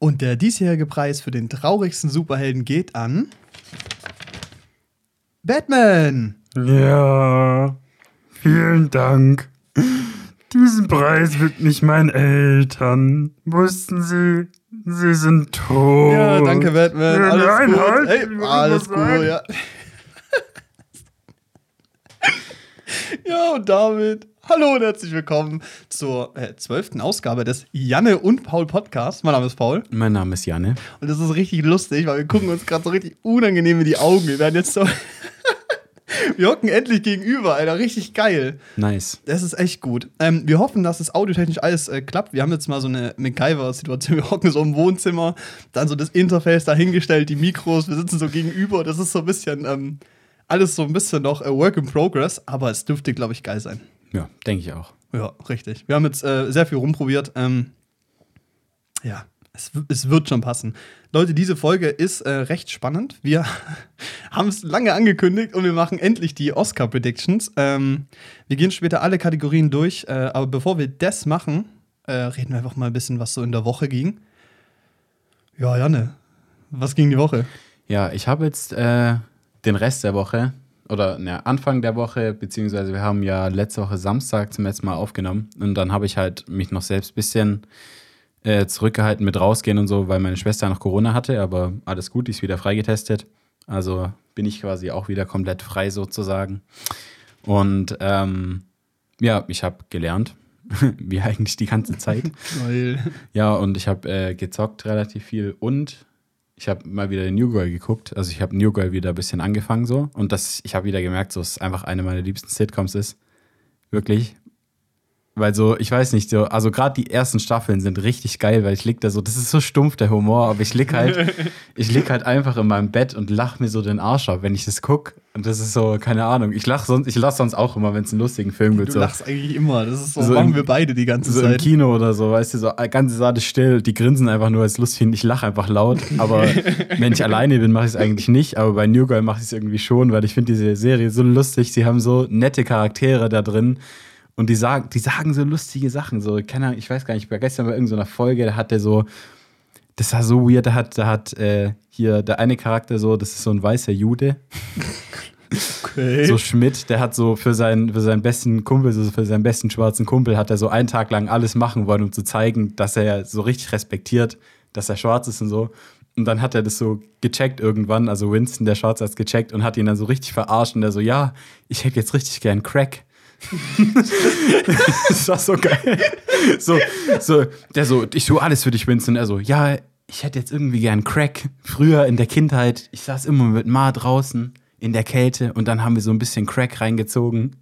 Und der diesjährige Preis für den traurigsten Superhelden geht an. Batman! Ja, vielen Dank. Diesen Preis widme meinen Eltern. Wussten Sie, sie sind tot. Ja, danke, Batman. Ja, Alles nein, gut. halt, Hey, alles gut, ja. ja, und damit hallo und herzlich willkommen zur äh, zwölften Ausgabe des Janne und Paul Podcasts. Mein Name ist Paul Mein Name ist Janne. und das ist richtig lustig, weil wir gucken uns gerade so richtig unangenehm in die Augen. Wir werden jetzt so. wir hocken endlich gegenüber, Alter. Richtig geil. Nice. Das ist echt gut. Ähm, wir hoffen, dass es audiotechnisch alles äh, klappt. Wir haben jetzt mal so eine MacGyver-Situation. Wir hocken so im Wohnzimmer, dann so das Interface dahingestellt, die Mikros, wir sitzen so gegenüber. Das ist so ein bisschen, ähm, alles so ein bisschen noch a Work in Progress, aber es dürfte, glaube ich, geil sein. Ja, denke ich auch. Ja, richtig. Wir haben jetzt äh, sehr viel rumprobiert. Ähm, ja, es, es wird schon passen. Leute, diese Folge ist äh, recht spannend. Wir haben es lange angekündigt und wir machen endlich die Oscar-Predictions. Ähm, wir gehen später alle Kategorien durch, äh, aber bevor wir das machen, äh, reden wir einfach mal ein bisschen, was so in der Woche ging. Ja, Janne, was ging die Woche? Ja, ich habe jetzt äh, den Rest der Woche oder ne, Anfang der Woche, beziehungsweise wir haben ja letzte Woche Samstag zum letzten Mal aufgenommen und dann habe ich halt mich noch selbst ein bisschen äh, zurückgehalten mit rausgehen und so, weil meine Schwester noch Corona hatte, aber alles gut, die ist wieder freigetestet. Also bin ich quasi auch wieder komplett frei sozusagen. Und ähm, ja, ich habe gelernt, wie eigentlich die ganze Zeit. Weil, Ja, und ich habe äh, gezockt relativ viel und ich habe mal wieder den New Girl geguckt. Also ich habe New Girl wieder ein bisschen angefangen so und das, ich habe wieder gemerkt, so es einfach eine meiner liebsten Sitcoms ist. Wirklich. Weil so, ich weiß nicht, so, also gerade die ersten Staffeln sind richtig geil, weil ich lieg da so, das ist so stumpf, der Humor, aber ich lieg halt, ich lieg halt einfach in meinem Bett und lach mir so den Arsch ab, wenn ich das guck. Und das ist so, keine Ahnung, ich lach sonst, ich lach sonst auch immer, wenn es einen lustigen Film gibt. du so. lachst eigentlich immer. Das ist so, So machen im- wir beide die ganze So im Zeit. Kino oder so, weißt du, so äh, ganze Saal ist still, die grinsen einfach nur als lustig ich lache einfach laut. Aber wenn ich alleine bin, mache ich es eigentlich nicht. Aber bei New Girl mache ich es irgendwie schon, weil ich finde diese Serie so lustig. Sie haben so nette Charaktere da drin und die sagen, die sagen so lustige Sachen. So, keine Ahnung, ich weiß gar nicht, ich war gestern bei irgendeiner Folge, da hat der so, das war so weird, da hat, da hat äh, hier der eine Charakter so, das ist so ein weißer Jude. Okay. So Schmidt, der hat so für seinen, für seinen besten Kumpel, so für seinen besten schwarzen Kumpel, hat er so einen Tag lang alles machen wollen, um zu zeigen, dass er so richtig respektiert, dass er schwarz ist und so. Und dann hat er das so gecheckt irgendwann, also Winston, der Schwarz, hat es gecheckt und hat ihn dann so richtig verarscht und der so, ja, ich hätte jetzt richtig gern Crack. das war so geil. So, so, der so, ich tue alles für dich, Winston. Er so, ja, ich hätte jetzt irgendwie gern Crack. Früher in der Kindheit, ich saß immer mit Ma draußen in der Kälte und dann haben wir so ein bisschen Crack reingezogen.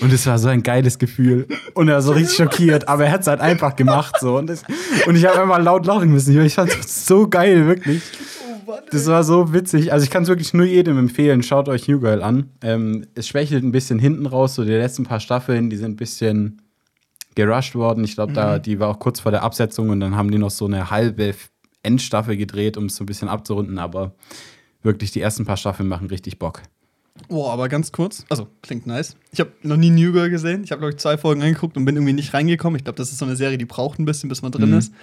Und es war so ein geiles Gefühl. Und er war so richtig schockiert, aber er hat es halt einfach gemacht. So. Und, das, und ich habe einmal laut lachen müssen. Ich fand es so geil, wirklich. Mann, Das war so witzig. Also ich kann es wirklich nur jedem empfehlen. Schaut euch New Girl an. Ähm, es schwächelt ein bisschen hinten raus. So die letzten paar Staffeln, die sind ein bisschen gerusht worden. Ich glaube, da die war auch kurz vor der Absetzung und dann haben die noch so eine halbe Endstaffel gedreht, um es so ein bisschen abzurunden. Aber wirklich die ersten paar Staffeln machen richtig Bock. Boah, aber ganz kurz. Also, klingt nice. Ich habe noch nie New Girl gesehen. Ich habe, glaube ich, zwei Folgen angeguckt und bin irgendwie nicht reingekommen. Ich glaube, das ist so eine Serie, die braucht ein bisschen, bis man drin Mhm. ist.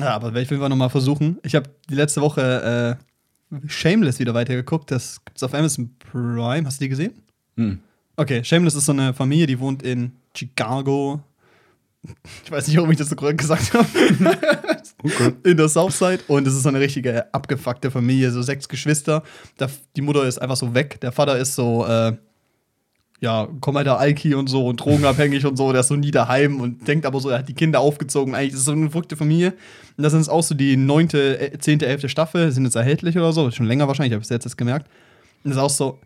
Ja, aber werde ich will noch mal versuchen. Ich habe die letzte Woche äh, Shameless wieder weitergeguckt. Das gibt's auf Amazon Prime. Hast du die gesehen? Hm. Okay, Shameless ist so eine Familie, die wohnt in Chicago. Ich weiß nicht, warum ich das so korrekt gesagt habe. Okay. in der Southside und es ist so eine richtige abgefuckte Familie, so sechs Geschwister. Die Mutter ist einfach so weg, der Vater ist so, äh, ja, kompletter Alki und so und drogenabhängig und so, der ist so nie daheim und denkt aber so, er hat die Kinder aufgezogen. Eigentlich ist es so eine verrückte Familie. Und das sind jetzt auch so die neunte, äh, zehnte, elfte Staffel, sind jetzt erhältlich oder so, schon länger wahrscheinlich, habe ich jetzt, jetzt gemerkt. Und das ist auch so,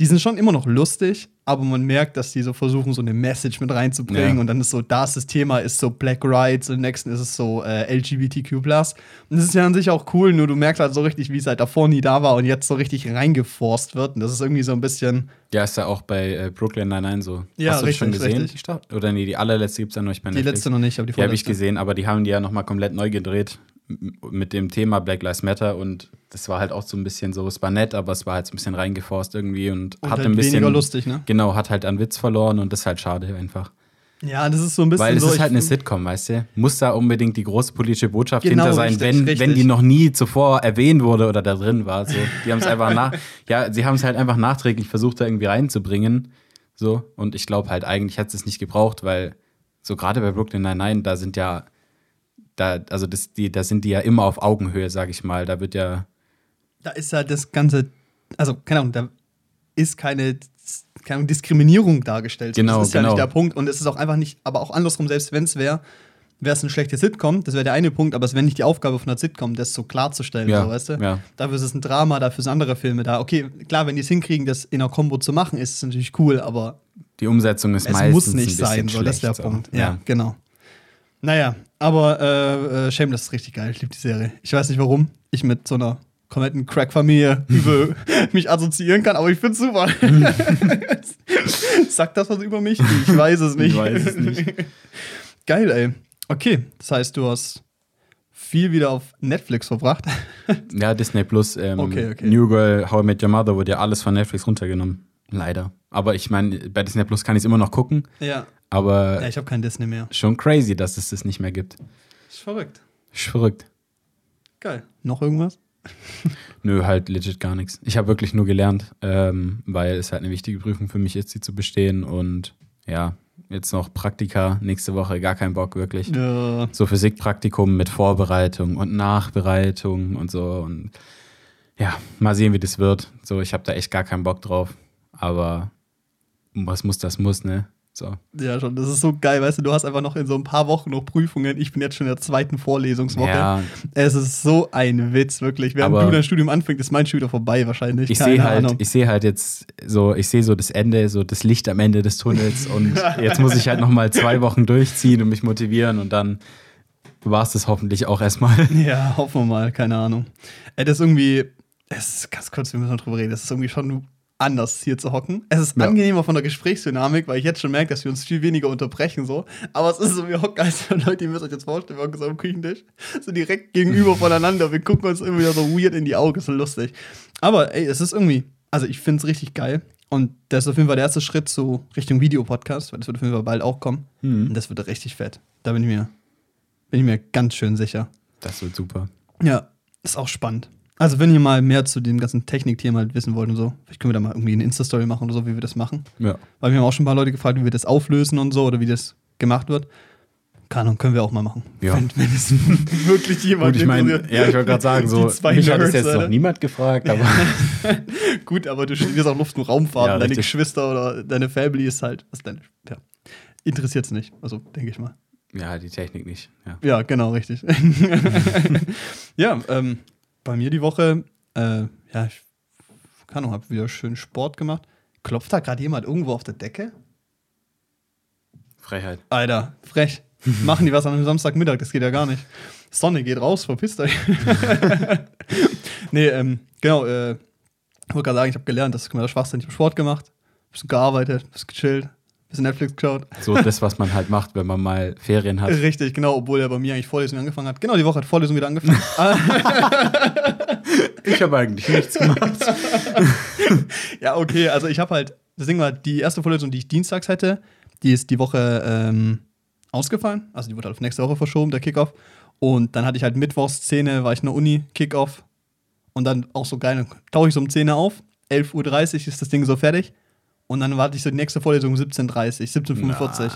die sind schon immer noch lustig, aber man merkt, dass die so versuchen, so eine Message mit reinzubringen. Ja. Und dann ist so, das das Thema ist so Black Rights und im nächsten ist es so äh, LGBTQ. Und das ist ja an sich auch cool, nur du merkst halt so richtig, wie es halt davor nie da war und jetzt so richtig reingeforst wird. Und das ist irgendwie so ein bisschen. Ja, ist ja auch bei äh, Brooklyn Nine-Nine so. Ja, Hast du das schon richtig, gesehen? richtig. Oder nee, die allerletzte gibt es ja noch nicht bei Die letzte noch nicht, aber die Die habe ich gesehen, aber die haben die ja nochmal komplett neu gedreht mit dem Thema Black Lives Matter und das war halt auch so ein bisschen so, es war nett, aber es war halt so ein bisschen reingeforst irgendwie und, Und hatte halt ein bisschen weniger lustig, ne? Genau, hat halt an Witz verloren und das ist halt schade einfach. Ja, das ist so ein bisschen Weil es so. ist halt eine Sitcom, weißt du? Muss da unbedingt die große politische Botschaft Genau, hinter sein, richtig, wenn, richtig. wenn die noch nie zuvor erwähnt wurde oder da drin war. So. Die haben es einfach nach, ja, sie haben es halt einfach nachträglich versucht, da irgendwie reinzubringen. So. Und ich glaube halt, eigentlich hat es nicht gebraucht, weil so gerade bei Brooklyn Nine-Nine, da sind ja, da, also das, die, da sind die ja immer auf Augenhöhe, sag ich mal. Da wird ja, Da ist halt das Ganze, also, keine Ahnung, da ist keine, keine Ahnung, Diskriminierung dargestellt. Genau, das ist ja genau. nicht der Punkt. Und es ist auch einfach nicht, aber auch andersrum, selbst wenn es wäre, wäre es eine schlechte Sitcom, das wäre der eine Punkt, aber es wäre nicht die Aufgabe von einer Sitcom, das so klarzustellen, Ja, so, weißt du? ja. Dafür ist es ein Drama, dafür sind andere Filme da. Okay, klar, wenn die es hinkriegen, das in einer Kombo zu machen, ist es natürlich cool, aber die Umsetzung ist es meistens muss nicht sein, so, das ist der so. Punkt. Ja, genau. Naja, aber äh, äh, Shameless ist richtig geil. Ich liebe die Serie. Ich weiß nicht warum. Ich mit so einer kompletten Crack-Familie übel mich assoziieren kann, aber ich find's super. Sagt das was über mich? Ich weiß es nicht. Ich weiß es nicht. Geil, ey. Okay, das heißt, du hast viel wieder auf Netflix verbracht. Ja, Disney Plus. Ähm, Okay, okay. New Girl, How I Met Your Mother wurde ja alles von Netflix runtergenommen. Leider. Aber ich meine, bei Disney Plus kann ich es immer noch gucken. ja. Aber Ja, ich habe kein Disney mehr. schon crazy, dass es das nicht mehr gibt. Ist verrückt. Ist verrückt. Geil. Noch irgendwas? Nö, halt legit gar nichts. Ich habe wirklich nur gelernt, ähm, weil es halt eine wichtige Prüfung für mich ist, sie zu bestehen. Und ja, jetzt noch Praktika nächste Woche, gar keinen Bock wirklich. Ja. So Physikpraktikum mit Vorbereitung und Nachbereitung und so. Und ja, mal sehen, wie das wird. So, ich habe da echt gar keinen Bock drauf. Aber was muss, das muss, ne? So. Ja, schon. Das ist so geil, weißt du, du hast einfach noch in so ein paar Wochen noch Prüfungen. Ich bin jetzt schon in der zweiten Vorlesungswoche. Ja, Es ist so ein Witz, wirklich. Während Aber- du dein Studium anfängst, ist mein Studium vorbei wahrscheinlich. ich sehe halt, ich sehe halt jetzt so, ich sehe so das Ende, so das Licht am Ende des Tunnels und jetzt muss ich halt noch mal zwei Wochen durchziehen und mich motivieren und dann war es das hoffentlich auch erstmal. Ja, hoffen wir mal, keine Ahnung. Ey, das ist irgendwie, es ist ganz kurz, wir müssen noch drüber reden, das ist irgendwie schon anders hier zu hocken. Es ist Ja. angenehmer von der Gesprächsdynamik, weil ich jetzt schon merke, dass wir uns viel weniger unterbrechen so. Aber es ist so, wir hocken als Leute, ihr müsst euch jetzt vorstellen, wir hocken so am Küchentisch, so direkt gegenüber voneinander. Wir gucken uns immer wieder so weird in die Augen, ist so lustig. Aber ey, es ist irgendwie, also ich finde es richtig geil. Und das ist auf jeden Fall der erste Schritt zu Richtung Videopodcast, weil das wird auf jeden Fall bald auch kommen. Und das wird richtig fett. Da bin ich mir, bin ich mir ganz schön sicher. Das wird super. Ja, ist auch spannend. Also, wenn ihr mal mehr zu den ganzen Technikthemen halt wissen wollt und so, vielleicht können wir da mal irgendwie eine Insta-Story machen oder so, wie wir das machen. Ja. Weil wir haben auch schon ein paar Leute gefragt, wie wir das auflösen und so oder wie das gemacht wird. Keine Ahnung, können wir auch mal machen. Ja. Wenn, wenn es wirklich jemand Gut, ich meine, interessiert. ja, ich wollte gerade sagen, so, mich hat es Nerds, jetzt Alter. noch niemand gefragt, aber Gut, aber du studierst auch Luft- und Raumfahrt Ja, deine richtig. Geschwister oder deine Family ist halt, ist deine, ja, interessiert es nicht. Also, denke ich mal. ja, die Technik nicht. Ja. Ja, genau, richtig. ja, ähm, bei mir die Woche, äh, ja, ich keine Ahnung, hab wieder schön Sport gemacht. Klopft da gerade jemand irgendwo auf der Decke? Freiheit. Alter, frech. Machen die was an einem Samstagmittag? Das geht ja gar nicht. Sonne geht raus, verpisst euch. nee, ähm, genau, äh, ich wollte gerade sagen, ich habe gelernt, das ist kompletter Schwachsinn. Ich habe Sport gemacht, bisschen gearbeitet, bisschen gechillt, bisschen Netflix geschaut. So das, was man halt macht, wenn man mal Ferien hat. Richtig, genau, obwohl er bei mir eigentlich Vorlesung angefangen hat. Genau, die Woche hat Vorlesung wieder angefangen. Ich habe eigentlich nichts gemacht. Ja, okay, also ich habe halt, das Ding war, die erste Vorlesung, die ich dienstags hätte, die ist die Woche ähm, ausgefallen. Also die wurde halt auf nächste Woche verschoben, der Kickoff. Und dann hatte ich halt Mittwochsszene, war ich in der Uni, Kickoff. Und dann auch so geil, dann tauche ich so um 10 Uhr auf, 11.30 Uhr ist das Ding so fertig. Und dann warte ich so die nächste Vorlesung um 17.30 Uhr, 17.45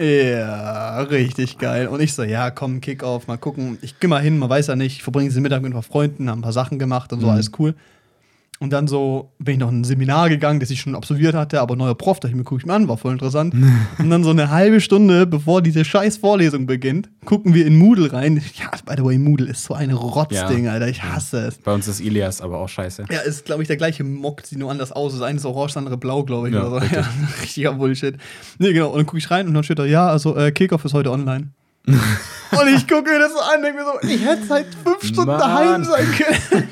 Ja, richtig geil. Und ich so, ja, komm, Kickoff, mal gucken. Ich geh mal hin, man weiß ja nicht. Ich verbringe den Mittag mit ein paar Freunden, haben ein paar Sachen gemacht und so, Mhm. alles cool. Und dann so bin ich noch in ein Seminar gegangen, das ich schon absolviert hatte, aber neuer Prof, da ich mir gucke ich mir an, war voll interessant. und dann so eine halbe Stunde, bevor diese scheiß Vorlesung beginnt, gucken wir in Moodle rein. Ja, by the way, Moodle ist so ein Rotzding, Ja. Alter. Ich hasse es. Bei uns ist Ilias aber auch scheiße. Ja, ist, glaube ich, der gleiche Mock, sieht nur anders aus. Das eine ist orange, das andere blau, glaube ich. Ja, oder so. richtig. Ja, richtiger Bullshit. Nee, genau. Und dann gucke ich rein und dann steht da, ja, also äh, Kickoff ist heute online. und ich gucke mir das so an, denke mir so, ich hätte seit fünf Stunden Mann. daheim sein können.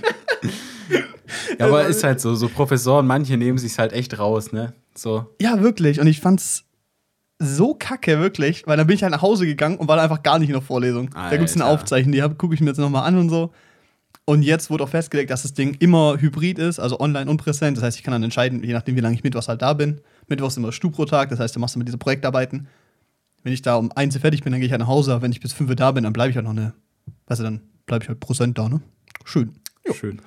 Ja, aber ist halt so, so Professoren, manche nehmen sich halt echt raus, ne? So. ja, wirklich. Und ich fand's so kacke, wirklich, weil dann bin ich halt nach Hause gegangen und war dann einfach gar nicht in der Vorlesung. Da gibt's eine Alter. Aufzeichnung, die gucke ich mir jetzt nochmal an und so. Und jetzt wurde auch festgelegt, dass das Ding immer hybrid ist, also online und präsent. Das heißt, ich kann dann entscheiden, je nachdem, wie lange ich mittwochs halt da bin. Mittwochs immer Stupro-Tag, das heißt, da machst du mit diese Projektarbeiten. wenn ich da um eins fertig bin, dann gehe ich halt nach Hause. Aber wenn ich bis fünf Uhr da bin, dann bleibe ich halt noch eine, weißt du, dann bleibe ich halt Prozent da, ne? Schön. Schön.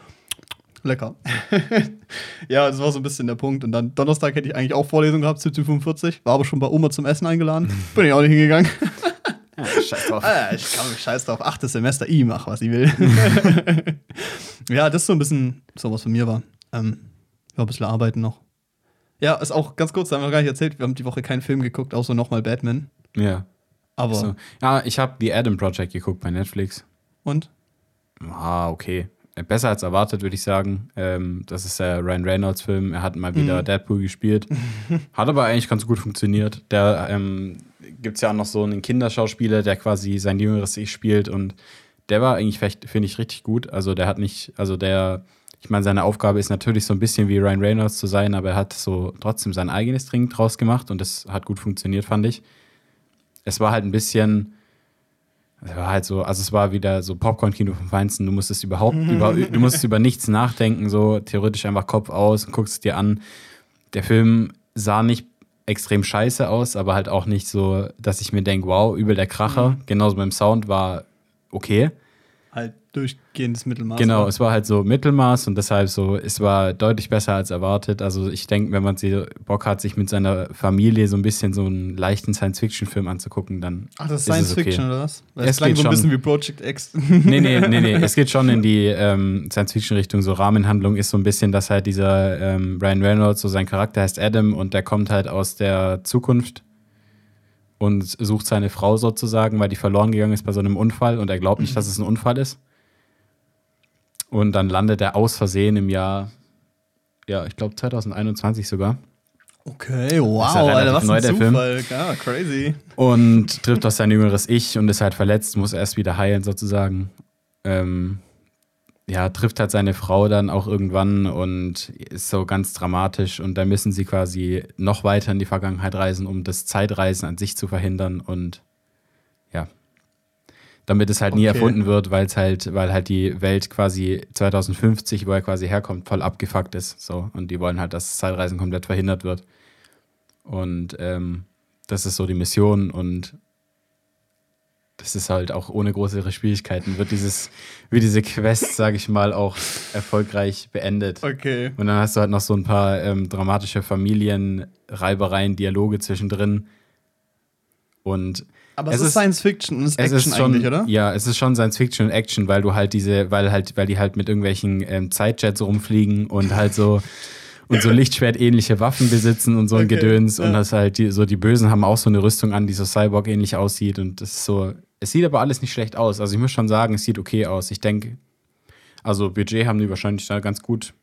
Lecker. ja, das war so ein bisschen der Punkt. Und dann Donnerstag hätte ich eigentlich auch Vorlesung gehabt, 17.45 war aber schon bei Oma zum Essen eingeladen. Bin ich auch nicht hingegangen. Ja, scheiß drauf. Ah, ich kann mich scheiß drauf. Achtes Semester, ich mach, was ich will. ja, das ist so ein bisschen so, was von mir war. Ähm, ja, ein bisschen arbeiten noch. Ja, ist auch ganz kurz, da haben wir gar nicht erzählt, wir haben die Woche keinen Film geguckt, außer nochmal Batman. Ja. Aber, So. Ja, ich habe The Adam Project geguckt bei Netflix. und? Ah, okay. Besser als erwartet, würde ich sagen. Ähm, das ist der Ryan Reynolds-Film. Er hat mal wieder Mhm. Deadpool gespielt. Hat aber eigentlich ganz gut funktioniert. Der ähm, gibt es ja auch noch so einen Kinderschauspieler, der quasi sein jüngeres Ich spielt und der war eigentlich, finde ich, richtig gut. Also der hat nicht, also der, ich meine, seine Aufgabe ist natürlich so ein bisschen wie Ryan Reynolds zu sein, aber er hat so trotzdem sein eigenes Ding draus gemacht und das hat gut funktioniert, fand ich. Es war halt ein bisschen, es war halt so, also es war wieder so Popcorn-Kino vom Feinsten. Du musstest überhaupt über, du musstest über nichts nachdenken, so theoretisch einfach Kopf aus und guckst es dir an. Der Film sah nicht extrem scheiße aus, aber halt auch nicht so, dass ich mir denke, wow, übel der Kracher. Genauso beim Sound war okay. Durchgehendes Mittelmaß. Genau, es war halt so Mittelmaß und deshalb so, es war deutlich besser als erwartet. Also ich denke, wenn man sie Bock hat, sich mit seiner Familie so ein bisschen so einen leichten Science-Fiction-Film anzugucken, dann Ach, das ist Science okay. Fiction oder was? Weil Es es klang geht so ein bisschen wie Project X. Nee, nee, nee, nee. Es geht schon in die ähm, Science-Fiction-Richtung. So Rahmenhandlung ist so ein bisschen, dass halt dieser ähm, Ryan Reynolds, so sein Charakter heißt Adam und der kommt halt aus der Zukunft und sucht seine Frau sozusagen, weil die verloren gegangen ist bei so einem Unfall und er glaubt nicht, dass es ein Unfall ist. Und dann landet er aus Versehen im Jahr, ja, ich glaube 2021 sogar. Okay, wow, ja relativ Alter, was neu, ein der Film. Zufall. Ja, crazy. und trifft auf sein jüngeres Ich und ist halt verletzt, muss erst wieder heilen sozusagen. Ähm, ja, trifft halt seine Frau dann auch irgendwann und ist so ganz dramatisch und dann müssen sie quasi noch weiter in die Vergangenheit reisen, um das Zeitreisen an sich zu verhindern und ja, damit es halt nie Okay. erfunden wird, weil es halt, weil halt die Welt quasi 2050, wo er quasi herkommt, voll abgefuckt ist, so und die wollen halt, dass das Zeitreisen komplett verhindert wird und ähm, das ist so die Mission und das ist halt auch ohne größere Schwierigkeiten, wird dieses, wird diese Quest, sage ich mal, auch erfolgreich beendet. Okay. Und dann hast du halt noch so ein paar ähm, dramatische Familienreibereien, Dialoge zwischendrin. Und Aber Es es, ist Science Fiction und es ist es Action ist schon, eigentlich, oder? ja, es ist schon Science Fiction und Action, weil du halt diese, weil halt, weil die halt mit irgendwelchen ähm, Zeitjets rumfliegen und halt so und so Lichtschwert-ähnliche Waffen besitzen und so ein Okay, Gedöns und ja. das halt die, so die Bösen haben auch so eine Rüstung an, die so Cyborg-ähnlich aussieht und das ist so. Es sieht aber alles nicht schlecht aus. Also ich muss schon sagen, es sieht okay aus. Ich denke, also Budget haben die wahrscheinlich da ganz gut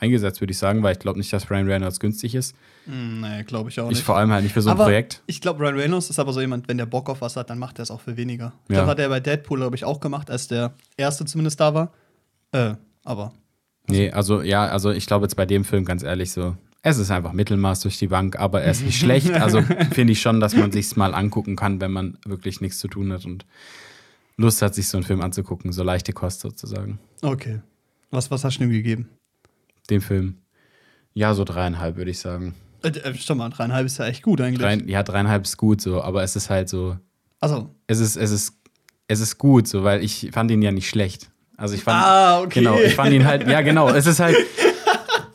eingesetzt, würde ich sagen, weil ich glaube nicht, dass Ryan Reynolds günstig ist. Hm, nee, glaube ich auch Ich nicht. vor allem halt nicht für so ein aber Projekt. Ich glaube, Ryan Reynolds ist aber so jemand, wenn der Bock auf was hat, dann macht er es auch für weniger. Ich Ja. glaube, hat er bei Deadpool, glaube ich, auch gemacht, als der erste zumindest da war. Äh, aber. Nee, also ja, also ich glaube jetzt bei dem Film ganz ehrlich so, es ist einfach Mittelmaß durch die Bank, aber er ist nicht schlecht. Also finde ich schon, dass man sich's mal angucken kann, wenn man wirklich nichts zu tun hat und Lust hat, sich so einen Film anzugucken, so leichte Kost sozusagen. Okay. Was, was hast du ihm gegeben? Den Film. Ja, so dreieinhalb, würde ich sagen. Äh, äh, stopp mal, dreieinhalb ist ja echt gut eigentlich. Drei, ja, dreieinhalb ist gut so, aber es ist halt so, Also. es ist, es ist, es ist gut so, weil ich fand ihn ja nicht schlecht. Also ich fand, Ah, okay. genau, ich fand ihn halt, ja genau, es ist halt,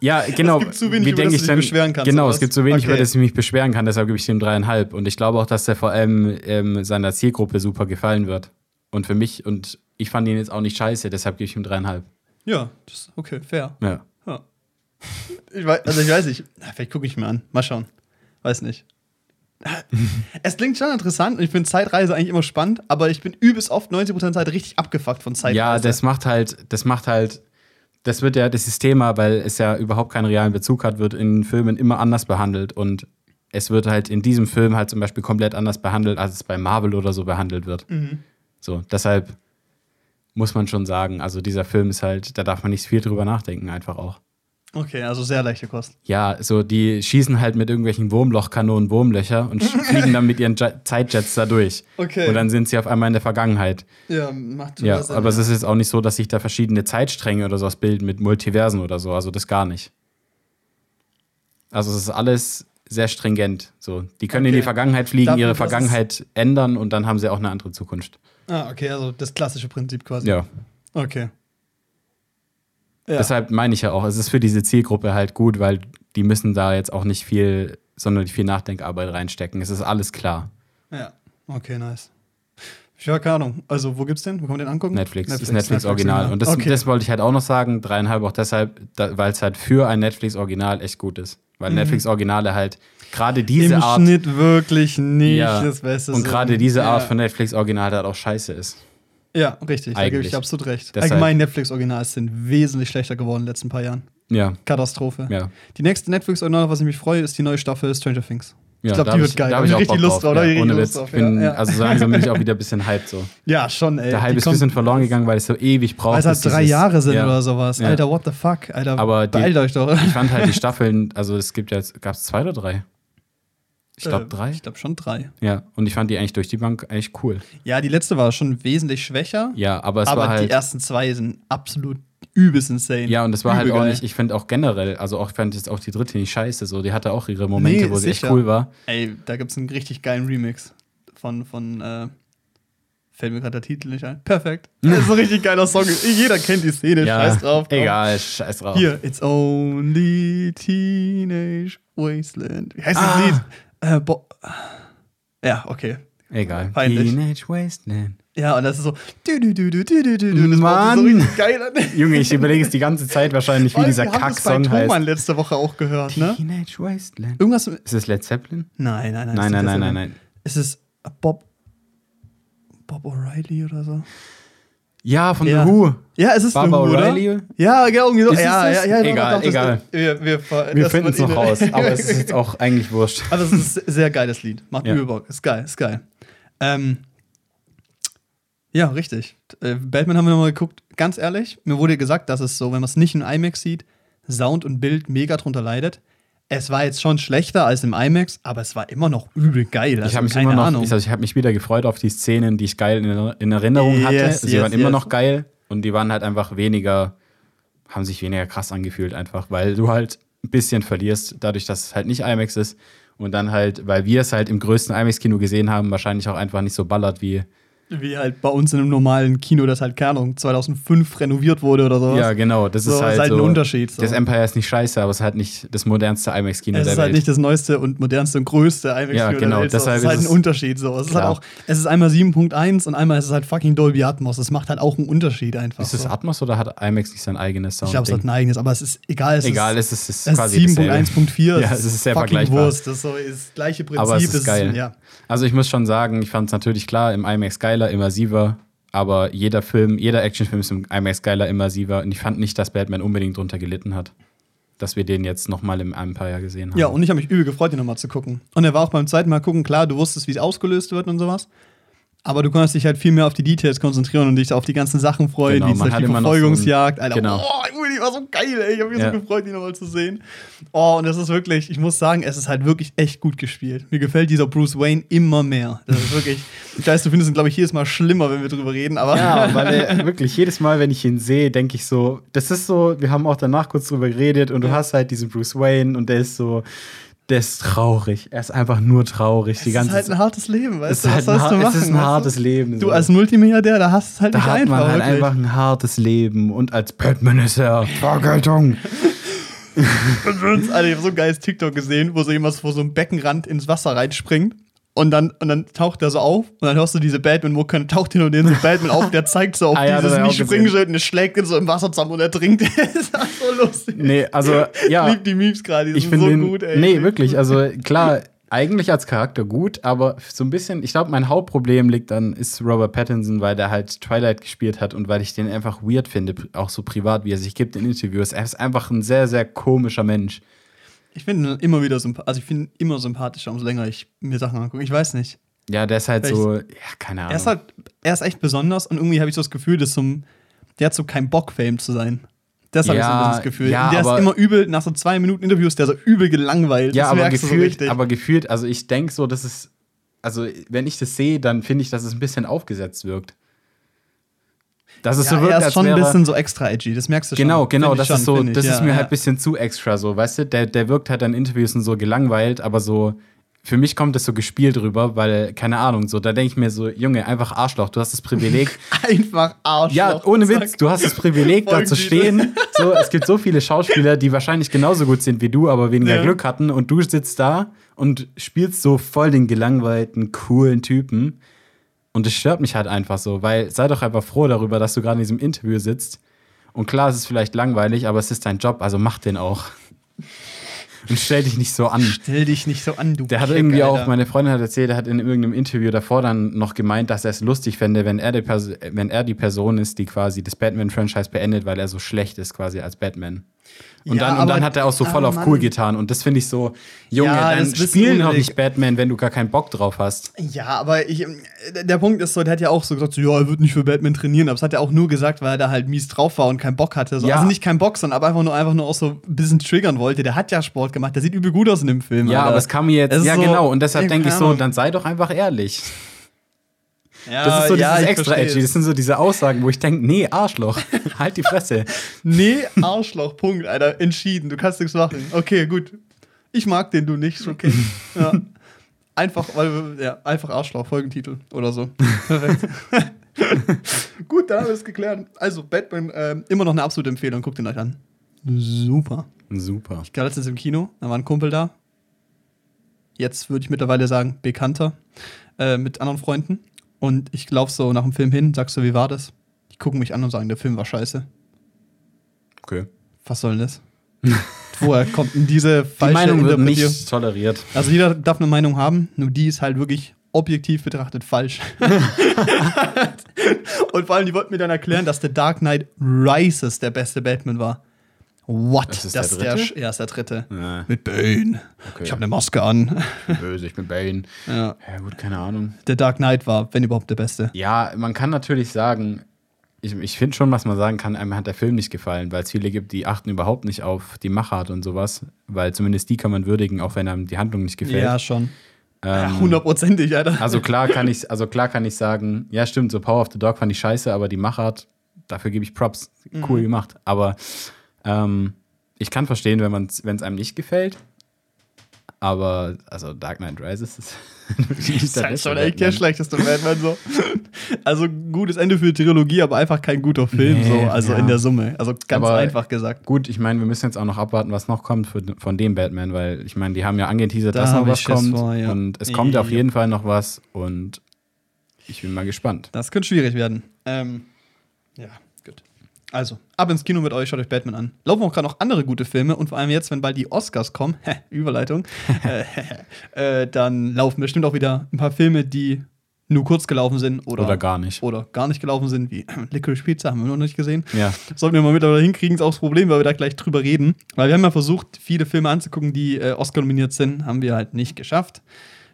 ja genau. Es gibt zu wenig, wie über das ich dann- beschweren kannst, Genau, oder es gibt zu wenig, Okay. über das ich mich beschweren kann, deshalb gebe ich ihm dreieinhalb. Und ich glaube auch, dass der vor allem ähm, seiner Zielgruppe super gefallen wird. Und für mich, und ich fand ihn jetzt auch nicht scheiße, deshalb gebe ich ihm dreieinhalb. Ja, das, okay, fair. Ja. Ich weiß, also ich weiß nicht. Vielleicht gucke ich mir an. Mal schauen. Weiß nicht. Es klingt schon interessant und ich finde Zeitreise eigentlich immer spannend, aber ich bin übelst oft 90% der Zeit richtig abgefuckt von Zeitreise. Ja, das macht halt, das macht halt, das wird ja, das Thema, weil es ja überhaupt keinen realen Bezug hat, wird in Filmen immer anders behandelt und es wird halt in diesem Film halt zum Beispiel komplett anders behandelt, als es bei Marvel oder so behandelt wird. Mhm. So, deshalb muss man schon sagen, also dieser Film ist halt, da darf man nicht viel drüber nachdenken, einfach auch. Okay, also sehr leichte Kost. Ja, so die schießen halt mit irgendwelchen Wurmlochkanonen Wurmlöcher und fliegen dann mit ihren Je- Zeitjets da durch. Okay. Und dann sind sie auf einmal in der Vergangenheit. Ja, macht Ja, Sinn, aber es ist jetzt auch nicht so, dass sich da verschiedene Zeitstränge oder sowas bilden mit Multiversen oder so. Also das gar nicht. Also es ist alles sehr stringent. So, die können in Okay. die Vergangenheit fliegen, Dafür, ihre Vergangenheit ändern und dann haben sie auch eine andere Zukunft. Ah, okay, also das klassische Prinzip quasi. Ja. Okay. Ja. Deshalb meine ich ja auch, es ist für diese Zielgruppe halt gut, weil die müssen da jetzt auch nicht viel, sondern viel Nachdenkarbeit reinstecken. Es ist alles klar. Ja, okay, nice. Ja, keine Ahnung. Also, wo gibt's den? Wo kann man den angucken? Netflix, ist Netflix Original. Und das, okay. das wollte ich halt auch noch sagen, dreieinhalb auch deshalb, weil es halt für ein Netflix Original echt gut ist. Weil Netflix Originale halt gerade diese Mhm. Im Art Schnitt wirklich nicht Ja. das Beste und gerade diese Art ja. von Netflix Original halt auch scheiße ist. Ja, richtig. Da gebe ich Eigentlich. absolut recht. Deshalb- Allgemein Netflix-Originals sind wesentlich schlechter geworden in den letzten paar Jahren. Ja, Katastrophe. ja. Die nächste Netflix-Original, auf was ich mich freue, ist die neue Staffel Stranger Things. ja glaub, da die wird geil. Da habe hab ich ich auch richtig Lust drauf. Ja, ich ohne. Lust Ich drauf, bin, ja. Also so langsam bin ich auch wieder ein bisschen hyped so. Ja, schon, ey. Der Hype Die ist ein bisschen verloren gegangen, weil es so ewig braucht. Weil es halt drei Jahre sind ja. oder sowas. Alter, what the fuck? Alter, Aber die- beeilt euch doch. Ich fand halt die Staffeln, also es gibt ja, gab es zwei oder drei? Ich glaube Äh, drei. Ich glaube schon drei. Ja, und ich fand die eigentlich durch die Bank eigentlich cool. Ja, die letzte war schon wesentlich schwächer. Ja, aber es aber war halt. die ersten zwei sind absolut übelst insane. ja, und es war halt Übel auch geil. nicht, ich finde auch generell, also auch, ich fand jetzt auch die dritte nicht scheiße, so, die hatte auch ihre Momente, Nee, wo sie sicher. echt cool war. Ey, da gibt's einen richtig geilen Remix von, von äh, fällt mir gerade der Titel nicht ein. Perfekt. Das ist ein richtig geiler Song. Jeder kennt die Szene, scheiß drauf. komm. egal, scheiß drauf. Hier, It's Only Teenage Wasteland. Wie heißt das Ah. Lied? Äh, bo ja, okay. Egal. Peinlich. Teenage Wasteland. Ja, und das ist so. Du, du, du, du, du, du, du. Das Mann. so richtig geil an. Junge, ich überlege es die ganze Zeit wahrscheinlich, wie Weil dieser Kack-Song Thomann heißt. letzte Woche auch gehört, ne? Teenage Wasteland. Irgendwas. Ist es Led Zeppelin? Nein, nein, nein. Nein, nein, nein, nein, nein. Ist es Bob. Bob O'Reilly oder so? Ja, von Ja. The Who. Ja, es ist Baba The Who, oder? O'Reilly? Ja, genau, irgendwie so. Ist ja, das? ja, ja, doch, Egal, doch, das- egal. wir wir, Wir das finden es noch raus, aber es ist jetzt auch eigentlich wurscht. Aber es ist ein sehr geiles Lied. Macht Ja. übel Bock. Ist geil, ist geil. Ähm, ja, richtig. Äh, Batman haben wir nochmal geguckt. Ganz ehrlich, mir wurde gesagt, dass es so, wenn man es nicht in IMAX sieht, Sound und Bild mega drunter leidet. Es war jetzt schon schlechter als im IMAX, aber es war immer noch übel geil. Also, ich habe mich keine immer noch, Ahnung. ich, also ich habe mich wieder gefreut auf die Szenen, die ich geil in, in Erinnerung hatte. Yes, Sie yes, waren immer yes. noch geil und die waren halt einfach weniger, haben sich weniger krass angefühlt einfach, weil du halt ein bisschen verlierst, dadurch, dass es halt nicht IMAX ist und dann halt, weil wir es halt im größten IMAX-Kino gesehen haben, wahrscheinlich auch einfach nicht so ballert wie. Wie halt bei uns in einem normalen Kino, das halt, keine Ahnung, 2005 renoviert wurde oder sowas. Ja, genau. Das So, ist halt, ist halt so, ein Unterschied, so. Das Empire ist nicht scheiße, aber es ist halt nicht das modernste IMAX-Kino Es der ist halt Welt. nicht das neueste und modernste und größte IMAX Ja, genau, der Welt. so. deshalb es ist halt ein es- Unterschied so. Es ist halt auch, es ist einmal 7.1 und einmal ist es halt fucking Dolby Atmos. Das macht halt auch einen Unterschied einfach. ist es so. Atmos oder hat IMAX nicht sein eigenes Sound? Ich glaube, es hat ein eigenes, aber es ist egal. Es Egal, ist, es ist, es es quasi dasselbe. 7.1.4. Ja, es ist sehr fucking vergleichbar. Wurst. Das ist so das gleiche Prinzip. Aber es ist das geil. ja. Also ich muss schon sagen, ich fand es natürlich klar im IMAX geiler, immersiver, aber jeder Film, jeder Actionfilm ist im IMAX geiler, immersiver und ich fand nicht, dass Batman unbedingt drunter gelitten hat, dass wir den jetzt nochmal im Empire gesehen haben. ja, und ich habe mich übel gefreut, den nochmal zu gucken. Und er war auch beim zweiten Mal gucken, klar, du wusstest, wie es ausgelöst wird und sowas. Aber du konntest dich halt viel mehr auf die Details konzentrieren und dich auf die ganzen Sachen freuen, Genau, wie man zum Beispiel noch so Verfolgungsjagd. Alter, Genau. oh, die war so geil, ey. Ich habe mich Ja. so gefreut, die nochmal zu sehen. Oh, und das ist wirklich, ich muss sagen, es ist halt wirklich echt gut gespielt. Mir gefällt dieser Bruce Wayne immer mehr. Das ist wirklich, ich weiß, du findest ihn, glaube ich, jedes Mal schlimmer, wenn wir drüber reden, aber. Ja, weil er wirklich jedes Mal, wenn ich ihn sehe, denke ich so, das ist so, wir haben auch danach kurz drüber geredet und du hast halt diesen Bruce Wayne und der ist so, der ist traurig. Er ist einfach nur traurig die es ganze ist halt ein hartes Leben, weißt du? Was halt sollst du machen? es ist ein hartes Leben. Du so. als Multimilliardär, da hast du es halt da nicht hat einfach. man halt wirklich. einfach ein hartes Leben und als Batman ist er Vergeltung. Und Alter, ich habe so ein geiles TikTok gesehen, wo so jemand vor so einem Beckenrand ins Wasser reinspringt. Und dann, und dann taucht er so auf und dann hörst du diese Batman-Mucke und taucht hin und hin so Batman auf, der zeigt so auf Ah ja, dieses Nicht-Springschild und es schlägt ihn so im Wasser zusammen und er trinkt. das ist so lustig. Nee, also ja. Ich lieb die Memes gerade, die ich sind so den, gut, ey. Nee, wirklich, also klar, eigentlich als Charakter gut, aber so ein bisschen, ich glaube, mein Hauptproblem liegt dann, ist Robert Pattinson, weil der halt Twilight gespielt hat und weil ich den einfach weird finde, auch so privat, wie er sich gibt in Interviews. Er ist einfach ein sehr, sehr komischer Mensch. Ich finde ihn immer wieder sympathisch, also ich finde ihn immer sympathischer, umso länger ich mir Sachen angucke. Ich weiß nicht. Ja, der ist halt Vielleicht- so, ja, keine Ahnung. Er ist halt, er ist echt besonders und irgendwie habe ich so das Gefühl, dass so ein, der hat so keinen Bock, Fame zu sein. Das habe ich so ein Ja, bisschen das Gefühl. ja, der ist immer übel, nach so zwei Minuten Interviews, der so übel gelangweilt. ja, das aber so gefühlt, richtig. aber gefühlt, also ich denke so, dass es, also wenn ich das sehe, dann finde ich, dass es ein bisschen aufgesetzt wirkt. Das ist Ja, so wirkt, er ist schon ein bisschen so extra edgy, das merkst du schon. Genau, genau, Find ich das ist schon, so, find ich, das ja, ist mir ja. halt ein bisschen zu extra so, weißt du? Der, der wirkt halt an Interviews und so gelangweilt, aber so, für mich kommt das so gespielt rüber, weil, keine Ahnung, so, da denke ich mir so, Junge, einfach Arschloch, du hast das Privileg. Einfach Arschloch. ja, ohne. Witz, du hast das Privileg, da zu stehen. So, es gibt so viele Schauspieler, die wahrscheinlich genauso gut sind wie du, aber weniger Ja. Glück hatten und du sitzt da und spielst so voll den gelangweilten, coolen Typen. Und das stört mich halt einfach so, weil sei doch einfach froh darüber, dass du gerade in diesem Interview sitzt. Und klar, es ist vielleicht langweilig, aber es ist dein Job, also mach den auch. Und stell dich nicht so an. Stell dich nicht so an, du Der hat Keck, irgendwie auch, Alter. meine Freundin hat erzählt, er hat in irgendeinem Interview davor dann noch gemeint, dass er es lustig fände, wenn er, die Pers wenn er die Person ist, die quasi das Batman-Franchise beendet, weil er so schlecht ist quasi als Batman. Und, Ja, dann, und aber- dann hat er auch so voll ah, auf Mann. cool getan. Und das finde ich so, Junge, Ja, dann spiel noch nicht Batman, wenn du gar keinen Bock drauf hast. Ja, aber ich, ähm, der Punkt ist so, der hat ja auch so gesagt, so, ja, er wird nicht für Batman trainieren, aber das hat er auch nur gesagt, weil er da halt mies drauf war und keinen Bock hatte. So. Ja. Also nicht keinen Bock, sondern aber einfach nur, einfach nur auch so ein bisschen triggern wollte. Der hat ja Sport gemacht, der sieht übel gut aus in dem Film. Ja, Alter. aber es kam mir jetzt, ja so- genau, und deshalb denke ich so, dann sei doch einfach ehrlich. Ja, Das ist so ja, dieses extra verstehe edgy. Das sind so diese Aussagen, wo ich denke, nee, Arschloch, halt die Fresse. Nee, Arschloch, Punkt, Alter. Entschieden, du kannst nichts machen. Okay, gut. Ich mag den du nicht, okay. Ja. Einfach, weil, ja, einfach Arschloch, Folgentitel oder so. Perfekt. gut, dann haben wir es geklärt. Also, Batman, ähm, immer noch eine absolute Empfehlung, guckt ihn euch an. Super. Super. Ich war letztens im Kino, da war ein Kumpel da. Jetzt würde ich mittlerweile sagen, bekannter, äh, mit anderen Freunden. Und ich laufe so nach dem Film hin, sagst du, wie war das? Die gucken mich an und sagen, der Film war scheiße. Okay. Was soll denn das? Woher kommt denn diese Die falsche Meinung wird nicht toleriert. Also jeder darf eine Meinung haben, nur die ist halt wirklich objektiv betrachtet falsch. und vor allem, die wollten mir dann erklären, dass The Dark Knight Rises der beste Batman war. What? Das ist das der ist der, dritte? Sch- ja, ist der dritte. Ja. Mit Bane. Okay. Ich habe eine Maske an. Böse, ich bin Bane. ja. Ja, gut, keine Ahnung. The Dark Knight war, wenn überhaupt, der beste. Ja, man kann natürlich sagen, ich, ich finde schon, was man sagen kann, einem hat der Film nicht gefallen, weil es viele gibt, die achten überhaupt nicht auf die Machart und sowas, weil zumindest die kann man würdigen, auch wenn einem die Handlung nicht gefällt. Ja, schon. Ja, ähm, hundertprozentig, Alter. also klar kann ich, also klar kann ich sagen, ja stimmt, so Power of the Dog fand ich scheiße, aber die Machart, dafür gebe ich Props, cool gemacht. Aber ähm, ich kann verstehen, wenn es einem nicht gefällt. Aber also Dark Knight Rises ist Das ist halt schon echt der schlechteste Batman so. Also gutes Ende für die Trilogie, aber einfach kein guter Film, Nee, so, also ja. in der Summe. Also ganz Aber- einfach gesagt. Gut, ich meine, wir müssen jetzt auch noch abwarten, was noch kommt für, von dem Batman, weil ich meine, die haben ja angeteasert, Da dass noch was kommt. vor, ja. Und es kommt auf Ja. jeden Fall noch was und ich bin mal gespannt. Das könnte schwierig werden. Ähm, ja. Also, ab ins Kino mit euch, schaut euch Batman an. Laufen auch gerade noch andere gute Filme und vor allem jetzt, wenn bald die Oscars kommen, hä, Überleitung, äh, äh, dann laufen bestimmt auch wieder ein paar Filme, die nur kurz gelaufen sind oder, Oder gar nicht. oder gar nicht gelaufen sind, wie Licorice Pizza, haben wir noch nicht gesehen. Ja, Sollten wir mal mittlerweile hinkriegen, ist auch das Problem, weil wir da gleich drüber reden. Weil wir haben ja versucht, viele Filme anzugucken, die äh, Oscar nominiert sind, haben wir halt nicht geschafft.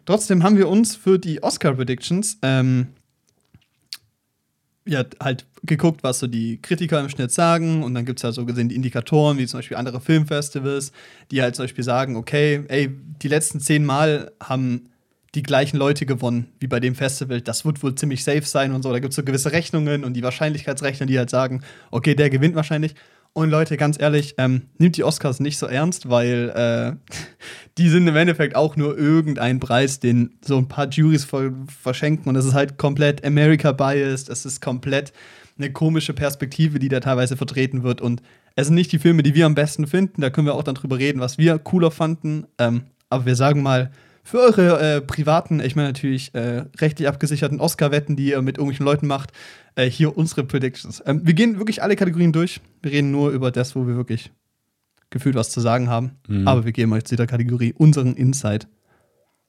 Trotzdem haben wir uns für die Oscar-Predictions ähm, ja, halt geguckt, was so die Kritiker im Schnitt sagen. Und dann gibt es ja so gesehen die Indikatoren, wie zum Beispiel andere Filmfestivals, die halt zum Beispiel sagen, okay, ey, die letzten zehn Mal haben die gleichen Leute gewonnen wie bei dem Festival. Das wird wohl ziemlich safe sein und so. Da gibt es so gewisse Rechnungen und die Wahrscheinlichkeitsrechner, die halt sagen, okay, der gewinnt wahrscheinlich. Und Leute, ganz ehrlich, ähm, nimmt die Oscars nicht so ernst, weil äh, die sind im Endeffekt auch nur irgendein Preis, den so ein paar Juries ver verschenken. Und es ist halt komplett America-biased, es ist komplett eine komische Perspektive, die da teilweise vertreten wird. Und es sind nicht die Filme, die wir am besten finden. Da können wir auch dann drüber reden, was wir cooler fanden. Ähm, aber wir sagen mal, für eure äh, privaten, ich meine natürlich äh, rechtlich abgesicherten Oscar-Wetten, die ihr mit irgendwelchen Leuten macht, äh, hier unsere Predictions. Ähm, wir gehen wirklich alle Kategorien durch. Wir reden nur über das, wo wir wirklich gefühlt was zu sagen haben. Mhm. Aber wir geben euch zu jeder Kategorie unseren Insight.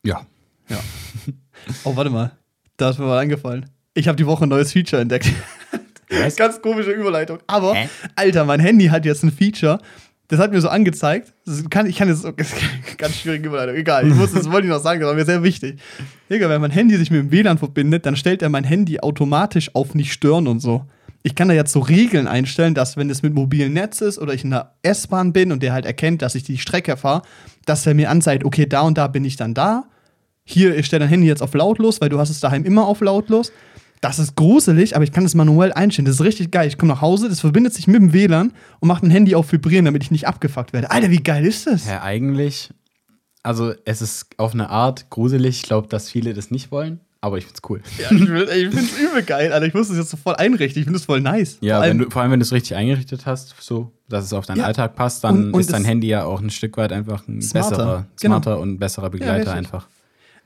ja. Ja. oh, warte mal. Da ist mir mal eingefallen. Ich habe die Woche ein neues Feature entdeckt. Was? Ganz komische Überleitung. Aber, Hä? Alter, mein Handy hat jetzt ein Feature. Das hat mir so angezeigt. Das kann, ich kann jetzt ganz schwierige Überleitung. Egal, ich muss, das wollte ich noch sagen, das war mir sehr wichtig. Digga, wenn mein Handy sich mit dem WLAN verbindet, dann stellt er mein Handy automatisch auf nicht stören und so. Ich kann da jetzt so Regeln einstellen, dass wenn es mit mobilen Netz ist oder ich in der S-Bahn bin und der halt erkennt, dass ich die Strecke fahre, dass er mir anzeigt, okay, da und da bin ich dann da. Hier, ich stelle dein Handy jetzt auf lautlos, weil du hast es daheim immer auf lautlos. Das ist gruselig, aber ich kann das manuell einstellen. Das ist richtig geil. Ich komme nach Hause, das verbindet sich mit dem WLAN und macht ein Handy auf Vibrieren, damit ich nicht abgefuckt werde. Alter, wie geil ist das? Ja, eigentlich, also es ist auf eine Art gruselig. Ich glaube, dass viele das nicht wollen, aber ich find's cool. Ja, ich, ich finde es übel geil, Alter. Ich muss das jetzt so voll einrichten. Ich finde es voll nice. Ja, Vor wenn allem- du, vor allem, wenn du es richtig eingerichtet hast, so, dass es auf deinen Ja. Alltag passt, dann Und- und ist dein das- Handy ja auch ein Stück weit einfach ein Smarter. besserer, Genau. smarter und besserer Begleiter richtig. einfach.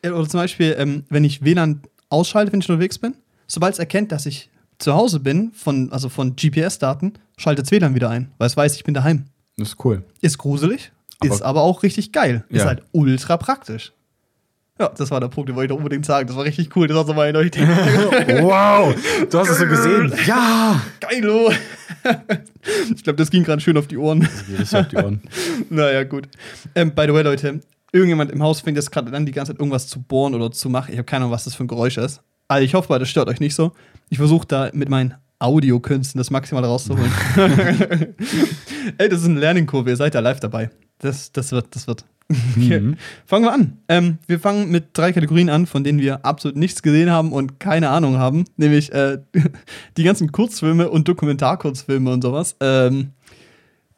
Ja, Oder zum Beispiel, ähm, wenn ich WLAN ausschalte, wenn ich unterwegs bin, sobald es erkennt, dass ich zu Hause bin, von, also von GPS-Daten, schaltet es WLAN wieder ein, weil es weiß, ich bin daheim. Das ist cool. Ist gruselig, Aber- ist aber auch richtig geil. Ist Ja. halt ultra praktisch. Ja, das war der Punkt, den wollte ich doch unbedingt sagen. Das war richtig cool. Das war so mein Leuchte. Wow, du hast es so gesehen. Ja! Geilo! ich glaube, das ging gerade schön auf die Ohren. Richtig auf die Ohren. naja, gut. Ähm, by the way, Leute, irgendjemand im Haus fängt jetzt gerade an, die ganze Zeit irgendwas zu bohren oder zu machen. Ich habe keine Ahnung, was das für ein Geräusch ist. Also ich hoffe mal, das stört euch nicht so. Ich versuche da mit meinen Audiokünsten das maximal rauszuholen. Ey, das ist eine Lernkurve, ihr seid ja live dabei. Das, das wird, das wird. Okay. Mhm. Fangen wir an. Ähm, wir fangen mit drei Kategorien an, von denen wir absolut nichts gesehen haben und keine Ahnung haben. Nämlich äh, die ganzen Kurzfilme und Dokumentarkurzfilme und sowas. Ähm,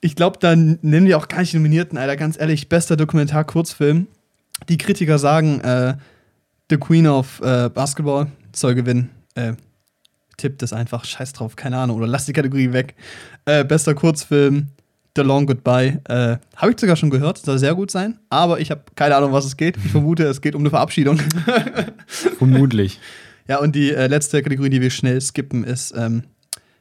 ich glaube, dann nennen wir auch gar nicht die Nominierten, Alter. Ganz ehrlich, bester Dokumentar-Kurzfilm. Die Kritiker sagen, äh, The Queen of äh, Basketball soll gewinnen. Äh, tippt es einfach, scheiß drauf, keine Ahnung. Oder lass die Kategorie weg. Äh, bester Kurzfilm, The Long Goodbye. Äh, habe ich sogar schon gehört, soll sehr gut sein. Aber ich habe keine Ahnung, was es geht. Ich vermute, es geht um eine Verabschiedung. Vermutlich. Ja, und die äh, letzte Kategorie, die wir schnell skippen, ist ähm,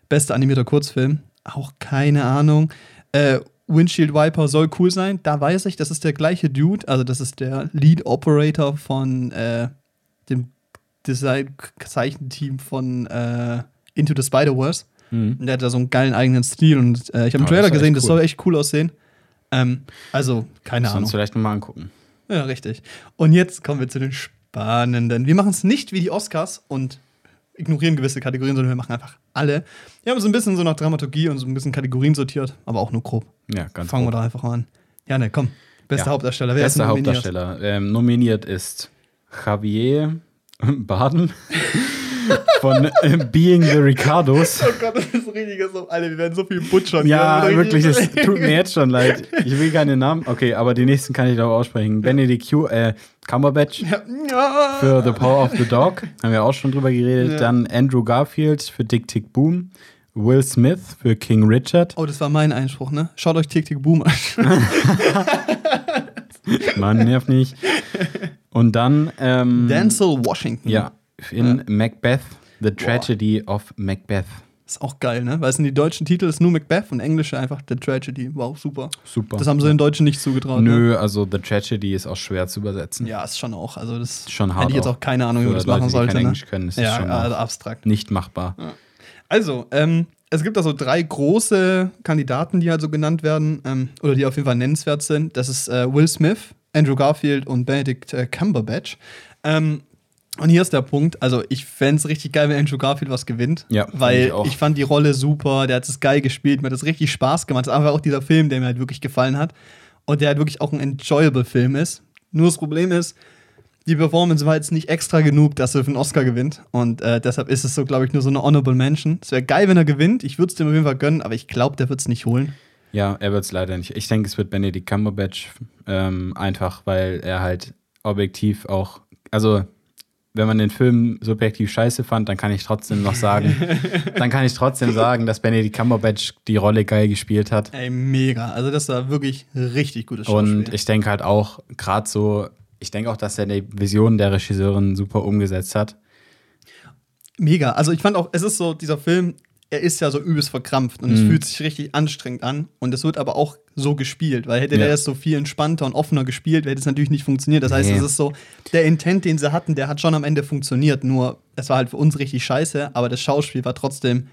bester animierter Kurzfilm. Auch keine Ahnung. Äh, Windshield Wiper soll cool sein. Da weiß ich, das ist der gleiche Dude. Also, das ist der Lead Operator von äh, dem Design-Zeichenteam von äh, Into the Spider-Verse. Mhm. Der hat da so einen geilen eigenen Stil. Und äh, ich habe einen Oh, Trailer gesehen, das cool. soll echt cool aussehen. Ähm, also, keine Sonst Ahnung. vielleicht nochmal angucken. Ja, richtig. Und jetzt kommen wir zu den spannenden. Wir machen es nicht wie die Oscars und ignorieren gewisse Kategorien, sondern wir machen einfach alle. Wir haben so ein bisschen so nach Dramaturgie und so ein bisschen Kategorien sortiert, aber auch nur grob. Ja, ganz Fangen wir grob. da einfach an. Ja, ne, komm. Bester Ja. Hauptdarsteller. Wer Bester ist nominiert? Hauptdarsteller. Ähm, nominiert ist Javier Baden von äh, Being the Ricardos. Oh Gott, das ist richtig so. Alter, wir werden so viel butchern. Ja, wirklich, es tut mir jetzt schon leid. Ich will keine Namen. Okay, aber die nächsten kann ich doch aussprechen. Benedict Q, äh, Cumberbatch Ja, für The Power of the Dog. Haben wir auch schon drüber geredet. Ja. Dann Andrew Garfield für Dick Tick Boom. Will Smith für King Richard. Oh, das war mein Einspruch, ne? Schaut euch Tick Tick Boom an. Mann, nervt nicht. Und dann ähm, Denzel Washington. Ja, in Macbeth, The Tragedy of Macbeth. Ist auch geil, ne? Weil es sind die deutschen Titel, ist nur Macbeth und englische einfach The Tragedy. Wow, super. Super. Das haben sie den Deutschen nicht zugetraut. Ne? Nö, also The Tragedy ist auch schwer zu übersetzen. Ja, ist schon auch. Also das Schon hart hätte ich jetzt auch. keine Ahnung, wie man das Leute, machen die sollte. kein Ne? Englisch können, ist ja, schon also abstrakt. nicht machbar. Also, ähm, es gibt also drei große Kandidaten, die also genannt werden, ähm, oder die auf jeden Fall nennenswert sind. Das ist äh, Will Smith, Andrew Garfield und Benedict äh, Cumberbatch. Ähm, und hier ist der Punkt, also ich fände es richtig geil, wenn Andrew Garfield was gewinnt. Ja, weil ich auch. ich fand die Rolle super, der hat es geil gespielt, mir hat es richtig Spaß gemacht. Das ist einfach auch dieser Film, der mir halt wirklich gefallen hat. Und der halt wirklich auch ein enjoyable Film ist. Nur das Problem ist, die Performance war jetzt nicht extra genug, dass er für einen Oscar gewinnt. Und äh, deshalb ist es so, glaube ich, nur so eine Honorable Mention. Es wäre geil, wenn er gewinnt. Ich würde es dem auf jeden Fall gönnen, aber ich glaube, der wird es nicht holen. Ja, er wird es leider nicht. Ich denke, es wird Benedict Cumberbatch. Ähm, einfach, weil er halt objektiv auch. Also, wenn man den Film subjektiv scheiße fand, dann kann ich trotzdem noch sagen, dann kann ich trotzdem sagen, dass Benedict Cumberbatch die Rolle geil gespielt hat. Ey, mega. Also, das war wirklich richtig gutes Schauspiel. Und ich denke halt auch, gerade so, ich denke auch, dass er die Vision der Regisseurin super umgesetzt hat. Mega. Also ich fand auch, es ist so, dieser Film, er ist ja so übelst verkrampft und es Mhm. fühlt sich richtig anstrengend an. Und es wird aber auch so gespielt, weil hätte Ja. der das so viel entspannter und offener gespielt, hätte es natürlich nicht funktioniert. Das heißt, Nee. es ist so, der Intent, den sie hatten, der hat schon am Ende funktioniert. Nur, es war halt für uns richtig scheiße, aber das Schauspiel war trotzdem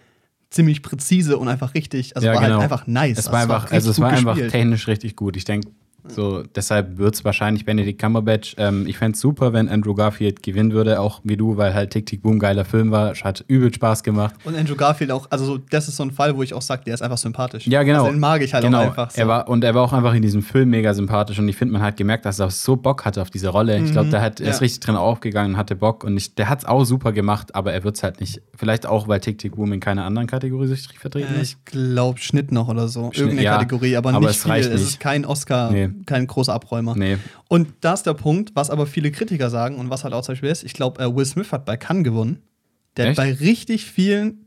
ziemlich präzise und einfach richtig, also war halt einfach nice. Es Also war einfach, richtig also es war einfach technisch richtig gut. Ich denke, So, deshalb wird es wahrscheinlich Benedict Cumberbatch. Ähm, ich fände es super, wenn Andrew Garfield gewinnen würde, auch wie du, weil halt Tick Tick Boom geiler Film war. Hat übel Spaß gemacht. Und Andrew Garfield auch, also so, das ist so ein Fall, wo ich auch sage, der ist einfach sympathisch. Ja, genau. Also den mag ich halt genau. auch einfach. So. Er war, und er war auch einfach in diesem Film mega sympathisch. Und ich finde, man hat gemerkt, dass er so Bock hatte auf diese Rolle. Ich glaube, der hat, er ist Mhm. ja. richtig drin aufgegangen und hatte Bock. Und ich, der hat es auch super gemacht, aber er wird es halt nicht. Vielleicht auch, weil Tick Tick Boom in keiner anderen Kategorie sich vertreten Äh, ist. ich glaube Schnitt noch oder so. Irgendeine ja, Kategorie, aber, aber nicht es viel. reicht Es nicht. ist kein Oscar, Nee. Kein großer Abräumer. Nee. Und da ist der Punkt, was aber viele Kritiker sagen und was halt auch zum Beispiel ist, ich glaube, äh, Will Smith hat bei Cannes gewonnen. Der Echt? hat bei richtig vielen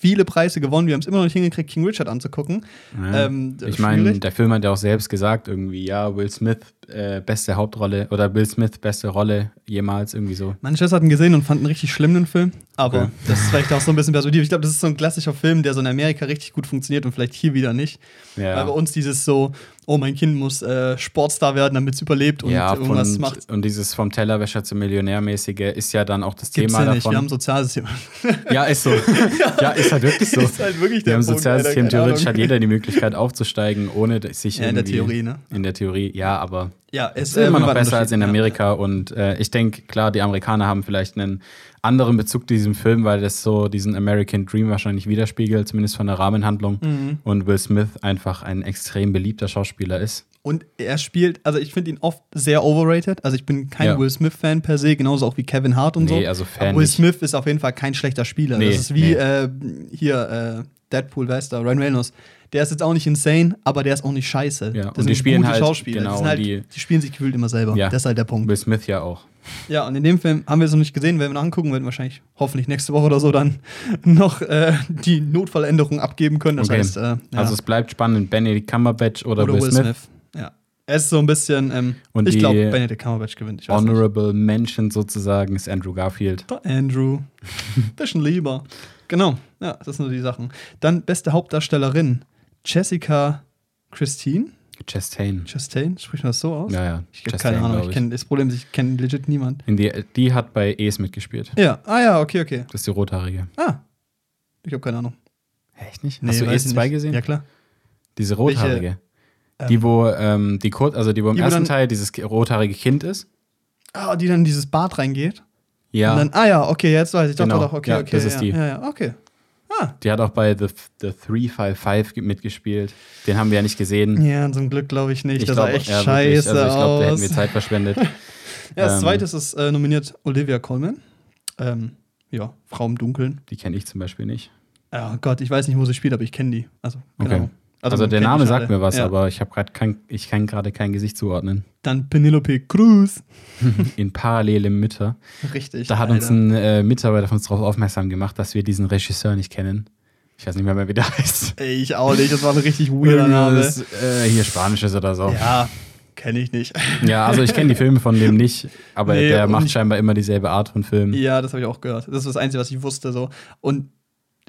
viele Preise gewonnen. Wir haben es immer noch nicht hingekriegt, King Richard anzugucken. Ja. Ähm, ich meine, der Film hat ja auch selbst gesagt, irgendwie, ja, Will Smith, äh, beste Hauptrolle oder Will Smith, beste Rolle jemals, irgendwie so. Meine Schwester hat ihn gesehen und fand einen richtig schlimm, den Film. Aber Okay. das ist vielleicht auch so ein bisschen perspektiv. Ich glaube, das ist so ein klassischer Film, der so in Amerika richtig gut funktioniert und vielleicht hier wieder nicht. Ja. Weil bei uns dieses so, oh, mein Kind muss äh, Sportstar werden, damit es überlebt und ja, irgendwas von, macht. und dieses vom Tellerwäscher zum Millionärmäßige ist ja dann auch das Gibt's Thema ja nicht. davon. Wir haben ein Sozialsystem. ja, ist so. ja, ist halt wirklich so. ist halt wirklich Wir haben ein Sozialsystem, theoretisch hat jeder die Möglichkeit aufzusteigen, ohne sich Ja, in der Theorie, ne? In der Theorie, ja, aber Ja, es ist immer noch besser als in Amerika. Und äh, ich denke, klar, die Amerikaner haben vielleicht einen anderen Bezug zu diesem Film, weil das so diesen American Dream wahrscheinlich widerspiegelt, zumindest von der Rahmenhandlung. Mhm. Und Will Smith einfach ein extrem beliebter Schauspieler ist. Und er spielt, also ich finde ihn oft sehr overrated. Also ich bin kein Ja. Will Smith-Fan per se, genauso auch wie Kevin Hart und Nee, so. also Fan Aber Will. Smith ist auf jeden Fall kein schlechter Spieler. Nee, das ist wie nee. äh, hier äh, Deadpool, da? Ryan Reynolds. Der ist jetzt auch nicht insane, aber der ist auch nicht scheiße. Ja, das und die spielen halt- Schauspieler. genau, die, halt, die- die, spielen sich gefühlt immer selber. Ja. Das ist halt der Punkt. Will Smith ja auch. Ja, und in dem Film haben wir es noch nicht gesehen, werden wir noch angucken, werden wahrscheinlich hoffentlich nächste Woche oder so dann noch äh, die Notfalländerung abgeben können. Das Okay. heißt, äh, ja. Also es bleibt spannend, Benedict Cumberbatch oder, oder Will Smith. Ja. Es ist so ein bisschen, ähm, Und ich glaube, Benedict Cumberbatch gewinnt. Weiß nicht. Honorable Mention sozusagen ist Andrew Garfield. Der Andrew. Bisschen lieber. Genau, ja, das sind nur die Sachen. Dann beste Hauptdarstellerin, Jessica Christine. Chastain. Chastain, spricht man das so aus? Ja, ja. Ich habe keine Ahnung. glaub Ich kenn, das Problem ist, ich kenne legit niemand. In die, die hat bei Es mitgespielt. Ja, ah ja, okay, okay. Das ist die Rothaarige. Ah, ich habe keine Ahnung. Echt nicht? Hast du Es ich 2 nicht. gesehen? Ja, klar. Diese Rothaarige. ähm, die, wo ähm, die also die, wo im Die, wo ersten dann- Teil dieses rothaarige Kind ist. Ah, die dann in dieses Bad reingeht. Ja. Und dann, ah ja, okay, jetzt weiß ich. Doch, Genau. doch, doch, okay, Ja, okay. das ist ja, die. Ja, ja, okay. Ah, die hat auch bei The, The 355 ge- mitgespielt. Den haben wir ja nicht gesehen. ja, zum Glück glaube ich nicht. Ich das sah glaube, echt ja, scheiße wirklich. Also ich glaube, da hätten wir Zeit verschwendet. Ja, als Ähm, zweites ist äh, nominiert Olivia Colman. Ähm, ja, Frau im Dunkeln. Die kenne ich zum Beispiel nicht. Ja, Gott, ich weiß nicht, wo sie spielt, aber ich kenne die. Also, Okay. Also, man der Name sagt mir was, Ja. aber ich habe gerade kein, ich kann gerade kein Gesicht zuordnen. Dann Penelope Cruz. In parallelem Mütter. Richtig. Da hat Alter. uns ein äh, Mitarbeiter von uns darauf aufmerksam gemacht, dass wir diesen Regisseur nicht kennen. Ich weiß nicht mehr, wer der heißt. Ey, ich auch nicht. Das war ein richtig weirder Name. Das, äh, hier Spanisches oder so. Ja, kenne ich nicht. Ja, also ich kenne die Filme von dem nicht, aber Nee, der macht scheinbar immer dieselbe Art von Film. Ja, das habe ich auch gehört. Das ist das Einzige, was ich wusste. So. Und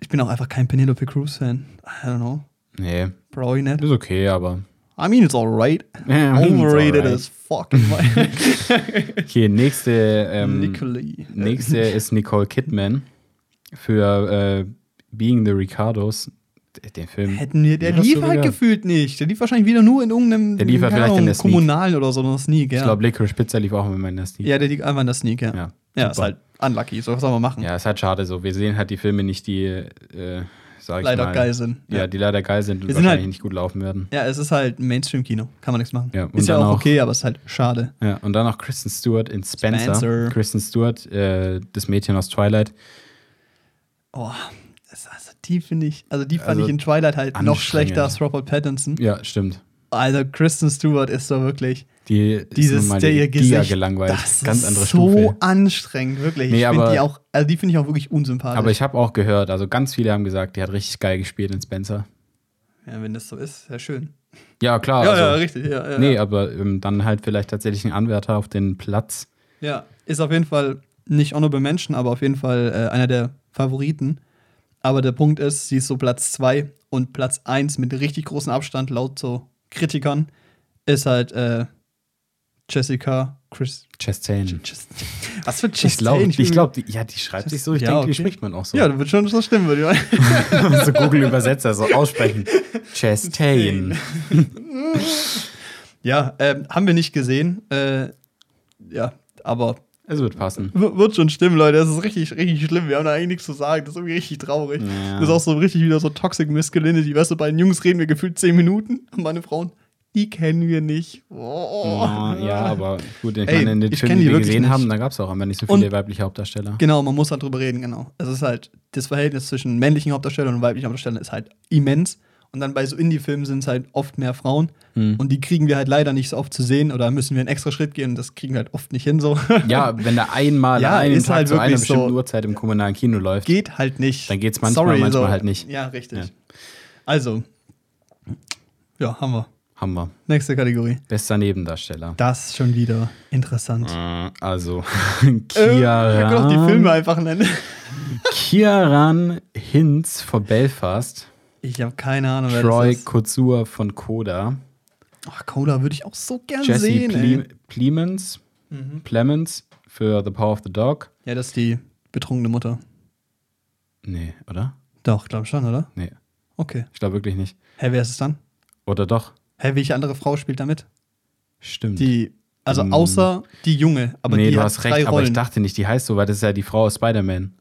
ich bin auch einfach kein Penelope Cruz-Fan. I don't know. Nee, Brauche ich nicht. ist okay, aber. I mean, it's alright. Ja, I mean, Overrated as fuck. in Hier, nächste, ähm, Nicole. nächste ist Nicole Kidman für äh, Being the Ricardos. Den Film. Hätten wir, der lief halt gefühlt nicht. Der lief wahrscheinlich wieder nur in irgendeinem Der lief vielleicht in Ahnung, der Sneak. kommunalen oder so, in der Sneak, ja. Ich glaube, Licorice Pizza lief auch immer in der Sneak. ja, der liegt einfach in der Sneak, ja. Ja, Ja, ist halt unlucky. So, was soll man machen? Ja, ist halt schade so. Wir sehen halt die Filme nicht, die, äh, sag ich Leider mal, geil sind. Ja, die leider geil sind und Wir sind wahrscheinlich halt- nicht gut laufen werden. Ja, es ist halt ein Mainstream-Kino. Kann man nichts machen. Ja, ist ja auch auch- okay, aber es ist halt schade. Ja, und dann noch Kristen Stewart in Spencer. Spencer. Kristen Stewart, äh, das Mädchen aus Twilight. Oh, das, also die finde ich, also die fand Also ich in Twilight halt noch schlechter als Robert Pattinson. Ja, stimmt. Also Kristen Stewart ist so wirklich Die dieses ist der ihr Gesicht, gelangweilt. das Ganz ist andere so Stufe. anstrengend, wirklich. Nee, ich finde aber- die auch, also die finde ich auch wirklich unsympathisch. Aber ich habe auch gehört, also ganz viele haben gesagt, die hat richtig geil gespielt in Spencer. ja, wenn das so ist, sehr schön. Ja, klar. ja, also, ja, richtig. Ja, ja, Nee, ja. aber ähm, dann halt vielleicht tatsächlich ein Anwärter auf den Platz. ja, ist auf jeden Fall nicht honorable Menschen, aber auf jeden Fall äh, einer der Favoriten. Aber der Punkt ist, sie ist so Platz 2 und Platz 1 mit richtig großem Abstand laut so Kritikern ist halt äh, Jessica Chris. Chastain. Chas- Was für Ich Chastain? glaube, bin ich glaub, die, ja, die schreibt sich so. Ich Ja, denke, die okay. spricht man auch so. Ja, das wird schon so stimmen, würde ich so Google-Übersetzer so aussprechen. Chastain. Ja, ähm, haben wir nicht gesehen. Äh, ja, aber Es wird passen. w- wird schon stimmen, Leute. Das ist richtig, richtig schlimm. Wir haben da eigentlich nichts zu sagen. Das ist irgendwie richtig traurig. Ja. Das ist auch so richtig wieder so Toxic Masculinity. Weißt du, bei den Jungs reden wir gefühlt 10 Minuten und meine Frauen, die kennen wir nicht. Oh. Ja, ja, aber gut, ich Ey, meine, in den Filmen, die die wir gesehen nicht. haben, da gab es auch einfach nicht so viele Und- weibliche Hauptdarsteller. Genau, man muss halt drüber reden, genau. Es ist halt, das Verhältnis zwischen männlichen Hauptdarstellern und weiblichen Hauptdarstellern ist halt immens. Und dann bei so Indie-Filmen sind es halt oft mehr Frauen. Hm. Und die kriegen wir halt leider nicht so oft zu sehen. Oder müssen wir einen extra Schritt gehen. Und das kriegen wir halt oft nicht hin so. Ja, wenn da einmal Ja, an einem ist Tag halt zu einer bestimmten so. Uhrzeit im kommunalen Kino läuft, Geht halt nicht. Dann geht's manchmal, manchmal halt nicht. Ja, richtig. Ja. Also, ja, haben wir. haben wir. Nächste Kategorie. Bester Nebendarsteller. Das schon wieder interessant. Äh, Also, Äh, wir können auch die Filme Kieran, einfach nennen. Kieran Hinz von Belfast, Ich habe keine Ahnung, wer Troy das ist. Kotsur von Koda, Ach, Coda würde ich auch so gern Jesse sehen. Ey. Plemons, Mhm. Plemons für The Power of the Dog. Ja, das ist die betrunkene Mutter. Nee, oder? Doch, glaub schon, oder? Nee, Okay. ich glaube wirklich nicht. Hä, wer ist es dann? Oder doch? Hä, welche andere Frau spielt da mit? Stimmt. Die, also Ähm, außer die Junge, aber nee, die du hat hast recht, aber ich dachte nicht, die heißt so, weil das ist ja die Frau aus Spider-Man.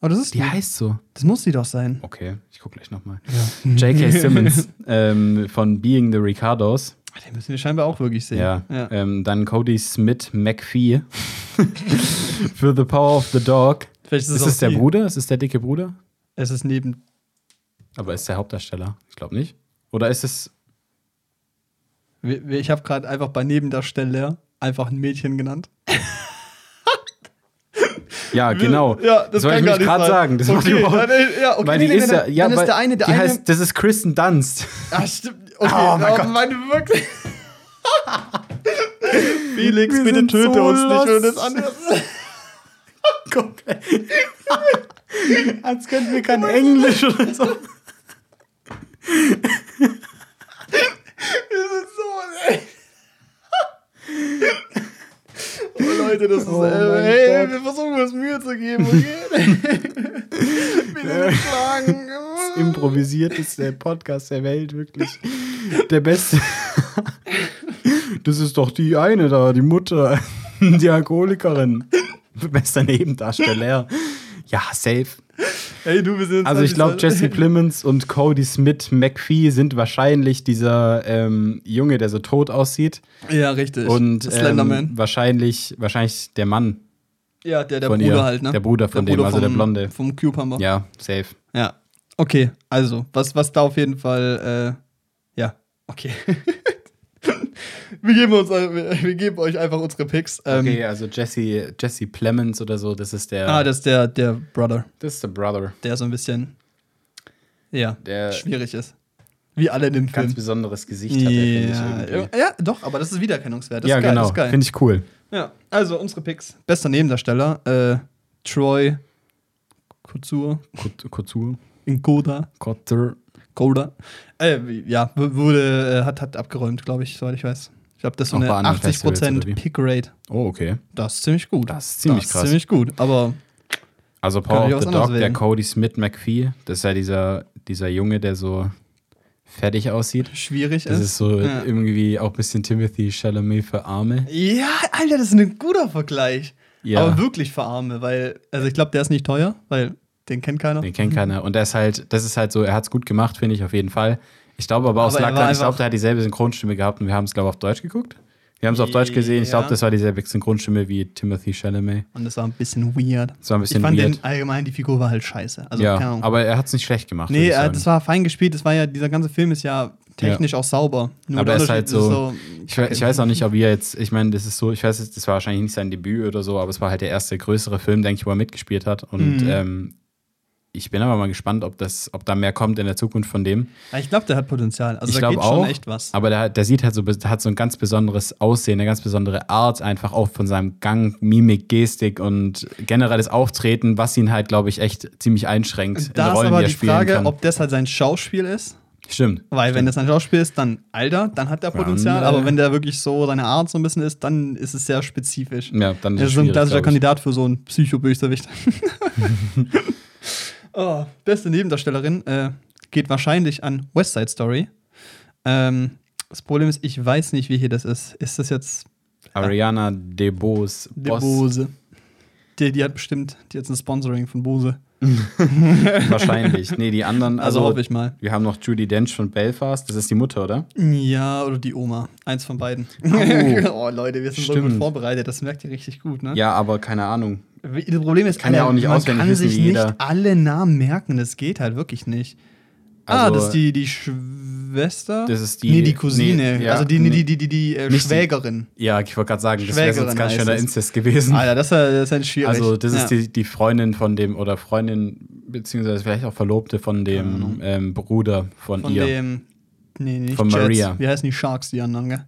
Aber das ist Die heißt so. Das muss sie doch sein. Okay, ich guck gleich nochmal. Ja. J.K. Simmons ähm, von Being the Ricardos. Den müssen wir scheinbar auch wirklich sehen. Ja. ja. Ähm, dann Cody Smith McPhee für The Power of the Dog. Vielleicht ist Ist es es auch der die- Bruder? Ist es der dicke Bruder? Es ist neben. Aber ist der Hauptdarsteller? Ich glaube nicht. Oder ist es. Ich habe gerade einfach bei Nebendarsteller einfach ein Mädchen genannt. Ja, genau. Ja, das wollte ich gar nicht gerade sagen. Das Okay, dann, ja, okay, weil nee, die nee, ist nee, ja. ja dann ist der eine, der die eine. heißt, das ist Kristen Dunst. Ah, stimmt. Okay, Oh mein Gott. meine wirklich. Felix, Wir bitte töte so uns nicht, wenn lost. das anders Guck. Als könnten wir kein Englisch oder so. Wir sind so. Ey. Leute, das ist. Oh äh, hey, Gott. wir versuchen uns Mühe zu geben, okay? Bitte nicht schlagen. improvisierteste Podcast der Welt, wirklich. Der beste. Das ist doch die eine da, die Mutter, die Alkoholikerin. Bester Nebendarsteller. Ja, safe. Hey, du, wir sind. Also ich glaube, Jesse Plemons und Cody Smith McPhee sind wahrscheinlich dieser ähm, Junge, der so tot aussieht. Ja, richtig. Und Das Slenderman. ähm, wahrscheinlich, wahrscheinlich der Mann. ja, der, der Bruder ihr. halt, ne? Der Bruder von dem, also der Blonde. Vom Cucumber. Ja, safe. Ja. Okay, also, was, was da auf jeden Fall, äh, ja, okay. wir, geben uns, wir, wir geben euch einfach unsere Picks. Ähm, Okay, also Jesse, Jesse Plemons oder so, das ist der. Ah, das ist der, der Brother, das ist der Brother. der so ein bisschen, ja, Der schwierig ist. Wie alle in dem ganz Film. besonderes Gesicht hat, finde ich Ja, ja, doch, aber das ist wiedererkennungswert. Das ja, ist geil, genau. Finde ich cool. Ja, also unsere Picks. Bester Nebendarsteller, äh, Troy Kotsur, Kot- Kotsur. in Koda. Kotter. Golda. Äh, ja, wurde, äh, hat, hat abgeräumt, glaube ich, soweit ich weiß. Ich glaube, das ist so eine bei anderen Festivals, 80% oder wie? Pick-Rate. Oh, okay. Das ist ziemlich gut. Das ist ziemlich das krass. Ist ziemlich gut, aber Also Power of was the Dog, der. Cody Smith McPhee, das ist ja dieser, dieser Junge, der so fertig aussieht. schwierig Das ist. ist so Ja. irgendwie auch ein bisschen Timothy Chalamet für Arme. Ja, Alter, das ist ein guter Vergleich. Ja. Aber wirklich für Arme, weil, also ich glaube, der ist nicht teuer, weil den kennt keiner. Den kennt keiner. Und der ist halt, das ist halt so, er hat es gut gemacht, finde ich auf jeden Fall. Ich glaube aber aus Aber er Lackland, ich glaube, der hat dieselbe Synchronstimme gehabt und wir haben es, glaube ich, auf Deutsch geguckt. Wir haben es auf Deutsch gesehen. Ich Ja. glaube, das war dieselbe Synchronstimme wie Timothy Chalamet. Und das war ein bisschen weird. Das war ein bisschen ich fand weird. den allgemein, die Figur war halt scheiße. Also, ja, aber er hat es nicht schlecht gemacht. Nee, das war fein gespielt. Das war ja, dieser ganze Film ist ja technisch auch sauber. Nur Aber er ist halt so- Ich, ich weiß auch nicht, ob ihr jetzt, ich meine, das ist so, ich weiß, das war wahrscheinlich nicht sein Debüt oder so, aber es war halt der erste größere Film, denke ich, wo er mitgespielt hat. Und Mhm. ähm, ich bin aber mal gespannt, ob das, ob da mehr kommt in der Zukunft von dem. Ich glaube, der hat Potenzial. Also ich da geht schon auch. echt was. Aber der, der sieht halt so, der hat so ein ganz besonderes Aussehen, eine ganz besondere Art, einfach auch von seinem Gang, Mimik, Gestik und generelles Auftreten, was ihn halt, glaube ich, echt ziemlich einschränkt in da ist Rollen, aber die er die Frage, kann. ob das halt sein Schauspiel ist. Stimmt. Weil wenn das ein Schauspiel ist, dann Alter, dann hat der Potenzial. aber wenn der wirklich so seine Art so ein bisschen ist, dann ist es sehr spezifisch. Ja, dann ist Er es ist so ein klassischer. Kandidat für so einen Psycho-Bösewicht. oh, beste Nebendarstellerin äh, geht wahrscheinlich an West Side Story. Ähm, Das Problem ist, ich weiß nicht, wie hier das ist. Ist das jetzt Ariana DeBose der Bose? Die, die hat bestimmt, die hat ein Sponsoring von Bose. Wahrscheinlich. Nee, die anderen, Also, also, hoffe ich mal. wir haben noch Judy Dench von Belfast. Das ist die Mutter, oder? Ja, oder die Oma. Eins von beiden. Oh, Leute, wir sind so gut Stimmt. vorbereitet. Das merkt ihr richtig gut, ne? Ja, aber keine Ahnung. Das Problem ist, Kann ja auch nicht man auswendig kann sich nicht alle Namen merken. Das geht halt wirklich nicht. ah, Also, das ist die, die Schwester? Das ist die- Nee, die Cousine. nee, ja, also die, nee. die, die, die, die äh, Nicht die- Schwägerin. Ja, ich wollte gerade sagen, das wäre sonst Schwägerin ganz schöner es. Inzest gewesen. Alter, das ist, ja- das ist halt schwierig. Also, das ist Ja. die, die Freundin von dem, oder Freundin, beziehungsweise vielleicht auch Verlobte von dem ähm, Bruder von, Von ihr. dem. Nee, nicht Von Jets. Maria. Wie heißen die Sharks, die anderen, gell?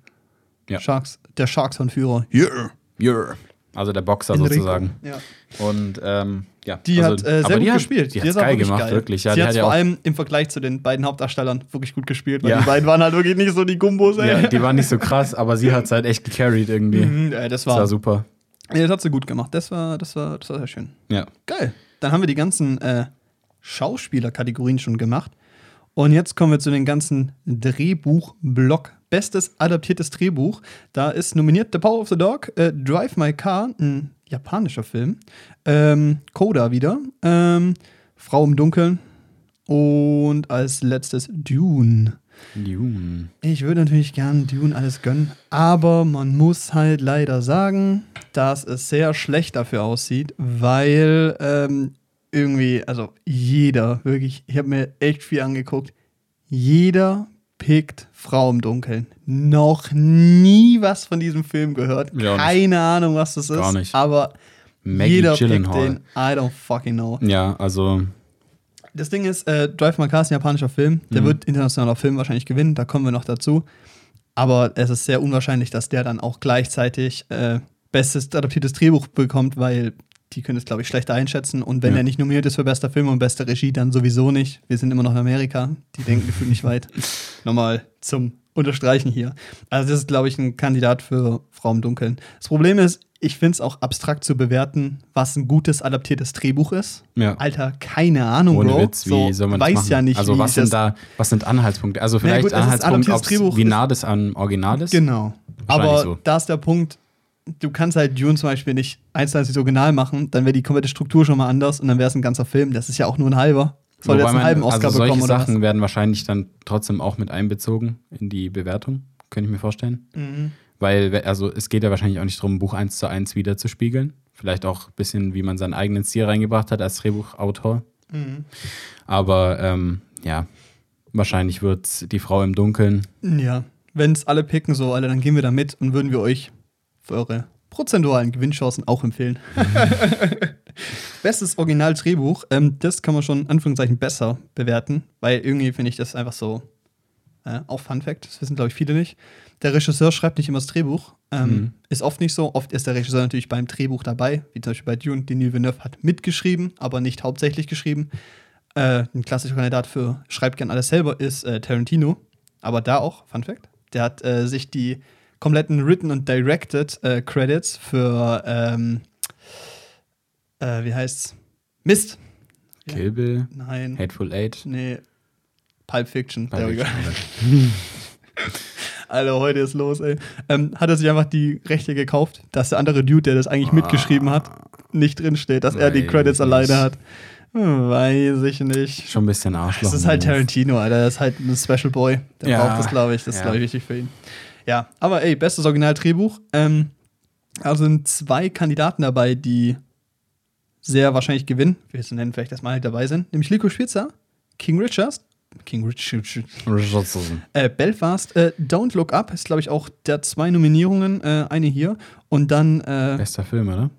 Ja. Sharks. Der Sharks-Anführer. Yeah. Yeah. Also der Boxer Enrico. sozusagen. Ja. Und ähm, ja. Die also, hat äh, sehr gut die hat, gespielt. Die ist hat geil gemacht, wirklich. Ja, Sie die hat hat ja vor allem im Vergleich zu den beiden Hauptdarstellern wirklich gut gespielt, weil Ja. die beiden waren halt wirklich nicht so die Gumbos, ey. ja, die war nicht so krass, aber sie hat es halt echt gecarried irgendwie. Mhm, äh, das Das war war, super. nee, das hat sie gut gemacht. Das war, das war, das war sehr schön. Ja. Geil. Dann haben wir die ganzen äh, Schauspielerkategorien schon gemacht. Und jetzt kommen wir zu den ganzen Drehbuch-Block. Bestes adaptiertes Drehbuch. Da ist nominiert The Power of the Dog, äh, Drive My Car, ein japanischer Film, ähm, Coda wieder, ähm, Frau im Dunkeln und als letztes Dune. Dune. Ich würde natürlich gern Dune alles gönnen, aber man muss halt leider sagen, dass es sehr schlecht dafür aussieht, weil ähm, irgendwie, also jeder, wirklich, ich habe mir echt viel angeguckt, jeder pickt Frau im Dunkeln. Noch nie was von diesem Film gehört. Ja. Keine Ahnung, was das ist. Gar nicht. Aber Maggie jeder pickt Gyllenhaal. den. I don't fucking know. Ja, also Das Ding ist, äh, Drive My Car ist ein japanischer Film. Der Mhm. wird internationaler Film wahrscheinlich gewinnen. Da kommen wir noch dazu. Aber es ist sehr unwahrscheinlich, dass der dann auch gleichzeitig äh, bestes adaptiertes Drehbuch bekommt, weil die können es, glaube ich, schlechter einschätzen. Und wenn Ja. er nicht nominiert ist für bester Film und beste Regie, dann sowieso nicht. Wir sind immer noch in Amerika. Die denken gefühlt nicht weit. Nochmal zum Unterstreichen hier. Also, das ist, glaube ich, ein Kandidat für Frau im Dunkeln. Das Problem ist, ich finde es auch abstrakt zu bewerten, was ein gutes adaptiertes Drehbuch ist. ja. Alter, keine Ahnung, Ohne Bro. Witz, wie so, soll man weiß machen? ja nicht, also wie was sind da, was sind Anhaltspunkte? Also vielleicht gut, es ist Anhaltspunkt, adaptiertes ob's, Drehbuch, wie nah das am Original ist. Genau. Aber so. da ist der Punkt, du kannst halt Dune zum Beispiel nicht eins zu eins ins Original machen, dann wäre die komplette Struktur schon mal anders und dann wäre es ein ganzer Film. Das ist ja auch nur ein halber. Soll Wobei jetzt einen halben Oscar also solche bekommen Sachen werden wahrscheinlich dann trotzdem auch mit einbezogen in die Bewertung, könnte ich mir vorstellen. was? Mhm. Weil, we- also es geht ja wahrscheinlich auch nicht darum, ein Buch eins zu eins wiederzuspiegeln. Vielleicht auch ein bisschen, wie man seinen eigenen Stil reingebracht hat als Drehbuchautor. Mhm. Aber ähm, ja, wahrscheinlich wird die Frau im Dunkeln. Ja, wenn es alle picken, so, alle, dann gehen wir da mit und würden wir euch für eure prozentualen Gewinnchancen auch empfehlen. Bestes Original-Drehbuch, ähm, das kann man schon in Anführungszeichen besser bewerten, weil irgendwie finde ich das einfach so, äh, auch Fun Fact, das wissen glaube ich viele nicht. Der Regisseur schreibt nicht immer das Drehbuch, ähm, Mhm. ist oft nicht so. Oft ist der Regisseur natürlich beim Drehbuch dabei, wie zum Beispiel bei Dune, Denis Villeneuve hat mitgeschrieben, aber nicht hauptsächlich geschrieben. Äh, ein klassischer Kandidat für Schreibt gern alles selber ist äh, Tarantino. Aber da auch, Fun Fact, der hat äh, sich die kompletten Written und Directed äh, Credits für, ähm, äh, wie heißt's? Mist. Kill Bill, Nein. Hateful Eight. Nee. Pulp Fiction. Pulp There we go. Alter, heute ist los, ey. Ähm, hat er sich einfach die Rechte gekauft, dass der andere Dude, der das eigentlich mitgeschrieben hat, nicht drinsteht, dass er die Weiß Credits alleine hat. Weiß ich nicht. Schon ein bisschen Arschloch. Das ist halt Tarantino, Alter. Das ist halt ein Special Boy. Der Ja, braucht das, glaube ich. Das ist, ja. glaube ich, wichtig für ihn. Ja, aber ey, bestes Originaldrehbuch. Ähm, also sind zwei Kandidaten dabei, die sehr wahrscheinlich gewinnen. Wir nennen vielleicht erstmal halt dabei sind. Nämlich Lico Spitzer, King Richards, King Richards, Richardson. äh, Belfast, äh, Don't Look Up ist, glaube ich, auch der zwei Nominierungen, äh, eine hier. Und dann, äh, Bester Film, oder?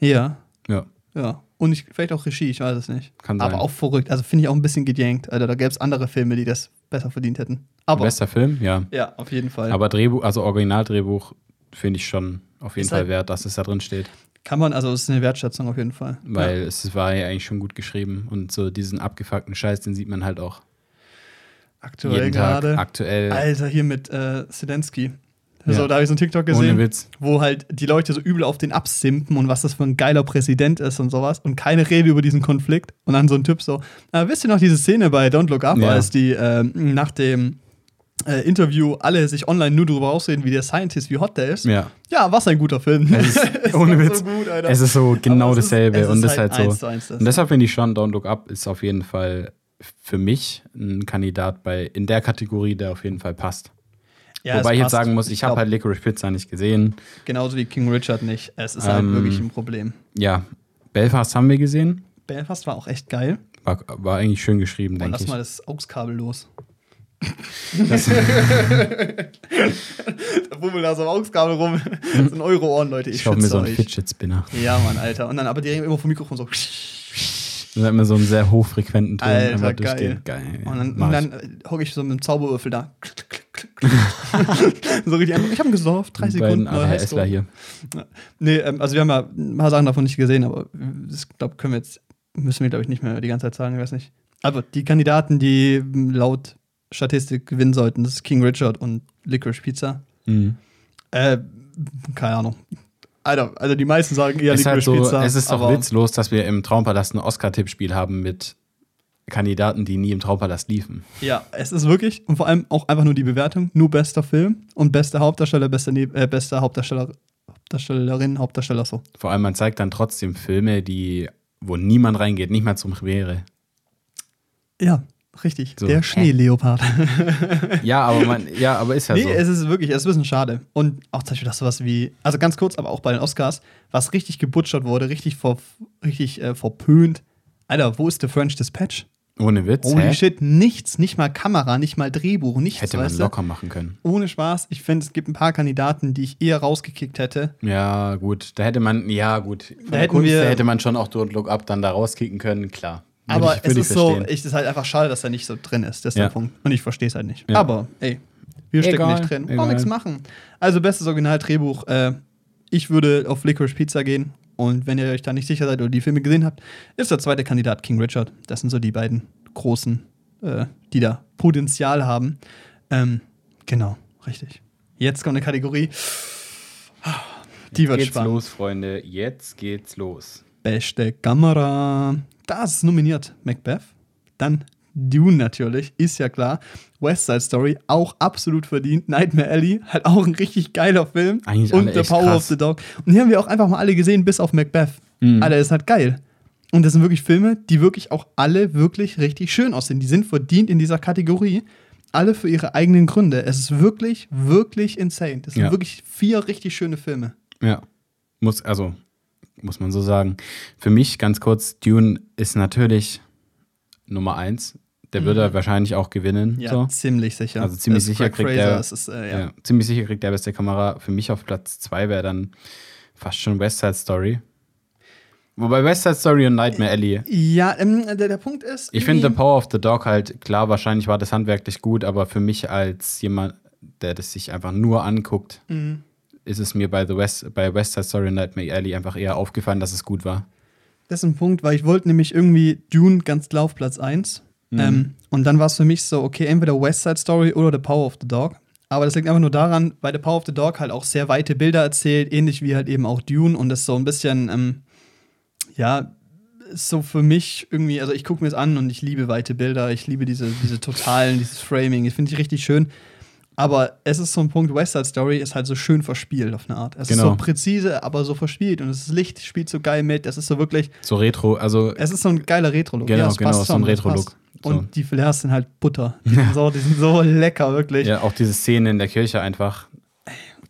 ja, Ja, ja. Und ich, vielleicht auch Regie, ich weiß es nicht. kann sein. Aber auch verrückt. Also finde ich auch ein bisschen gejankt. Alter, da gäbe es andere Filme, die das besser verdient hätten. Aber Bester Film, ja. ja, auf jeden Fall. Aber Drehbuch, also Originaldrehbuch, finde ich schon auf jeden Ist Fall halt- wert, dass es da drin steht. Kann man, also es ist eine Wertschätzung auf jeden Fall. Weil es war ja eigentlich schon gut geschrieben und so diesen abgefuckten Scheiß, den sieht man halt auch ja, aktuell gerade. aktuell. Alter, hier mit äh, Zelensky. So, Ja. da habe ich so einen TikTok gesehen, wo halt die Leute so übel auf den absimpen und was das für ein geiler Präsident ist und sowas und keine Rede über diesen Konflikt. Und dann so ein Typ so, äh, wisst ihr noch diese Szene bei Don't Look Up, Ja. als die äh, nach dem äh, Interview alle sich online nur darüber ausreden, wie der Scientist, wie hot der ist. Ja. Ja, was ein guter Film. Es ist, ohne Witz. so gut, es ist so genau dasselbe. und das ist halt halt so. eins. Und deshalb finde ich schon, Don't Look Up ist auf jeden Fall für mich ein Kandidat bei in der Kategorie, der auf jeden Fall passt. Ja, Wobei ich jetzt sagen muss, ich habe halt Licorice Pizza nicht gesehen. Genauso wie King Richard nicht. Es ist halt Ähm, wirklich ein Problem. Ja, Belfast haben wir gesehen. Belfast war auch echt geil. War, war eigentlich schön geschrieben, denke lass ich. mal das AUX-Kabel los. Das, Da bummelt da so ein AUX-Kabel rum. Das sind eure Ohren, Leute. Ich, ich mir so einen euch. Fidget Spinner. Ja, Mann, Alter. Und dann aber direkt immer vom Mikrofon so. Dann hat man so einen sehr hochfrequenten Ton Alter, geil. Geil. Und dann, dann hocke ich so mit dem Zauberwürfel da. so richtig einfach. Ich habe gesorgt, drei Sekunden. ADHSler Highscore. hier. Nee, ähm, also wir haben ja ein paar Sachen davon nicht gesehen, aber das glaube können wir jetzt, müssen wir glaube ich nicht mehr die ganze Zeit sagen, ich weiß nicht. Aber die Kandidaten, die laut Statistik gewinnen sollten, das ist King Richard und Licorice Pizza. Mhm. Äh, keine Ahnung. Alter, also die meisten sagen eher halt Licorice so, Pizza. es ist doch witzlos, dass wir im Traumpalast ein Oscar-Tippspiel haben mit Kandidaten, die nie im Traumpalast liefen. Ja, es ist wirklich und vor allem auch einfach nur die Bewertung, nur bester Film und bester Hauptdarsteller, bester, ne äh, bester Hauptdarsteller, Hauptdarstellerin, Hauptdarsteller so. Vor allem, man zeigt dann trotzdem Filme, die, wo niemand reingeht, nicht mal zum Premiere. Ja, richtig. So. Der Schneeleopard. Ja, aber man, ja, aber ist ja nee, so. es ist wirklich, es ist ein bisschen schade. Und auch zum Beispiel das sowas wie, also ganz kurz, aber auch bei den Oscars, was richtig gebutschert wurde, richtig, ver, richtig äh, verpönt. Alter, wo ist The French Dispatch? Ohne Witz. Holy hä? shit, nichts, nicht mal Kamera, nicht mal Drehbuch, nichts, Hätte man weißt du? locker machen können. Ohne Spaß. Ich finde, es gibt ein paar Kandidaten, die ich eher rausgekickt hätte. Ja, gut. Da hätte man, ja, gut. Von Da hätten Kunst wir- hätte man schon auch Don't Look Up dann da rauskicken können, klar. Würde Aber ich, es ist ich so, verstehen. ich, es ist halt einfach schade, dass er nicht so drin ist. Das ist Ja. der Punkt. Und ich verstehe es halt nicht. Ja. Aber, ey, wir stecken Egal, nicht drin. Auch egal. nichts machen. Also, bestes Originaldrehbuch. Äh, ich würde auf Licorice Pizza gehen. Und wenn ihr euch da nicht sicher seid oder die Filme gesehen habt, ist der zweite Kandidat King Richard. Das sind so die beiden großen, äh, die da Potenzial haben. Ähm, genau, richtig. Jetzt kommt eine Kategorie. Die wird geht's spannend. los, Freunde. Jetzt geht's los. Beste Kamera. Da ist nominiert Macbeth. Dann Dune natürlich, ist ja klar. West Side Story, auch absolut verdient. Nightmare Alley, halt auch ein richtig geiler Film. Eigentlich Und The Power krass. of the Dog. Und die haben wir auch einfach mal alle gesehen, bis auf Macbeth. Mhm. Alter, ist halt geil. Und das sind wirklich Filme, die wirklich auch alle wirklich richtig schön aussehen. Die sind verdient in dieser Kategorie. Alle für ihre eigenen Gründe. Es ist wirklich, wirklich insane. Das sind Ja. wirklich vier richtig schöne Filme. Ja. Muss, also, muss man so sagen. Für mich ganz kurz, Dune ist natürlich Nummer eins. Der würde wahrscheinlich auch gewinnen. Mhm. Ja, so. ziemlich sicher. Also ziemlich sicher Craig kriegt Fraser, er- es ist, äh, ja. Ja. ziemlich sicher kriegt der beste Kamera. Für mich auf Platz zwei wäre dann fast schon West Side Story. Wobei West Side Story und Nightmare Alley. Ja, ähm, der, der Punkt ist. Ich finde The Power of the Dog halt, klar, wahrscheinlich war das handwerklich gut, aber für mich als jemand, der das sich einfach nur anguckt, Mhm. ist es mir bei, The West, bei West Side Story und Nightmare Alley einfach eher aufgefallen, dass es gut war. Das ist ein Punkt, weil ich wollte nämlich irgendwie Dune ganz klar auf Platz 1. Mhm. Ähm, und dann war es für mich so, okay, entweder West Side Story oder The Power of the Dog. Aber das liegt einfach nur daran, weil The Power of the Dog halt auch sehr weite Bilder erzählt, ähnlich wie halt eben auch Dune und das so ein bisschen, ähm, ja, so für mich irgendwie, also ich gucke mir es an und ich liebe weite Bilder, ich liebe diese, diese totalen, dieses Framing, ich finde ich richtig schön. Aber es ist so ein Punkt, West Side Story ist halt so schön verspielt auf eine Art. Es ist Genau. so präzise, aber so verspielt und das Licht spielt so geil mit. Es ist so wirklich, So Retro, also es ist so ein geiler Retro-Look. Genau, es genau, passt so ein Retro-Look. So. Und die Flairs sind halt Butter. Die sind, so, die sind so lecker, wirklich. ja, auch diese Szene in der Kirche einfach,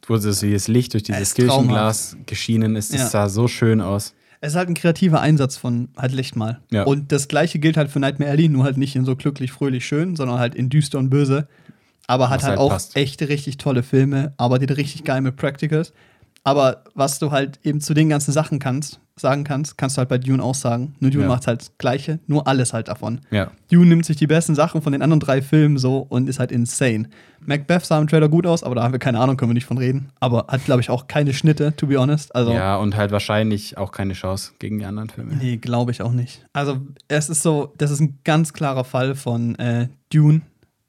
wo das, Licht durch Es dieses ist Kirchenglas geschienen ist, das Ja. sah so schön aus. Es ist halt ein kreativer Einsatz von halt Licht mal. Ja. Und das gleiche gilt halt für Nightmare Alley, nur halt nicht in so glücklich, fröhlich, schön, sondern halt in düster und böse. Aber hat halt halt auch passt. echte, richtig tolle Filme, arbeitet richtig geil mit Practicals. Aber was du halt eben zu den ganzen Sachen kannst, sagen kannst, kannst du halt bei Dune auch sagen. Nur Dune Ja. macht halt das Gleiche, nur alles halt davon. Ja. Dune nimmt sich die besten Sachen von den anderen drei Filmen so und ist halt insane. Macbeth sah im Trailer gut aus, aber da haben wir keine Ahnung, können wir nicht von reden. Aber hat, glaube ich, auch keine Schnitte, to be honest. Also, Ja, und halt wahrscheinlich auch keine Chance gegen die anderen Filme. nee, glaube ich auch nicht. Also, es ist so, das ist ein ganz klarer Fall von äh, Dune.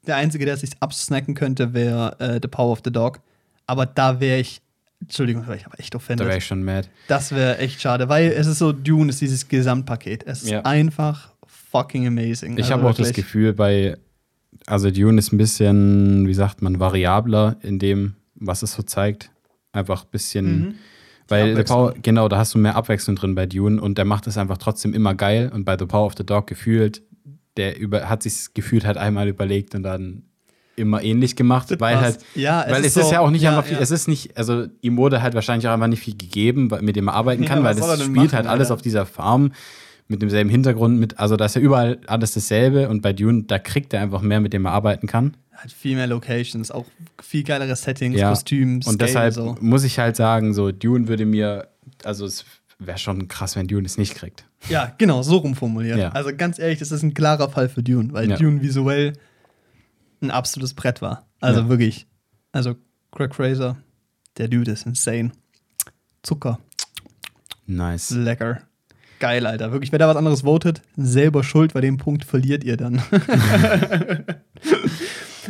Der einzige, der sich absnacken könnte, wäre äh, The Power of the Dog. Aber da wäre ich, Entschuldigung, da wäre ich aber echt Da offended. wäre ich schon mad. Das wäre echt schade, weil es ist so, Dune ist dieses Gesamtpaket. Es ist Ja. einfach fucking amazing. Ich Also habe auch das. Gefühl, bei also Dune ist ein bisschen, wie sagt man, variabler in dem, was es so zeigt. Einfach ein bisschen, Mhm. weil The. Power, genau, da hast du mehr Abwechslung drin bei Dune und der macht es einfach trotzdem immer geil und bei The Power of the Dog gefühlt, der über, hat sich gefühlt halt einmal überlegt und dann immer ähnlich gemacht, weil Was? halt, ja, weil es so- ist ja auch nicht ja, einfach viel, ja. es ist nicht, also ihm wurde halt wahrscheinlich auch einfach nicht viel gegeben, weil- mit dem er arbeiten Ja, kann, weil soll er das spielt machen, halt alles auf dieser Farm mit demselben Hintergrund, mit, also da ist ja überall alles dasselbe und bei Dune, da kriegt er einfach mehr, mit dem er arbeiten kann. Hat viel mehr Locations, auch viel geilere Settings, Ja. Kostüme, Und Scale, deshalb so. muss ich halt sagen, so Dune würde mir, also es wäre schon krass, wenn Dune es nicht kriegt. Ja, genau, so rumformuliert. Ja. Also ganz ehrlich, das ist ein klarer Fall für Dune, weil Ja. Dune visuell ein absolutes Brett war. Also Ja. wirklich. Also Craig Fraser, der Dude ist insane. Zucker, Nice. lecker. Geil, Alter. Wirklich, wer da was anderes votet, selber schuld, bei dem Punkt verliert ihr dann.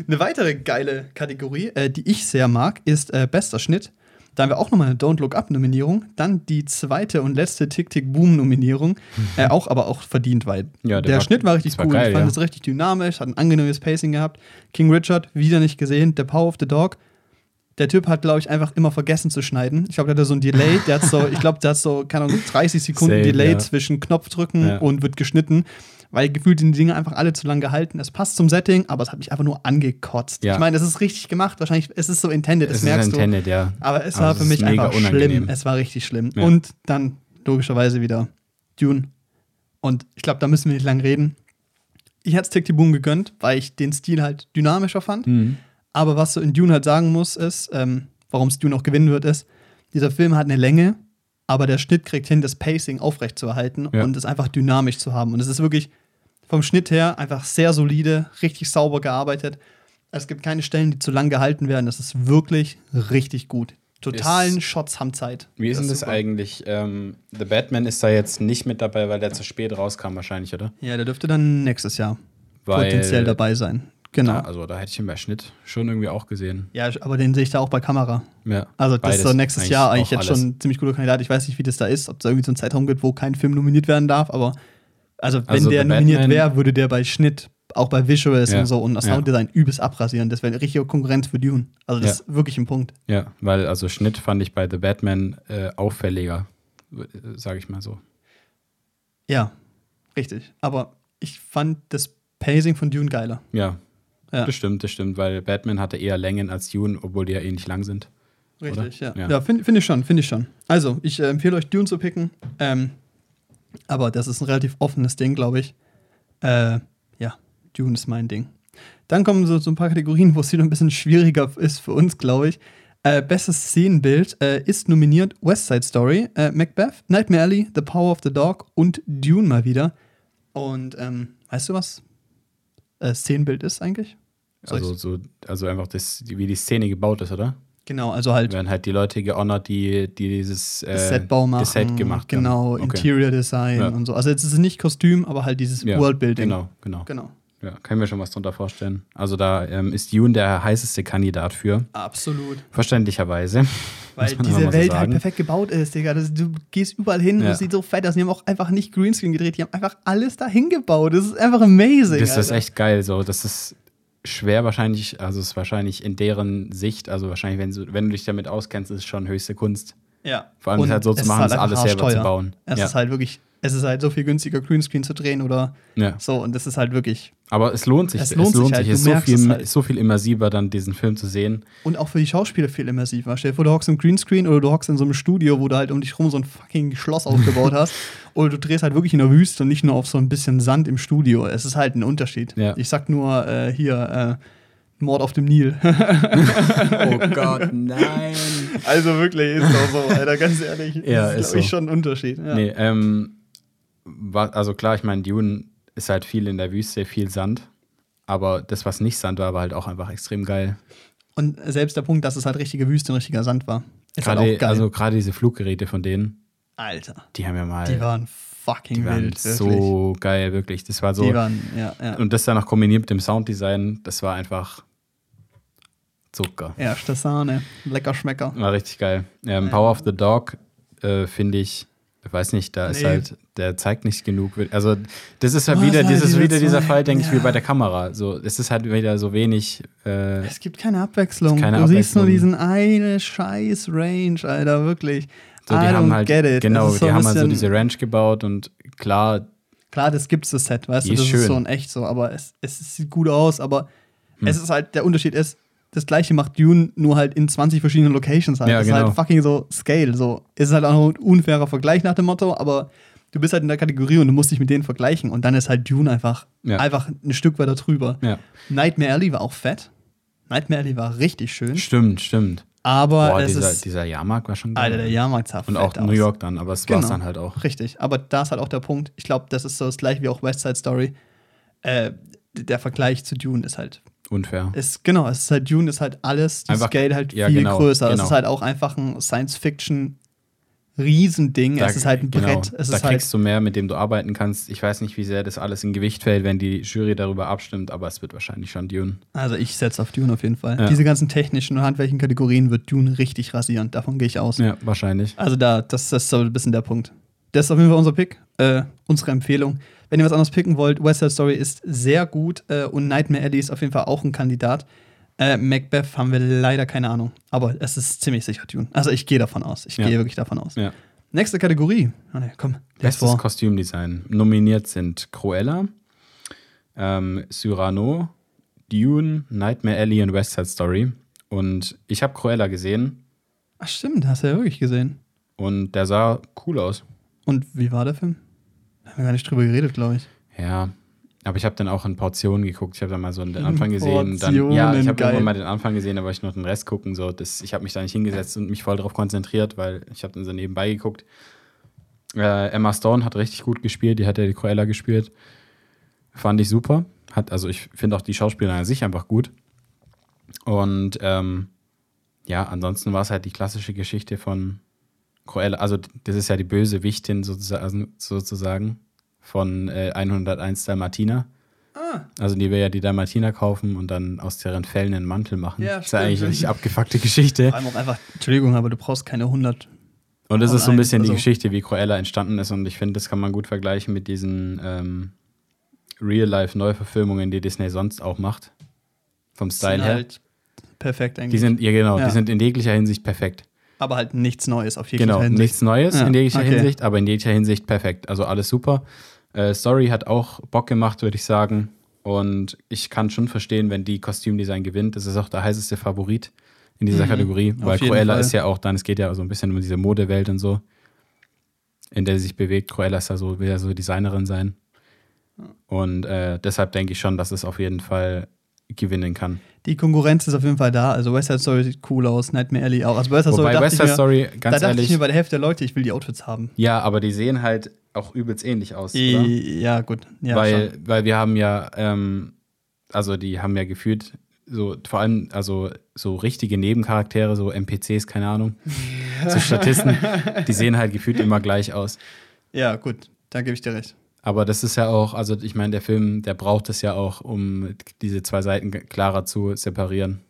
eine weitere geile Kategorie, äh, die ich sehr mag, ist äh, bester Schnitt. Da haben wir auch nochmal eine Don't Look Up-Nominierung. Dann die zweite und letzte Tick-Tick-Boom-Nominierung. Äh, auch, aber auch verdient, weil Ja, der der, war- Schnitt war richtig war cool. geil, ich fand ja. es richtig dynamisch, hat ein angenehmes Pacing gehabt. King Richard, wieder nicht gesehen. The Power of the Dog. Der Typ hat, glaube ich, einfach immer vergessen zu schneiden. Ich glaube, der hat so ein Delay. Der hat so, ich glaube, der hat so, keine Ahnung, 30 Sekunden Same, Delay ja. zwischen Knopfdrücken Ja. und wird geschnitten. Weil gefühlt sind die Dinge einfach alle zu lang gehalten. Es passt zum Setting, aber es hat mich einfach nur angekotzt. Ja. Ich meine, es ist richtig gemacht. Wahrscheinlich, es ist so intended, das es ist merkst intended, ja. du. Aber es Aber war es für ist mich einfach unangenehm. schlimm. Es war richtig schlimm. Ja. Und dann logischerweise wieder Dune. Und ich glaube, da müssen wir nicht lang reden. Ich hätte Tick die Boom gegönnt, weil ich den Stil halt dynamischer fand. Mhm. Aber was du in Dune halt sagen muss, ist, ähm, warum es Dune auch gewinnen wird, ist, dieser Film hat eine Länge, aber der Schnitt kriegt hin, das Pacing aufrechtzuerhalten Ja. und es einfach dynamisch zu haben. Und es ist wirklich vom Schnitt her einfach sehr solide, richtig sauber gearbeitet. Es gibt keine Stellen, die zu lang gehalten werden. Das ist wirklich richtig gut. Totalen Ist- Shots haben Zeit. Wie ist denn das super. eigentlich? Ähm, The Batman ist da jetzt nicht mit dabei, weil der zu spät rauskam, wahrscheinlich, oder? Ja, der dürfte dann nächstes Jahr Weil, potenziell dabei sein. Genau. Ja, also da hätte ich ihn bei Schnitt schon irgendwie auch gesehen. Ja, aber den sehe ich da auch bei Kamera. Ja, Also das ist so nächstes Jahr eigentlich jetzt alles. schon ein ziemlich guter Kandidat. Ich weiß nicht, wie das da ist, ob es da irgendwie so einen Zeitraum gibt, wo kein Film nominiert werden darf, aber also wenn Also der nominiert wäre, würde der bei Schnitt, auch bei Visuals Ja. und so und das Ja. Sounddesign übelst abrasieren. Das wäre eine richtige Konkurrenz für Dune. Also das Ja. ist wirklich ein Punkt. Ja, weil also Schnitt fand ich bei The Batman äh, auffälliger, sage ich mal so. Ja, richtig. Aber ich fand das Pacing von Dune geiler. Ja, Ja. das stimmt, das stimmt, weil Batman hatte eher Längen als Dune, obwohl die ja ähnlich lang sind. Richtig, ja. Ja. Ja, finde find ich schon, finde ich schon. Also, ich äh, empfehle euch Dune zu picken. Ähm, aber das ist ein relativ offenes Ding, glaube ich. Äh, ja, Dune ist mein Ding. Dann kommen so, so ein paar Kategorien, wo es wieder ein bisschen schwieriger ist für uns, glaube ich. Äh, bestes Szenenbild äh, ist nominiert West Side Story, äh, Macbeth, Nightmare Alley, The Power of the Dog und Dune mal wieder. Und ähm, weißt du, was äh, Szenenbild ist eigentlich? Soll Also, so, also einfach das, wie die Szene gebaut ist, oder? Genau, also halt Werden halt die Leute gehonored, die, die dieses äh, Setbau machen. Set gemacht Genau, haben. Okay. Interior Design Ja. und so. Also jetzt ist es nicht Kostüm, aber halt dieses Ja, Worldbuilding. Genau, genau. Genau. Ja, kann ich mir schon was drunter vorstellen. Also da ähm, ist Dune der heißeste Kandidat für. Absolut. Verständlicherweise. Weil diese mal so Welt halt perfekt gebaut ist, Digga. Das, du gehst überall hin und Ja. es sieht so fett aus. Die haben auch einfach nicht Greenscreen gedreht, die haben einfach alles dahin gebaut. Das ist einfach amazing. Das ist Alter. echt geil. So, das ist schwer wahrscheinlich, also es ist wahrscheinlich in deren Sicht, also wahrscheinlich, wenn du, wenn du dich damit auskennst, ist es schon höchste Kunst. Ja. Vor allem Und es halt so zu es machen, ist halt alles selber zu arschteuer. bauen. Es ja. ist halt wirklich, es ist halt so viel günstiger, Greenscreen zu drehen oder ja. so. Und das ist halt wirklich. Aber es lohnt sich. Es lohnt sich halt, Es ist so viel, es halt. so viel immersiver, dann diesen Film zu sehen. Und auch für die Schauspieler viel immersiver. Stell dir vor, du hockst im Greenscreen oder du hockst in so einem Studio, wo du halt um dich rum so ein fucking Schloss aufgebaut hast. Oder du drehst halt wirklich in der Wüste und nicht nur auf so ein bisschen Sand im Studio. Es ist halt ein Unterschied. Ja. Ich sag nur äh, hier, äh, Mord auf dem Nil. Oh Gott, nein. also wirklich, ist doch so, Alter, ganz ehrlich. Ja, das ist glaub ich, so. schon ein Unterschied. Ja. Nee, ähm, also klar, ich meine, Dune ist halt viel in der Wüste, viel Sand. Aber das, was nicht Sand war, war halt auch einfach extrem geil. Und selbst der Punkt, dass es halt richtige Wüste und richtiger Sand war, ist halt Gerade, auch geil. also gerade diese Fluggeräte von denen, Alter, die haben ja mal, die waren fucking die waren wild. so geil, wirklich. Das war so. Die waren, ja, ja. und das dann noch kombiniert mit dem Sounddesign, das war einfach Zucker. Erste Sahne, lecker Schmecker. War richtig geil. Ähm, Power of the Dog äh, finde ich weiß nicht, da ist Nee. halt, der zeigt nicht genug. Also, das ist halt hast wieder, halt das ist diese wieder dieser zwei- Fall, denke ich, wie ja. bei der Kamera. So, es ist halt wieder so wenig. Äh, Es gibt keine Abwechslung. Keine du siehst nur Abwechslung. diesen eine scheiß Range, Alter, wirklich. so, die I haben halt, get it. genau, Es ist die ein haben halt so diese Ranch gebaut und klar, Klar, das gibt's das Set, weißt du, das ist ist schön. so in echt so, aber es, es sieht gut aus, aber Hm. es ist halt, der Unterschied ist, das gleiche macht Dune nur halt in 20 verschiedenen Locations halt. Ja, das ist genau. halt fucking so Scale. So. Es ist halt auch ein unfairer Vergleich nach dem Motto, aber du bist halt in der Kategorie und du musst dich mit denen vergleichen. Und dann ist halt Dune einfach, Ja. einfach ein Stück weiter drüber. ja, Nightmare Alley war auch fett. Nightmare Alley war richtig schön, stimmt, stimmt. aber Boah, es dieser, ist. dieser Jahrmarkt war schon geil. Alter, der Jahrmarkt sah Und auch aus. New York dann, aber es war Genau. dann halt auch. Richtig, aber da ist halt auch der Punkt. Ich glaube, das ist so das gleiche wie auch West Side Story. Äh, der Vergleich zu Dune ist halt, Unfair. ist genau, es ist halt Dune ist halt alles, die Einfach- Scale halt ja, viel genau, größer. Es genau. ist halt auch einfach ein Science Fiction Riesending. es ist halt ein genau, Brett. Es da halt kriegst du mehr, mit dem du arbeiten kannst. Ich weiß nicht, wie sehr das alles in Gewicht fällt, wenn die Jury darüber abstimmt, aber es wird wahrscheinlich schon Dune. also ich setze auf Dune auf jeden Fall. Ja. Diese ganzen technischen und handwerklichen Kategorien wird Dune richtig rasieren. Davon gehe ich aus. Ja, wahrscheinlich. Also da, das, das ist so ein bisschen der Punkt. Das ist auf jeden Fall unser Pick, äh, unsere Empfehlung. Wenn ihr was anderes picken wollt, West Side Story ist sehr gut äh, und Nightmare Alley ist auf jeden Fall auch ein Kandidat. Äh, Macbeth haben wir leider keine Ahnung, aber es ist ziemlich sicher Dune. Also ich gehe davon aus. Ich Ja. gehe wirklich davon aus. Ja. Nächste Kategorie. Oh, nee, komm, Bestes. Kostümdesign. Nominiert sind Cruella, ähm, Cyrano, Dune, Nightmare Alley und West Side Story. Und ich habe Cruella gesehen Ach stimmt, hast du ja wirklich gesehen. und der sah cool aus. Und wie war der Film? Haben wir gar nicht drüber geredet, glaube ich. Ja, aber ich habe dann auch in Portionen geguckt. Ich habe dann mal so den Anfang gesehen. Dann, Portionen, ja, ich habe irgendwann mal den Anfang gesehen, aber ich noch den Rest gucken. So, das, ich habe mich da nicht hingesetzt und mich voll darauf konzentriert, weil ich habe dann so nebenbei geguckt. Äh, Emma Stone hat richtig gut gespielt. Die hat ja die Cruella gespielt. Fand ich super. Hat, also ich finde auch die Schauspielerin an sich einfach gut. Und ähm, ja, ansonsten war es halt die klassische Geschichte von Cruella. Also das ist ja die böse Wichtin sozusagen, sozusagen von äh, 101 Dalmatiner. Ah. Also die will ja die Dalmatiner kaufen und dann aus deren Fellen einen Mantel machen. Ja, das ist ja eigentlich eine abgefuckte Geschichte. Vor allem auch einfach, Entschuldigung, aber du brauchst keine 100. Und das ist so ein bisschen die also- Geschichte, wie Cruella entstanden ist. Und ich finde, das kann man gut vergleichen mit diesen ähm, Real-Life-Neuverfilmungen, die Disney sonst auch macht. Vom Style Sind her. halt perfekt eigentlich. Die sind, ja genau, Ja. die sind in jeglicher Hinsicht perfekt. Aber halt nichts Neues auf jeglicher Genau, Hinsicht. nichts Neues Ja, in jeglicher okay. Hinsicht, aber in jeglicher Hinsicht perfekt. Also alles super. Äh, Story hat auch Bock gemacht, würde ich sagen. Und ich kann schon verstehen, wenn die Kostümdesign gewinnt. Das ist auch der heißeste Favorit in dieser Mhm, Kategorie, weil jeden Cruella Fall. ist ja auch dann, es geht ja so ein bisschen um diese Modewelt und so, in der sie sich bewegt. Cruella ist ja so, will ja so Designerin sein. Und äh, deshalb denke ich schon, dass es auf jeden Fall gewinnen kann. Die Konkurrenz ist auf jeden Fall da. Also West Side Story sieht cool aus, Nightmare Alley auch. Also West Side Story Wobei dachte West Side mir, Story, da ganz dachte ehrlich, ich mir bei der Hälfte der Leute, ich will die Outfits haben. ja, aber die sehen halt auch übelst ähnlich aus, oder? Ja, gut. Ja, weil, schon. weil wir haben ja, ähm, also die haben ja gefühlt so, vor allem, also so richtige Nebencharaktere, so NPCs, keine Ahnung, so Statisten, die sehen halt gefühlt immer gleich aus. ja, gut. Da gebe ich dir recht. Aber das ist ja auch, also ich meine, der Film, der braucht es ja auch, um diese zwei Seiten klarer zu separieren.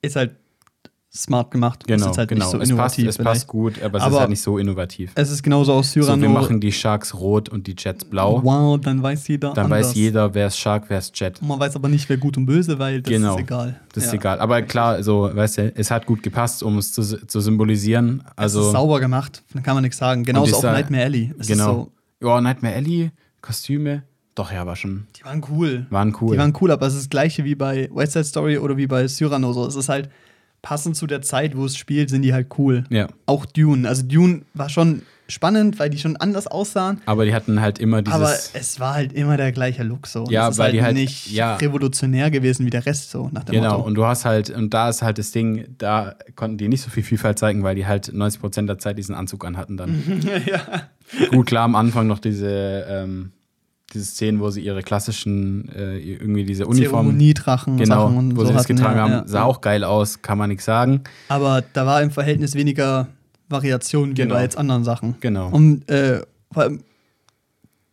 Ist halt smart gemacht. ist Genau, halt genau. nicht so es passt, innovativ. es passt gut, aber es Aber ist halt nicht so innovativ. Es ist genauso aus So, Cyrano. wir machen die Sharks rot und die Jets blau. Wow, dann weiß jeder Dann anders. weiß jeder, wer ist Shark, wer ist Jet. Man weiß aber nicht, wer gut und böse, weil das Genau. ist egal. Das ist Ja. egal. Aber klar, so, weißt du, es hat gut gepasst, um es zu, zu symbolisieren. es ist Also, sauber gemacht, dann kann man nichts sagen. Genauso auch Nightmare Alley. Es genau. Ist so, Ja, Nightmare Alley, Kostüme, doch, ja, war schon, die waren cool. waren cool. Die waren cool, aber es ist das gleiche wie bei West Side Story oder wie bei Cyrano. So. Es ist halt passend zu der Zeit, wo es spielt, sind die halt cool. ja, Auch Dune. Also Dune war schon spannend, weil die schon anders aussahen. aber die hatten halt immer dieses. aber es war halt immer der gleiche Look so. Ja, es ist weil halt die halt- nicht ja. revolutionär gewesen wie der Rest so nach dem Genau, Motto. und du hast halt, und da ist halt das Ding, da konnten die nicht so viel Vielfalt zeigen, weil die halt 90% der Zeit diesen Anzug anhatten dann. ja. Gut, klar, am Anfang noch diese, ähm, diese Szenen, wo sie ihre klassischen, äh, irgendwie diese Uniformen, Zeremoniedrachen genau, Sachen und wo so sie das hatten, getragen ja, haben, ja. sah auch geil aus, kann man nichts sagen. Aber da war im Verhältnis weniger Variation wie Genau. bei jetzt anderen Sachen. Genau. Und äh, vor allem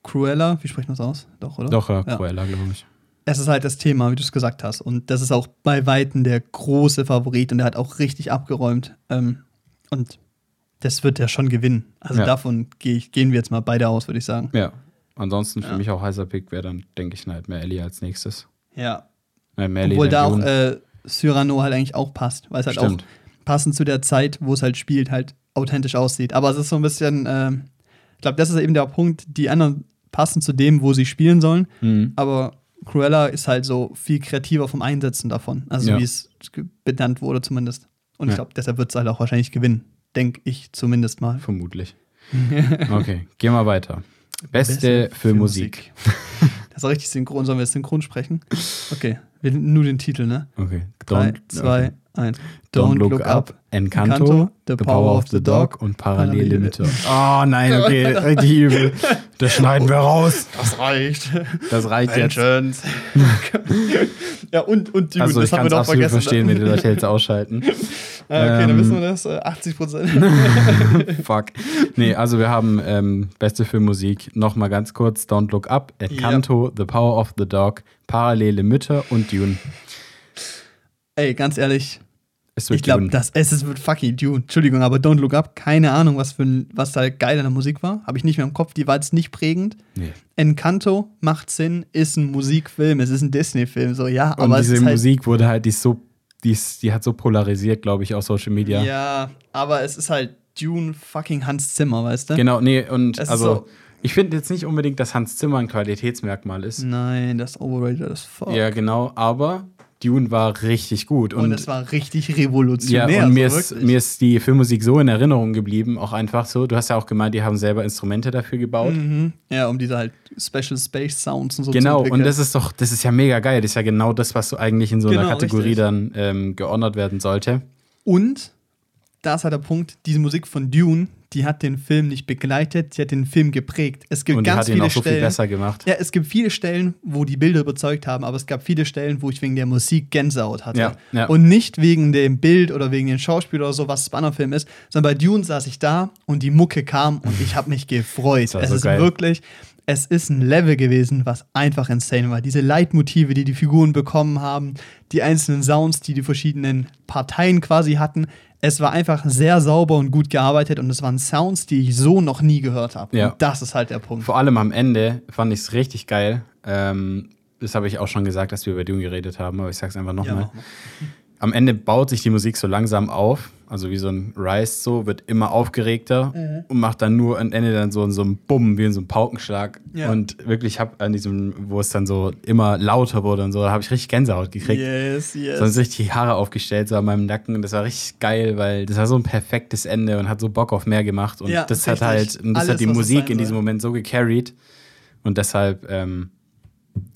Cruella, wie spricht man das aus? Doch, oder? Doch, Ja. Cruella, glaube ich. Es ist halt das Thema, wie du es gesagt hast. Und das ist auch bei Weitem der große Favorit und der hat auch richtig abgeräumt. Ähm, und das wird er schon gewinnen. Also Ja. davon geh ich, gehen wir jetzt mal beide aus, würde ich sagen. Ja. Ansonsten für Ja. mich auch heißer Pick wäre dann, denke ich, Nightmare Alley als nächstes. Ja. Äh, Melly, Obwohl da auch äh, Cyrano halt eigentlich auch passt, weil es halt Stimmt. auch passend zu der Zeit, wo es halt spielt, halt authentisch aussieht. Aber es ist so ein bisschen, ähm, ich glaube, das ist eben der Punkt, die anderen passen zu dem, wo sie spielen sollen, Mhm. aber Cruella ist halt so viel kreativer vom Einsetzen davon, also Ja. wie es benannt wurde zumindest. Und ich glaube, deshalb wird es halt auch wahrscheinlich gewinnen, denke ich zumindest mal. Vermutlich. Okay, gehen wir weiter. Beste, für Musik. Das ist auch richtig synchron. Sollen wir synchron sprechen? Okay, wir, nur den Titel, ne? Okay. Drei, zwei, eins. Don't, look, up. Encanto, The Power of the Dog und Parallele Mitte. Oh nein, okay, richtig übel. Das schneiden wir raus. Das reicht. Das reicht jetzt. Vengeance. ja, und, und Dune, Also ich das haben kann wir es noch absolut vergessen. verstehen, wenn die Leute jetzt ausschalten. Ah, okay, dann Ähm, wissen wir das. äh, 80 Prozent. Fuck. Nee, also wir haben ähm, Beste für Musik. Nochmal ganz kurz. Don't Look Up, Encanto, The Power of the Dog, Parallele Mütter und Dune. Ey, ganz ehrlich, Es wird ich glaube, das es ist wird fucking Dune. Entschuldigung, aber Don't Look Up, keine Ahnung, was für was da geil in der Musik war. Habe ich nicht mehr im Kopf, die war jetzt nicht prägend. Nee. Encanto macht Sinn, ist ein Musikfilm, es ist ein Disney-Film, so ja, Und aber es diese halt, Musik wurde halt, die so, die, ist, die hat so polarisiert, glaube ich, auf Social Media. Ja, aber es ist halt Dune fucking Hans Zimmer, weißt du? Genau, nee, und Es also so- ich finde jetzt nicht unbedingt, dass Hans Zimmer ein Qualitätsmerkmal ist. Nein, das ist overrated as fuck. Ja, genau, aber Dune war richtig gut. Und, Und, es war richtig ja, revolutionär. und mir, so ist, wirklich. mir ist die Filmmusik so in Erinnerung geblieben, auch einfach so. Du hast ja auch gemeint, die haben selber Instrumente dafür gebaut. Mhm. Ja, um diese halt Special Space Sounds und so Genau, und das ist doch, das ist ja mega geil. Das ist ja genau das, was so eigentlich in so einer Genau, Kategorie richtig. dann ähm, geordnet werden sollte. Und da ist halt der Punkt, diese Musik von Dune, die hat den Film nicht begleitet, die hat den Film geprägt. Es gibt Und ganz viele so Stellen. viel. Ja, es gibt viele Stellen, wo die Bilder überzeugt haben, aber es gab viele Stellen, wo ich wegen der Musik Gänsehaut hatte. Ja, ja. Und nicht wegen dem Bild oder wegen dem Schauspieler oder so, was Spannerfilm ist, sondern bei Dune saß ich da und die Mucke kam und ich habe mich gefreut. Es so ist geil. wirklich, es ist ein Level gewesen, was einfach insane war. Diese Leitmotive, die die Figuren bekommen haben, die einzelnen Sounds, die die verschiedenen Parteien quasi hatten. Es war einfach sehr sauber und gut gearbeitet und es waren Sounds, die ich so noch nie gehört habe. Ja. Und das ist halt der Punkt. Vor allem am Ende fand ich es richtig geil. Ähm, das habe ich auch schon gesagt, dass wir über Dune geredet haben, aber ich sag's einfach Ja, nochmal. mach mal. Am Ende baut sich die Musik so langsam auf, also wie so ein Rise so, wird immer aufgeregter Mhm. und macht dann nur am Ende dann so, so ein Bumm, wie in so einem Paukenschlag. Ja. Und wirklich, ich habe an diesem, wo es dann so immer lauter wurde und so, da habe ich richtig Gänsehaut gekriegt. Yes, yes. Sonst richtig die Haare aufgestellt, so an meinem Nacken. Und das war richtig geil, weil das war so ein perfektes Ende und hat so Bock auf mehr gemacht. Und Ja, das hat richtig. halt, und das Alles, hat die Musik in diesem. Moment so gecarried. Und deshalb, ähm,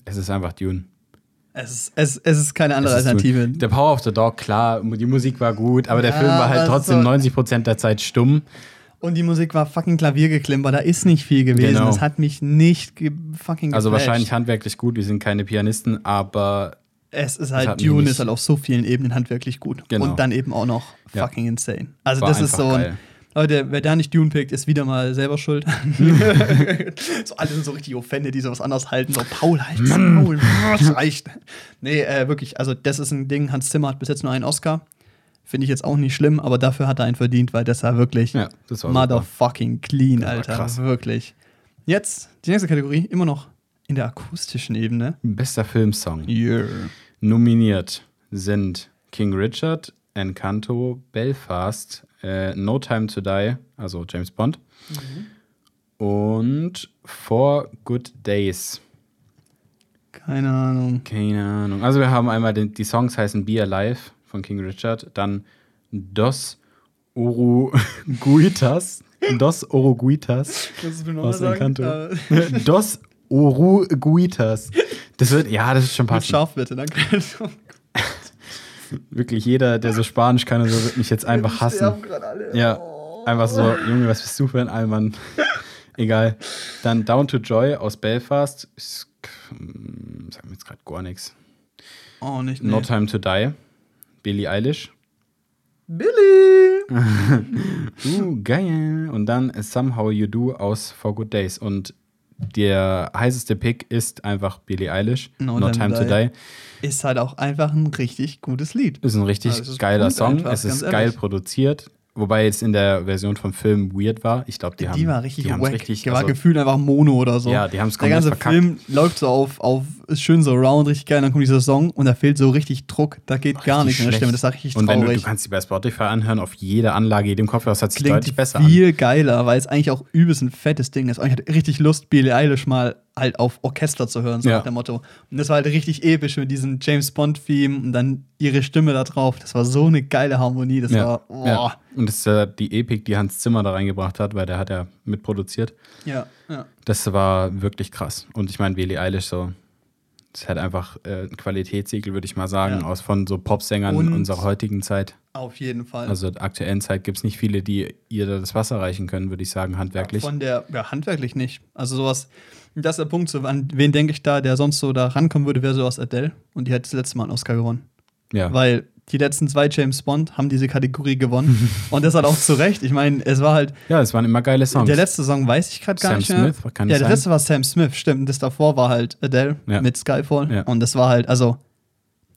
es ist einfach Dune. Es ist, es, es ist keine andere ist Alternative. Dune. Der Power of the Dog, klar, die Musik war gut, aber der Ja, Film war halt trotzdem so- 90% der Zeit stumm. Und die Musik war fucking Klaviergeklimper, da ist nicht viel gewesen. Genau. Das hat mich nicht fucking Also geflasht. wahrscheinlich handwerklich gut, wir sind keine Pianisten, aber Es ist halt, Dune ist halt auf so vielen Ebenen handwerklich gut. Genau. Und dann eben auch noch Ja. fucking insane. Also War das ist so ein. geil. Leute, wer da nicht Dune pickt, ist wieder mal selber schuld. so alle sind so richtig offended, die sowas anders halten. So, Paul, halt das Maul, das reicht. Nee, äh, wirklich, also das ist ein Ding. Hans Zimmer hat bis jetzt nur einen Oscar. Finde ich jetzt auch nicht schlimm, aber dafür hat er einen verdient, weil das war wirklich ja, das war super. motherfucking clean, war Alter. krass. Wirklich. Jetzt die nächste Kategorie, immer noch in der akustischen Ebene. Bester Filmsong. Yeah. Nominiert sind King Richard, Encanto, Belfast, äh, No Time to Die, also James Bond, und Four Good Days. Keine Ahnung. Keine Ahnung. Also wir haben einmal den, die Songs heißen Be Alive von King Richard, dann Dos Oruguitas, Dos mir aus Encanto. Äh, Dos Oruguitas. Das wird, ja, das ist schon mit passend. scharf bitte, danke. Wirklich jeder, der so Spanisch kann und so, wird mich jetzt einfach hassen. Ja, einfach so, Junge, was bist du für ein Allmann? Egal. Dann Down to Joy aus Belfast. Ist, hm, sag mir jetzt gerade gar nichts. Oh, nicht nee. No Time to Die. Billie Eilish. Billy! Uh, geil. Und dann Somehow You Do aus For Good Days. Und der heißeste Pick ist einfach Billie Eilish. No No, Time Time to Die. Ist halt auch einfach ein richtig gutes Lied. Ist ein richtig Also geiler Song. einfach, es ist ehrlich. geil produziert Wobei jetzt in der Version vom Film weird war. Ich glaube, die haben Die war richtig die wack. richtig die war also, gefühlt einfach Mono oder so. Ja, die haben's Der komplett ganze verkackt. Film läuft so auf, auf, ist schön so round, richtig geil, dann kommt dieser Song und da fehlt so richtig Druck. Da geht gar richtig nichts in der. Stimme. Das ist richtig Und wenn du, traurig. du kannst die bei Spotify anhören, auf jeder Anlage, jedem Kopfhörer, das hört sich Klingt deutlich besser an. viel geiler, weil es eigentlich auch übelst ein fettes Ding ist. Und ich hatte richtig Lust, Billie Eilish mal halt auf Orchester zu hören, so Ja. nach dem Motto. Und das war halt richtig episch mit diesem James Bond-Theme und dann ihre Stimme da drauf. Das war so eine geile Harmonie. Das Ja, war, boah. ja. Und das ist äh, die Epik, die Hans Zimmer da reingebracht hat, weil der hat ja mitproduziert. Ja, ja. Das war wirklich krass. Und ich meine, Billie Eilish so, ist halt einfach äh, ein Qualitätssiegel, würde ich mal sagen, Ja. aus von so Popsängern Und- unserer heutigen Zeit. Auf jeden Fall. Also der aktuellen Zeit gibt es nicht viele, die ihr da das Wasser reichen können, würde ich sagen, handwerklich. Von der, ja, handwerklich nicht. Also sowas, das ist der Punkt, so, an wen denke ich da, der sonst so da rankommen würde, wäre sowas Adele. Und die hat das letzte Mal einen Oscar gewonnen. ja. Weil die letzten zwei James Bond haben diese Kategorie gewonnen. und das hat auch zu Recht. Ich meine, es war halt, ja, es waren immer geile Songs. der letzte Song weiß ich gerade gar Sam nicht mehr. Smith, kann ja, der sein? letzte war Sam Smith, stimmt. Und das davor war halt Adele Ja. mit Skyfall. Ja. Und das war halt, also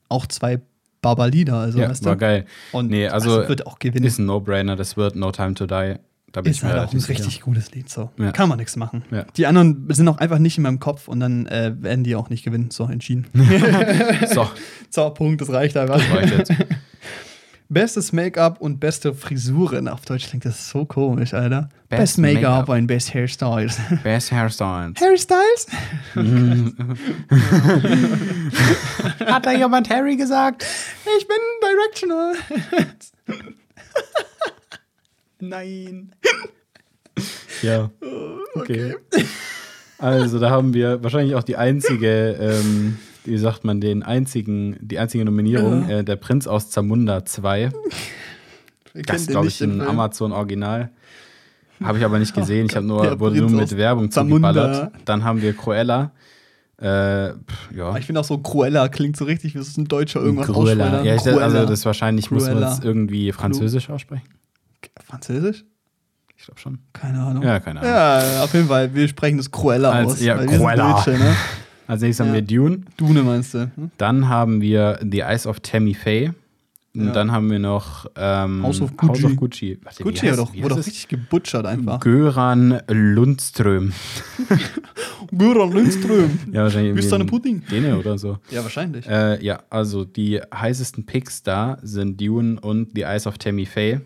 auch zwei Baba-Lieder. Also, ja, weißt war du? geil. Und Nee, also wird auch gewinnen. Ist ein No-Brainer, das wird No Time to Die. Da bin Ist ich mir halt auch ein relativ richtig sicher. gutes Lied, so. Ja. Kann man nichts machen. Ja. Die anderen sind auch einfach nicht in meinem Kopf und dann äh, werden die auch nicht gewinnen. So, entschieden. So, so, Punkt, das reicht einfach. reicht jetzt. Bestes Make-up und beste Frisuren. Auf Deutsch klingt das so komisch, Alter. Best Best Make-up Make-up. und Best Hairstyles. Best Hairstyles. Hairstyles? Hat da jemand Harry gesagt? Ich bin Directional. Nein. ja. Okay. Also, da haben wir wahrscheinlich auch die einzige, ähm, wie sagt man, den einzigen, die einzige Nominierung, äh, der Prinz aus Zamunda 2. Wir Das ist, glaube ich, ein. Amazon-Original. Habe ich aber nicht gesehen. Ich habe nur, wurde nur mit Werbung Zamunda. zugeballert. Dann haben wir Cruella. Äh, pff, ja. Ich finde auch so Cruella klingt so richtig, wie es ein Deutscher irgendwas Cruella. ausspricht. Ja, ich, Cruella. also das wahrscheinlich muss man Cruella. es irgendwie französisch aussprechen. Französisch? Ich glaube schon. Keine Ahnung. Ja, keine Ahnung. Ja, auf jeden Fall. Wir sprechen das Cruella Als- aus. ja, Cruella. Deutsche, ne? Als nächstes haben Ja. wir Dune. Dune meinst du? Hm? Dann haben wir The Eyes of Tammy Faye. Und Ja. dann haben wir noch ähm, House of Gucci. Gucci. Warte, Gucci heißt- hat doch, wurde doch richtig gebutschert einfach. Göran Lundström. Göran Lindström. Ja, wahrscheinlich Bist du eine ein Pudding? Däne oder so. Ja, wahrscheinlich. Äh, ja, also die heißesten Picks da sind Dune und The Eyes of Tammy Faye.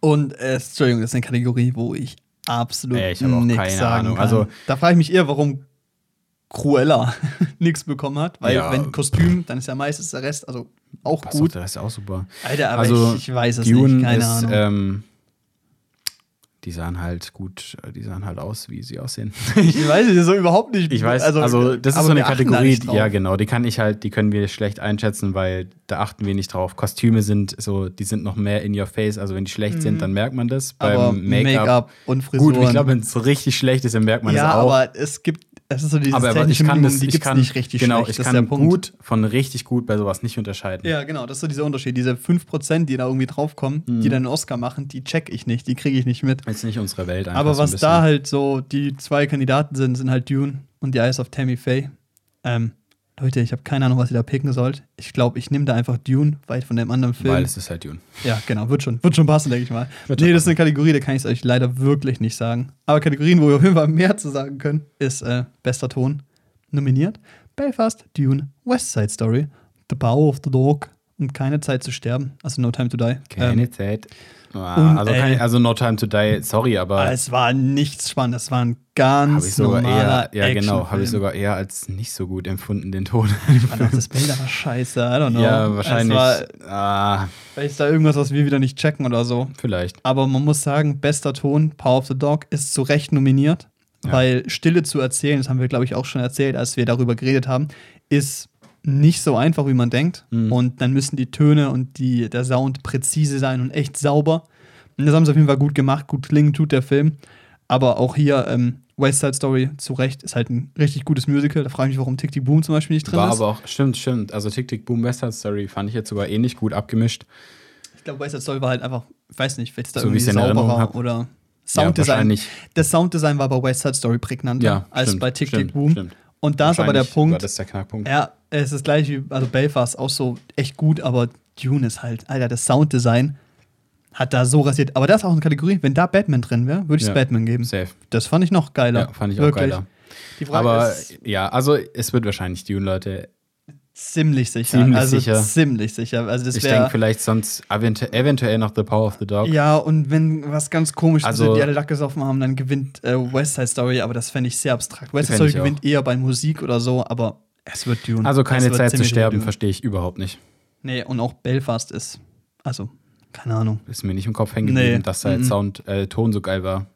Und, äh, Entschuldigung, das ist eine Kategorie, wo ich absolut Äh, ich nichts sagen Ahnung. kann. Also- da frage ich mich eher, warum Cruella nichts bekommen hat. Weil, Ja. wenn Kostüm, dann ist ja meistens der Rest, also auch gut. Auf, der ist auch super. Alter, aber also ich, ich weiß es Dune nicht, keine ist, Ahnung. ähm, die sahen halt gut, die sahen halt aus, wie sie aussehen. ich weiß es so überhaupt nicht. Ich weiß, also, das ist so eine Kategorie, ja genau, die kann ich halt, die können wir schlecht einschätzen, weil da achten wir nicht drauf. Kostüme sind so, die sind noch mehr in your face, also wenn die schlecht sind, dann merkt man das. Mhm. aber Beim Make-up, Make-up und Frisuren. gut, ich glaube, wenn es richtig schlecht ist, dann merkt man ja, das auch. aber es gibt, es ist so dieses aber ich technische kann Minimum, das, die ich kann, nicht richtig genau, schlecht. ich das kann gut von richtig gut bei sowas nicht unterscheiden. Ja, genau, das ist so dieser Unterschied. Diese 5%, die da irgendwie draufkommen, Mhm. die dann einen Oscar machen, die check ich nicht, die kriege ich nicht mit. Ist nicht unsere Welt einfach Aber so was bisschen. da halt so die zwei Kandidaten sind, sind halt Dune und die Eyes of Tammy Faye. Ähm, Leute, ich habe keine Ahnung, was ihr da picken sollt. Ich glaube, ich nehme da einfach Dune, weit von dem anderen Film. Weil es ist halt Dune. ja, genau, wird schon, wird schon passen, denke ich mal. Wird nee, das ist eine Kategorie, da kann ich es euch leider wirklich nicht sagen. Aber Kategorien, wo wir auf jeden Fall mehr zu sagen können, ist äh, bester Ton nominiert. Belfast, Dune, West Side Story, The Power of the Dog und Keine Zeit zu sterben, also No Time to Die. Keine Ähm, Zeit. Ah, also, kein, also No Time to Die, sorry, aber es war nichts Spannendes, es war ein ganz normaler eher, ja genau, habe ich sogar eher als nicht so gut empfunden, den Ton. Auch das Bild war scheiße, I don't know. ja, wahrscheinlich. Es war ah, vielleicht ist da irgendwas, was wir wieder nicht checken oder so. vielleicht. Aber man muss sagen, bester Ton, Power of the Dog, ist zu Recht nominiert, Ja. weil Stille zu erzählen, das haben wir, glaube ich, auch schon erzählt, als wir darüber geredet haben, ist nicht so einfach, wie man denkt. Mhm. Und dann müssen die Töne und die, der Sound präzise sein und echt sauber. Und das haben sie auf jeden Fall gut gemacht, gut klingen tut der Film. Aber auch hier, ähm, West Side Story, zu Recht, ist halt ein richtig gutes Musical. Da frage ich mich, warum Tick Tick Boom zum Beispiel nicht drin War ist. aber auch, stimmt, stimmt. Also Tick Tick Boom West Side Story fand ich jetzt sogar ähnlich gut abgemischt. Ich glaube, West Side Story war halt einfach, ich weiß nicht, vielleicht ist da So wie irgendwie sauberer hab. oder Ja, Sounddesign. wahrscheinlich. das Sounddesign war bei West Side Story prägnanter Ja, als stimmt, bei Tick Tick Boom. stimmt. Und da ist aber der Wahrscheinlich War Punkt, das der Knackpunkt. ja, es ist gleich wie, also Belfast auch so echt gut, aber Dune ist halt, Alter, das Sounddesign hat da so rasiert. Aber das ist auch eine Kategorie, wenn da Batman drin wäre, würde ich es Ja. Batman geben. Safe. Das fand ich noch geiler. Ja, fand ich auch Wirklich. geiler. Die Frage Aber ist ja, also es wird wahrscheinlich Dune, Leute. ziemlich sicher. Ziemlich also sicher. ziemlich sicher. Also das Ich denke vielleicht sonst eventu eventuell noch The Power of the Dog. Ja, und wenn was ganz komisch Also- ist, die alle Lack gesoffen haben, dann gewinnt äh, West Side Story, aber das fände ich sehr abstrakt. West Side Story ich auch. gewinnt eher bei Musik oder so, aber es wird Dune. Also keine Zeit zu sterben, verstehe ich überhaupt nicht. Nee, und auch Belfast ist. Also, keine Ahnung. Ist mir nicht im Kopf hängen geblieben, Nee. dass da jetzt Mhm. Sound, äh, Ton so geil war.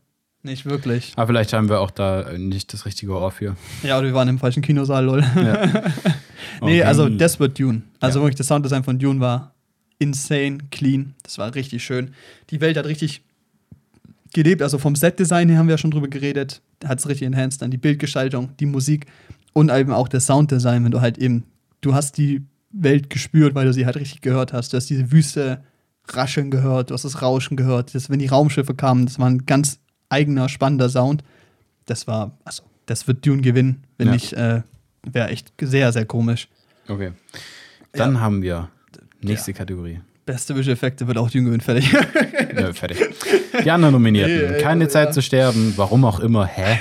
Nicht wirklich. Aber vielleicht haben wir auch da äh, nicht das richtige Ohr für. Ja, oder wir waren im falschen Kinosaal, lol. Ja. Nee, Okay. also das wird Dune. Also Ja. wirklich, das Sounddesign von Dune war insane, clean. Das war richtig schön. Die Welt hat richtig gelebt. Also vom Setdesign her haben wir ja schon drüber geredet. Hat es richtig enhanced. Dann die Bildgestaltung, die Musik und eben auch das Sounddesign, wenn du halt eben, du hast die Welt gespürt, weil du sie halt richtig gehört hast. Du hast diese Wüste rascheln gehört, du hast das Rauschen gehört. Das, wenn die Raumschiffe kamen, das war ein ganz eigener, spannender Sound. Das war, also, das wird Dune gewinnen. Wenn Ja. nicht, äh, wäre echt sehr, sehr komisch. Okay. Dann haben wir nächste Kategorie. Beste Visual Effekte wird auch Dune gewinnen, fertig. Nö, fertig. Die anderen Nominierten. Nee, Keine ja. Zeit zu sterben, warum auch immer. Hä?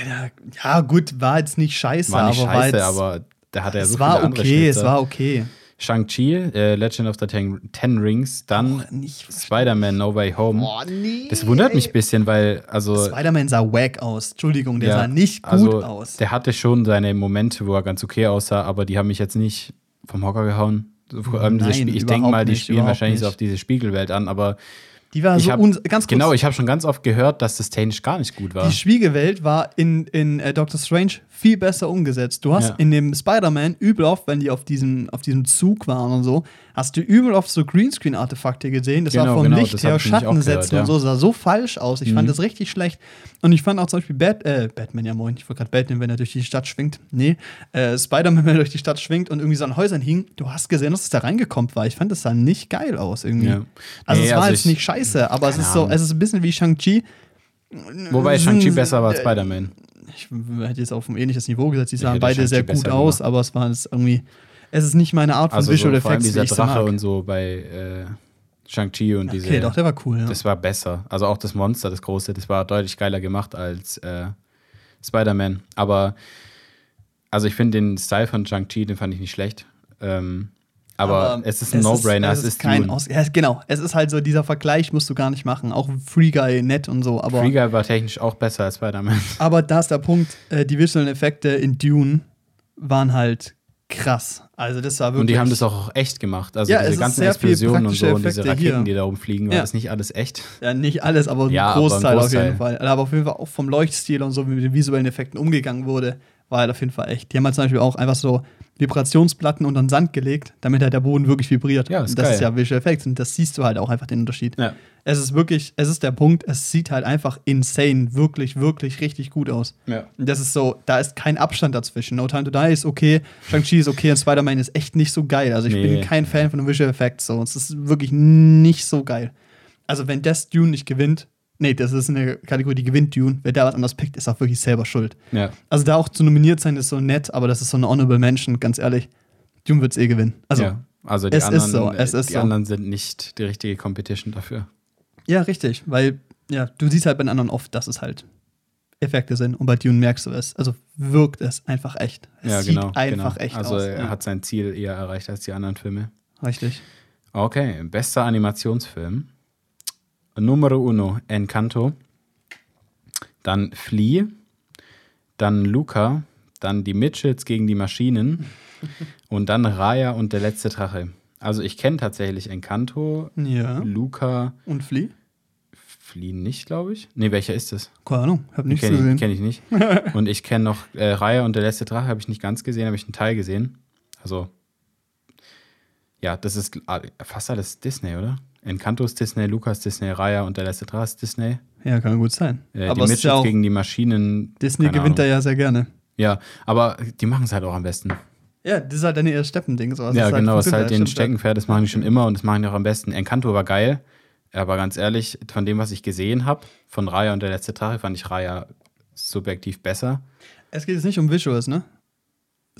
ja, gut, war jetzt nicht scheiße, War nicht aber war scheiße, jetzt, aber da hat er es so war viele okay, es Schnitzer. war okay. Shang-Chi, äh, Legend of the Ten, Ten Rings, dann Spider-Man No Way Home. Boah, nee. Das wundert mich ein bisschen, weil, also. Spider-Man sah wack aus. Entschuldigung, der ja, sah nicht gut also, aus. Der hatte schon seine Momente, wo er ganz okay aussah, aber die haben mich jetzt nicht vom Hocker gehauen. So, vor allem diese Nein, Spie- ich denke mal, die nicht, spielen wahrscheinlich so nicht. auf diese Spiegelwelt an, aber Die war so hab, ganz kurz. genau, ich habe schon ganz oft gehört, dass das technisch gar nicht gut war. Die Spiegelwelt war in, in äh, Doctor Strange viel besser umgesetzt. Du hast Ja. in dem Spider-Man übel oft, wenn die auf diesem, auf diesem Zug waren und so, hast du übel oft so Greenscreen-Artefakte gesehen. Das war Genau, vom genau, Licht her, auch Schattensetzen gehört, und so, sah so falsch aus. Ich fand Mhm. das richtig schlecht. Und ich fand auch zum Beispiel Bat äh, Batman, ja moin, ich wollte gerade Batman, wenn er durch die Stadt schwingt. Nee, äh, Spider-Man, wenn er durch die Stadt schwingt und irgendwie so an Häusern hing, du hast gesehen, dass es da reingekommen war. Ich fand, das sah nicht geil aus irgendwie. Ja. Also Nee, es war also jetzt ich- nicht scheiße, aber es ist so, es ist ein bisschen wie Shang-Chi. Wobei Shang-Chi sind- besser war als äh, Spider-Man. ich hätte jetzt auf ein ähnliches Niveau gesetzt. Die sahen beide sehr gut aus, aber es war jetzt irgendwie. Es ist nicht meine Art von Also Visual so, vor allem Effects, dieser Drache mag. und so bei äh, Shang-Chi und diese. Okay, doch, der war cool. Ja. Das war besser. Also auch das Monster, das große, das war deutlich geiler gemacht als äh, Spider-Man. Aber also ich finde den Style von Shang-Chi, den fand ich nicht schlecht. Ähm, aber, es ist ein No-Brainer, es ist, kein. Aus ja, Genau, es ist halt so, dieser Vergleich musst du gar nicht machen. Auch Free Guy nett und so, aber, Free Guy war technisch auch besser als Spider-Man. aber da ist der Punkt, äh, die visuellen Effekte in Dune waren halt krass. Also das war wirklich. Und die haben das auch echt gemacht. Also Ja, es diese ganzen Explosionen und so und diese Raketen, hier. die da rumfliegen, war Ja. das nicht alles echt? Ja, nicht alles, aber ein Ja, aber ein Großteil auf Großteil. jeden Fall. Aber auf jeden Fall auch vom Leuchtstil und so, wie mit den visuellen Effekten umgegangen wurde, war halt auf jeden Fall echt. Die haben halt zum Beispiel auch einfach so Vibrationsplatten unter den Sand gelegt, damit halt der Boden wirklich vibriert. Ja, ist das geil. ist ja Visual Effects und das siehst du halt auch einfach den Unterschied. Ja. Es ist wirklich, es ist der Punkt, es sieht halt einfach insane, wirklich, wirklich richtig gut aus. Ja. Und das ist so, da ist kein Abstand dazwischen. No Time to Die ist okay, Shang-Chi ist okay und Spider-Man ist echt nicht so geil. Also ich Nee. bin kein Fan von den Visual Effects. So. Es ist wirklich nicht so geil. Also wenn das Dune nicht gewinnt, nee, das ist eine Kategorie, die gewinnt Dune. Wer da was anderes pickt, ist auch wirklich selber schuld. ja. Also da auch zu nominiert sein, ist so nett, aber das ist so eine Honorable Mention, ganz ehrlich. Dune wird's eh gewinnen. Also, ja. Also die es ist anderen, so, es äh, ist die so. anderen sind nicht die richtige Competition dafür. ja, richtig, weil, ja, du siehst halt bei den anderen oft, dass es halt Effekte sind und bei Dune merkst du es. Also wirkt es einfach echt. Es ja, sieht genau. einfach genau. echt also aus. er ja. hat sein Ziel eher erreicht als die anderen Filme. Richtig. Okay, bester Animationsfilm. Numero uno, Encanto. Dann Flea. Dann Luca. Dann die Mitchells gegen die Maschinen. und dann Raya und der letzte Drache. Also ich kenne tatsächlich Encanto, Ja. Luca, Und Flea? Flea nicht, glaube ich. Nee, welcher ist das? Keine Ahnung, hab nichts Kenne gesehen. ich, kenn ich nicht. und ich kenne noch äh, Raya und der letzte Drache, habe ich nicht ganz gesehen, habe ich einen Teil gesehen. Also, ja, das ist ah, fast alles Disney, oder? Encanto ist Disney, Lukas Disney, Raya und der letzte ist Disney. Ja, kann gut sein. Äh, aber die ist Mitchells ja gegen die Maschinen. Disney gewinnt da Ahnung. ja sehr gerne. Ja, aber die machen es halt auch am besten. Ja, das ist halt deine ihr Steppending. So. Also ja, genau, es ist halt funktioniert den stimmt. Steckenpferd, das machen die schon immer und das machen die auch am besten. Encanto war geil, aber ganz ehrlich, von dem, was ich gesehen habe, von Raya und der letzte Drache, fand ich Raya subjektiv besser. Es geht jetzt nicht um Visuals, ne?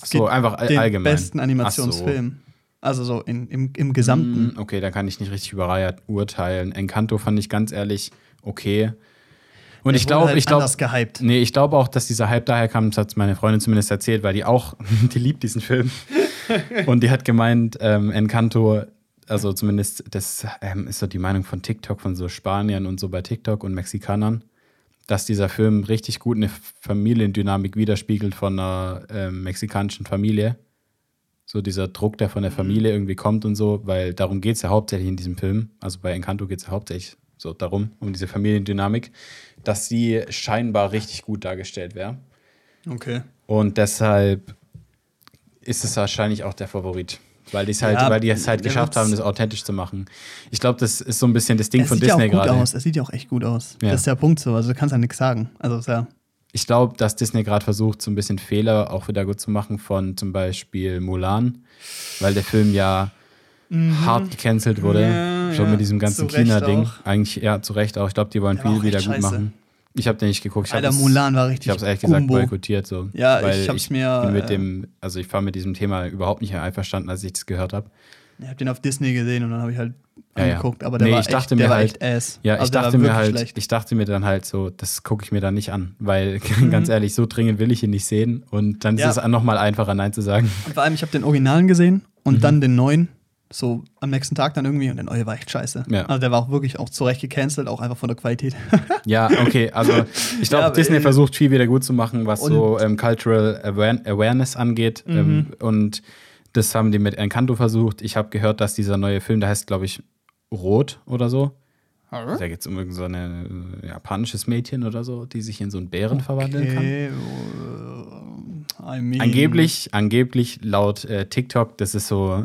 Es So, geht einfach all- den allgemein. besten Animationsfilm. Also so in, im, im Gesamten. Mm, Okay, da kann ich nicht richtig über urteilen. Encanto fand ich ganz ehrlich okay. Und Der ich glaube, halt ich glaube, nee, ich glaube auch, dass dieser Hype daher kam, das hat meine Freundin zumindest erzählt, weil die auch, die liebt diesen Film. Und die hat gemeint, ähm, Encanto, also zumindest, das ähm, ist so die Meinung von TikTok, von so Spaniern und so bei TikTok und Mexikanern, dass dieser Film richtig gut eine Familiendynamik widerspiegelt von einer ähm, mexikanischen Familie. So dieser Druck, der von der Familie irgendwie kommt und so, weil darum geht es ja hauptsächlich in diesem Film. Also bei Encanto geht es ja hauptsächlich so darum, um diese Familiendynamik, dass sie scheinbar richtig gut dargestellt wäre. Okay. Und deshalb ist es wahrscheinlich auch der Favorit. Weil die es halt, Ja, weil die es halt geschafft haben, das authentisch zu machen. Ich glaube, das ist so ein bisschen das Ding Es von sieht ja auch Disney gut gerade. aus. Es sieht ja auch echt gut aus. Ja. Das ist der Punkt so. Also du kannst ja nichts sagen. Also ist ja. Ich glaube, dass Disney gerade versucht, so ein bisschen Fehler auch wieder gut zu machen von zum Beispiel Mulan, weil der Film ja hart gecancelt wurde, Mhm. Ja, schon ja. mit diesem ganzen China-Ding. Eigentlich, ja, zu Recht auch. Ich glaube, die wollen viel wieder echt gut scheiße. machen. Ich habe den nicht geguckt. Ich Alter, hab's- Mulan war richtig Ich habe es ehrlich gesagt boykottiert. So, Ja, weil ich hab's mir, bin mit äh, dem, also ich war mit diesem Thema überhaupt nicht einverstanden, als ich das gehört habe. Ich hab den auf Disney gesehen und dann habe ich halt Ja, angeguckt. Aber der Nee, war ich dachte echt, mir der war halt- ass. Ja, Also ich dachte mir halt, schlecht. ich dachte mir dann halt so, das gucke ich mir dann nicht an, weil Mhm. ganz ehrlich, so dringend will ich ihn nicht sehen und dann Ja. ist es nochmal einfacher, Nein zu sagen. Und vor allem, ich habe den Originalen gesehen und Mhm. dann den neuen. So am nächsten Tag dann irgendwie und der neue war echt scheiße. Ja. Also der war auch wirklich auch zurecht gecancelt, auch einfach von der Qualität. Ja, okay, also ich glaube, Ja, Disney äh, versucht viel wieder gut zu machen, was so ähm, Cultural Aware Awareness angeht Mhm. ähm, und das haben die mit Encanto versucht. Ich habe gehört, dass dieser neue Film, der heißt, glaube ich, Rot oder so. Da geht es um irgend so ein äh, japanisches Mädchen oder so, die sich in so einen Bären verwandeln kann. Okay, äh, I mean, Angeblich, angeblich laut äh, TikTok, das ist so,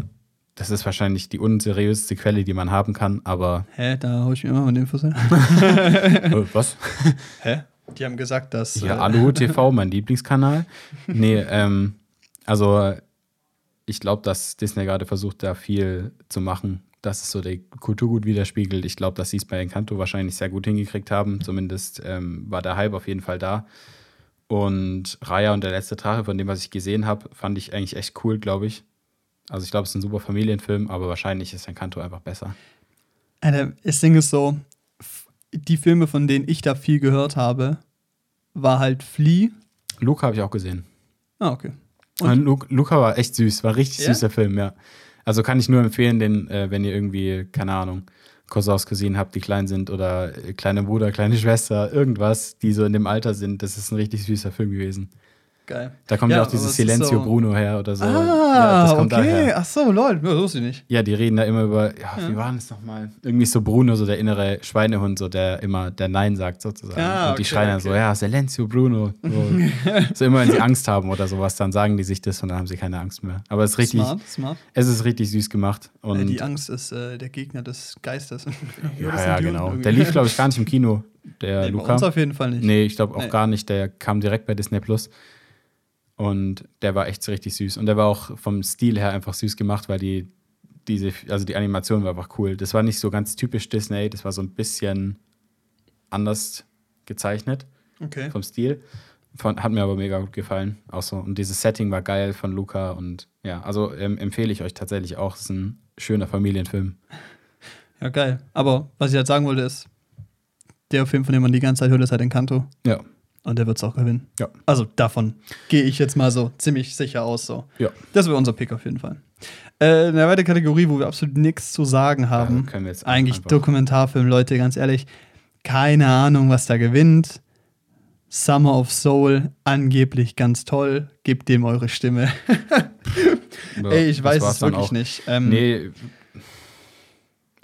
das ist wahrscheinlich die unseriöseste Quelle, die man haben kann, aber Hä, da hol ich mir immer von Infos her. äh, was? Hä? Die haben gesagt, dass. Ja, äh, Alu TV, mein Lieblingskanal. Nee, ähm, also ich glaube, dass Disney gerade versucht, da viel zu machen, dass es so die Kultur gut widerspiegelt. Ich glaube, dass sie es bei Encanto wahrscheinlich sehr gut hingekriegt haben. Zumindest ähm, war der Hype auf jeden Fall da. Und Raya und der letzte Drache, von dem, was ich gesehen habe, fand ich eigentlich echt cool, glaube ich. Also ich glaube, es ist ein super Familienfilm, aber wahrscheinlich ist Encanto einfach besser. Alter, das Ding ist so, die Filme, von denen ich da viel gehört habe, war halt Flea. Luca habe ich auch gesehen. Ah, okay. Und Lu Luca war echt süß, war richtig Ja? süßer Film, ja. Also kann ich nur empfehlen, den, äh, wenn ihr irgendwie, keine Ahnung, Cousins, Cousinen habt, die klein sind oder äh, kleiner Bruder, kleine Schwester, irgendwas, die so in dem Alter sind. Das ist ein richtig süßer Film gewesen. Geil. Da kommt ja, Ja, auch dieses Silencio so- Bruno her oder so. Ah, ja, das kommt okay. daher. Ach so, lol. Ja, das wusste ich nicht. Ja, die reden da immer über, ja, wie war das nochmal? Irgendwie so Bruno, so der innere Schweinehund, so der immer der Nein sagt sozusagen. Ah, und die okay, schreien dann so, okay. ja, Silencio Bruno. So, so immer, wenn sie Angst haben oder sowas, dann sagen die sich das und dann haben sie keine Angst mehr. Aber es ist richtig, Smart, smart. es ist richtig süß gemacht. Und Äh, die Angst ist äh, der Gegner des Geistes. ja, ja, genau. irgendwie. Der lief, glaube ich, gar nicht im Kino, der Nee, bei Luca. uns auf jeden Fall nicht. Nee, ich glaube auch Nee. gar nicht. Der kam direkt bei Disney Plus. Und der war echt so richtig süß. Und der war auch vom Stil her einfach süß gemacht, weil die, diese, also die Animation war einfach cool. Das war nicht so ganz typisch Disney, das war so ein bisschen anders gezeichnet Okay. vom Stil. Von, hat mir aber mega gut gefallen. Auch so. Und dieses Setting war geil von Luca. Und ja, also ähm, empfehle ich euch tatsächlich auch. Es ist ein schöner Familienfilm. Ja, geil. Aber was ich halt sagen wollte ist, der Film, von dem man die ganze Zeit hört, ist halt Encanto. Ja. Und der wird es auch gewinnen. Ja. Also davon gehe ich jetzt mal so ziemlich sicher aus. So. Ja. Das wäre unser Pick auf jeden Fall. Äh, eine weitere Kategorie, wo wir absolut nichts zu sagen haben. können wir jetzt Eigentlich Dokumentarfilm, Leute, ganz ehrlich. Keine Ahnung, was da gewinnt. Summer of Soul, angeblich ganz toll. Gebt dem eure Stimme. Ja, Ey, ich weiß es wirklich auch. nicht. Ähm, Nee.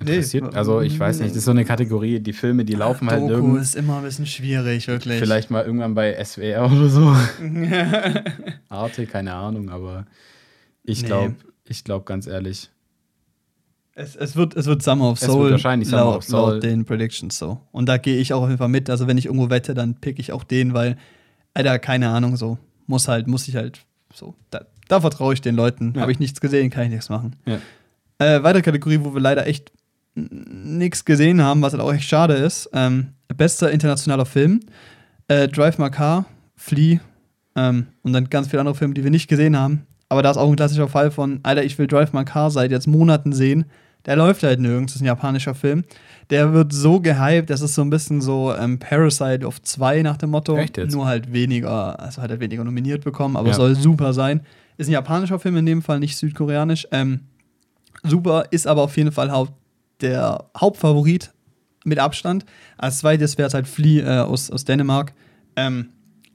Interessiert, Nee. also ich weiß nicht, das ist so eine Kategorie, die Filme, die laufen halt Doku irgend, ist immer ein bisschen schwierig, wirklich. vielleicht mal irgendwann bei SWR oder so. Arte, keine Ahnung, aber ich Nee. glaube, ich glaube ganz ehrlich, Es, es, wird, es wird Summer of Es wird Soul. wahrscheinlich Summer laut, of Soul. Laut den Predictions so. Und da gehe ich auch auf jeden Fall mit. Also, wenn ich irgendwo wette, dann pick ich auch den, weil, Alter, keine Ahnung, so. Muss halt, muss ich halt so. Da, da vertraue ich den Leuten. Ja. Habe ich nichts gesehen, kann ich nichts machen. ja. Äh, weitere Kategorie, wo wir leider echt nichts gesehen haben, was halt auch echt schade ist. Ähm, bester internationaler Film. Äh, Drive My Car, Flea ähm, und dann ganz viele andere Filme, die wir nicht gesehen haben. Aber da ist auch ein klassischer Fall von, Alter, ich will Drive My Car seit jetzt Monaten sehen. Der läuft halt nirgends, das ist ein japanischer Film. Der wird so gehypt, das ist so ein bisschen so ähm, Parasite of 2 nach dem Motto. Echt jetzt? Nur halt weniger, also hat er weniger nominiert bekommen, aber Ja. soll super sein. Ist ein japanischer Film in dem Fall, nicht südkoreanisch. Ähm, super, ist aber auf jeden Fall Haupt, der Hauptfavorit mit Abstand. Als zweites wäre es halt Flea äh, aus, aus Dänemark. Ähm,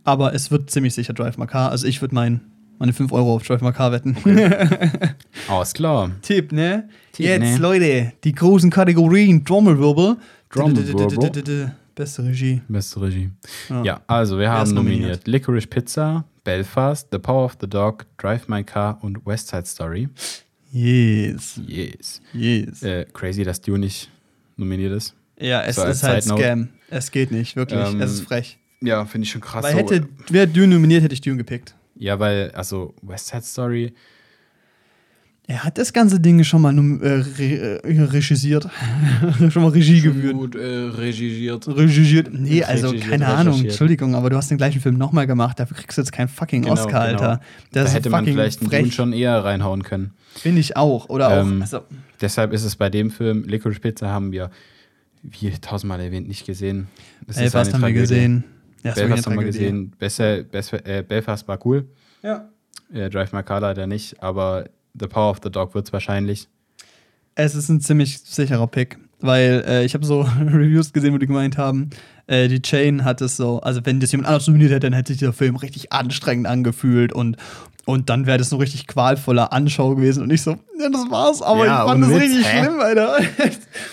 aber es wird ziemlich sicher Drive My Car. Also ich würde mein, meine 5 Euro auf Drive My Car wetten. Alles klar. Tipp, ne? Tipp, Jetzt, ne? Leute, die großen Kategorien. Trommelwirbel. Trommelwirbel. Beste Regie. Beste Regie. Ja. Ja, also wir haben nominiert? nominiert? Licorice Pizza, Belfast, The Power of the Dog, Drive My Car und West Side Story. Yes. Yes. Yes. Äh, crazy, dass Dune nicht nominiert ist. ja, es so ist halt Side Note. Scam. Es geht nicht, wirklich. Ähm, es ist frech. Ja, finde ich schon krass. Weil so. hätte, wer Dune nominiert, hätte ich Dune gepickt. ja, weil, also West Side Story, Er hat das ganze Ding schon mal äh, re äh, regisiert. schon mal Regie geführt. gut äh, regiert. Regiert. Nee, also keine Ahnung. Entschuldigung, aber du hast den gleichen Film nochmal gemacht, dafür kriegst du jetzt keinen fucking Genau, Oscar, genau. Alter. Da Das hätte ist man vielleicht einen. Dune schon eher reinhauen können. Finde ich auch. Oder auch. Ähm, Also, Deshalb ist es bei dem Film Licorice Pizza haben wir, wie tausendmal erwähnt, nicht gesehen. Es ist Belfast haben wir gesehen. Ja, Belfast haben wir gesehen. Besser, besser, äh, Belfast war cool. Ja. Äh, Drive My Car leider nicht, aber The Power of the Dog wird es wahrscheinlich. Es ist ein ziemlich sicherer Pick, weil äh, ich habe so Reviews gesehen, wo die gemeint haben, äh, die Chain hat es so, also wenn das jemand anders nominiert hätte, dann hätte sich der Film richtig anstrengend angefühlt und, und dann wäre das so richtig qualvoller Anschau gewesen und ich so, ja, das war's, aber Ja, ich fand das Witz, richtig hä? schlimm, Alter.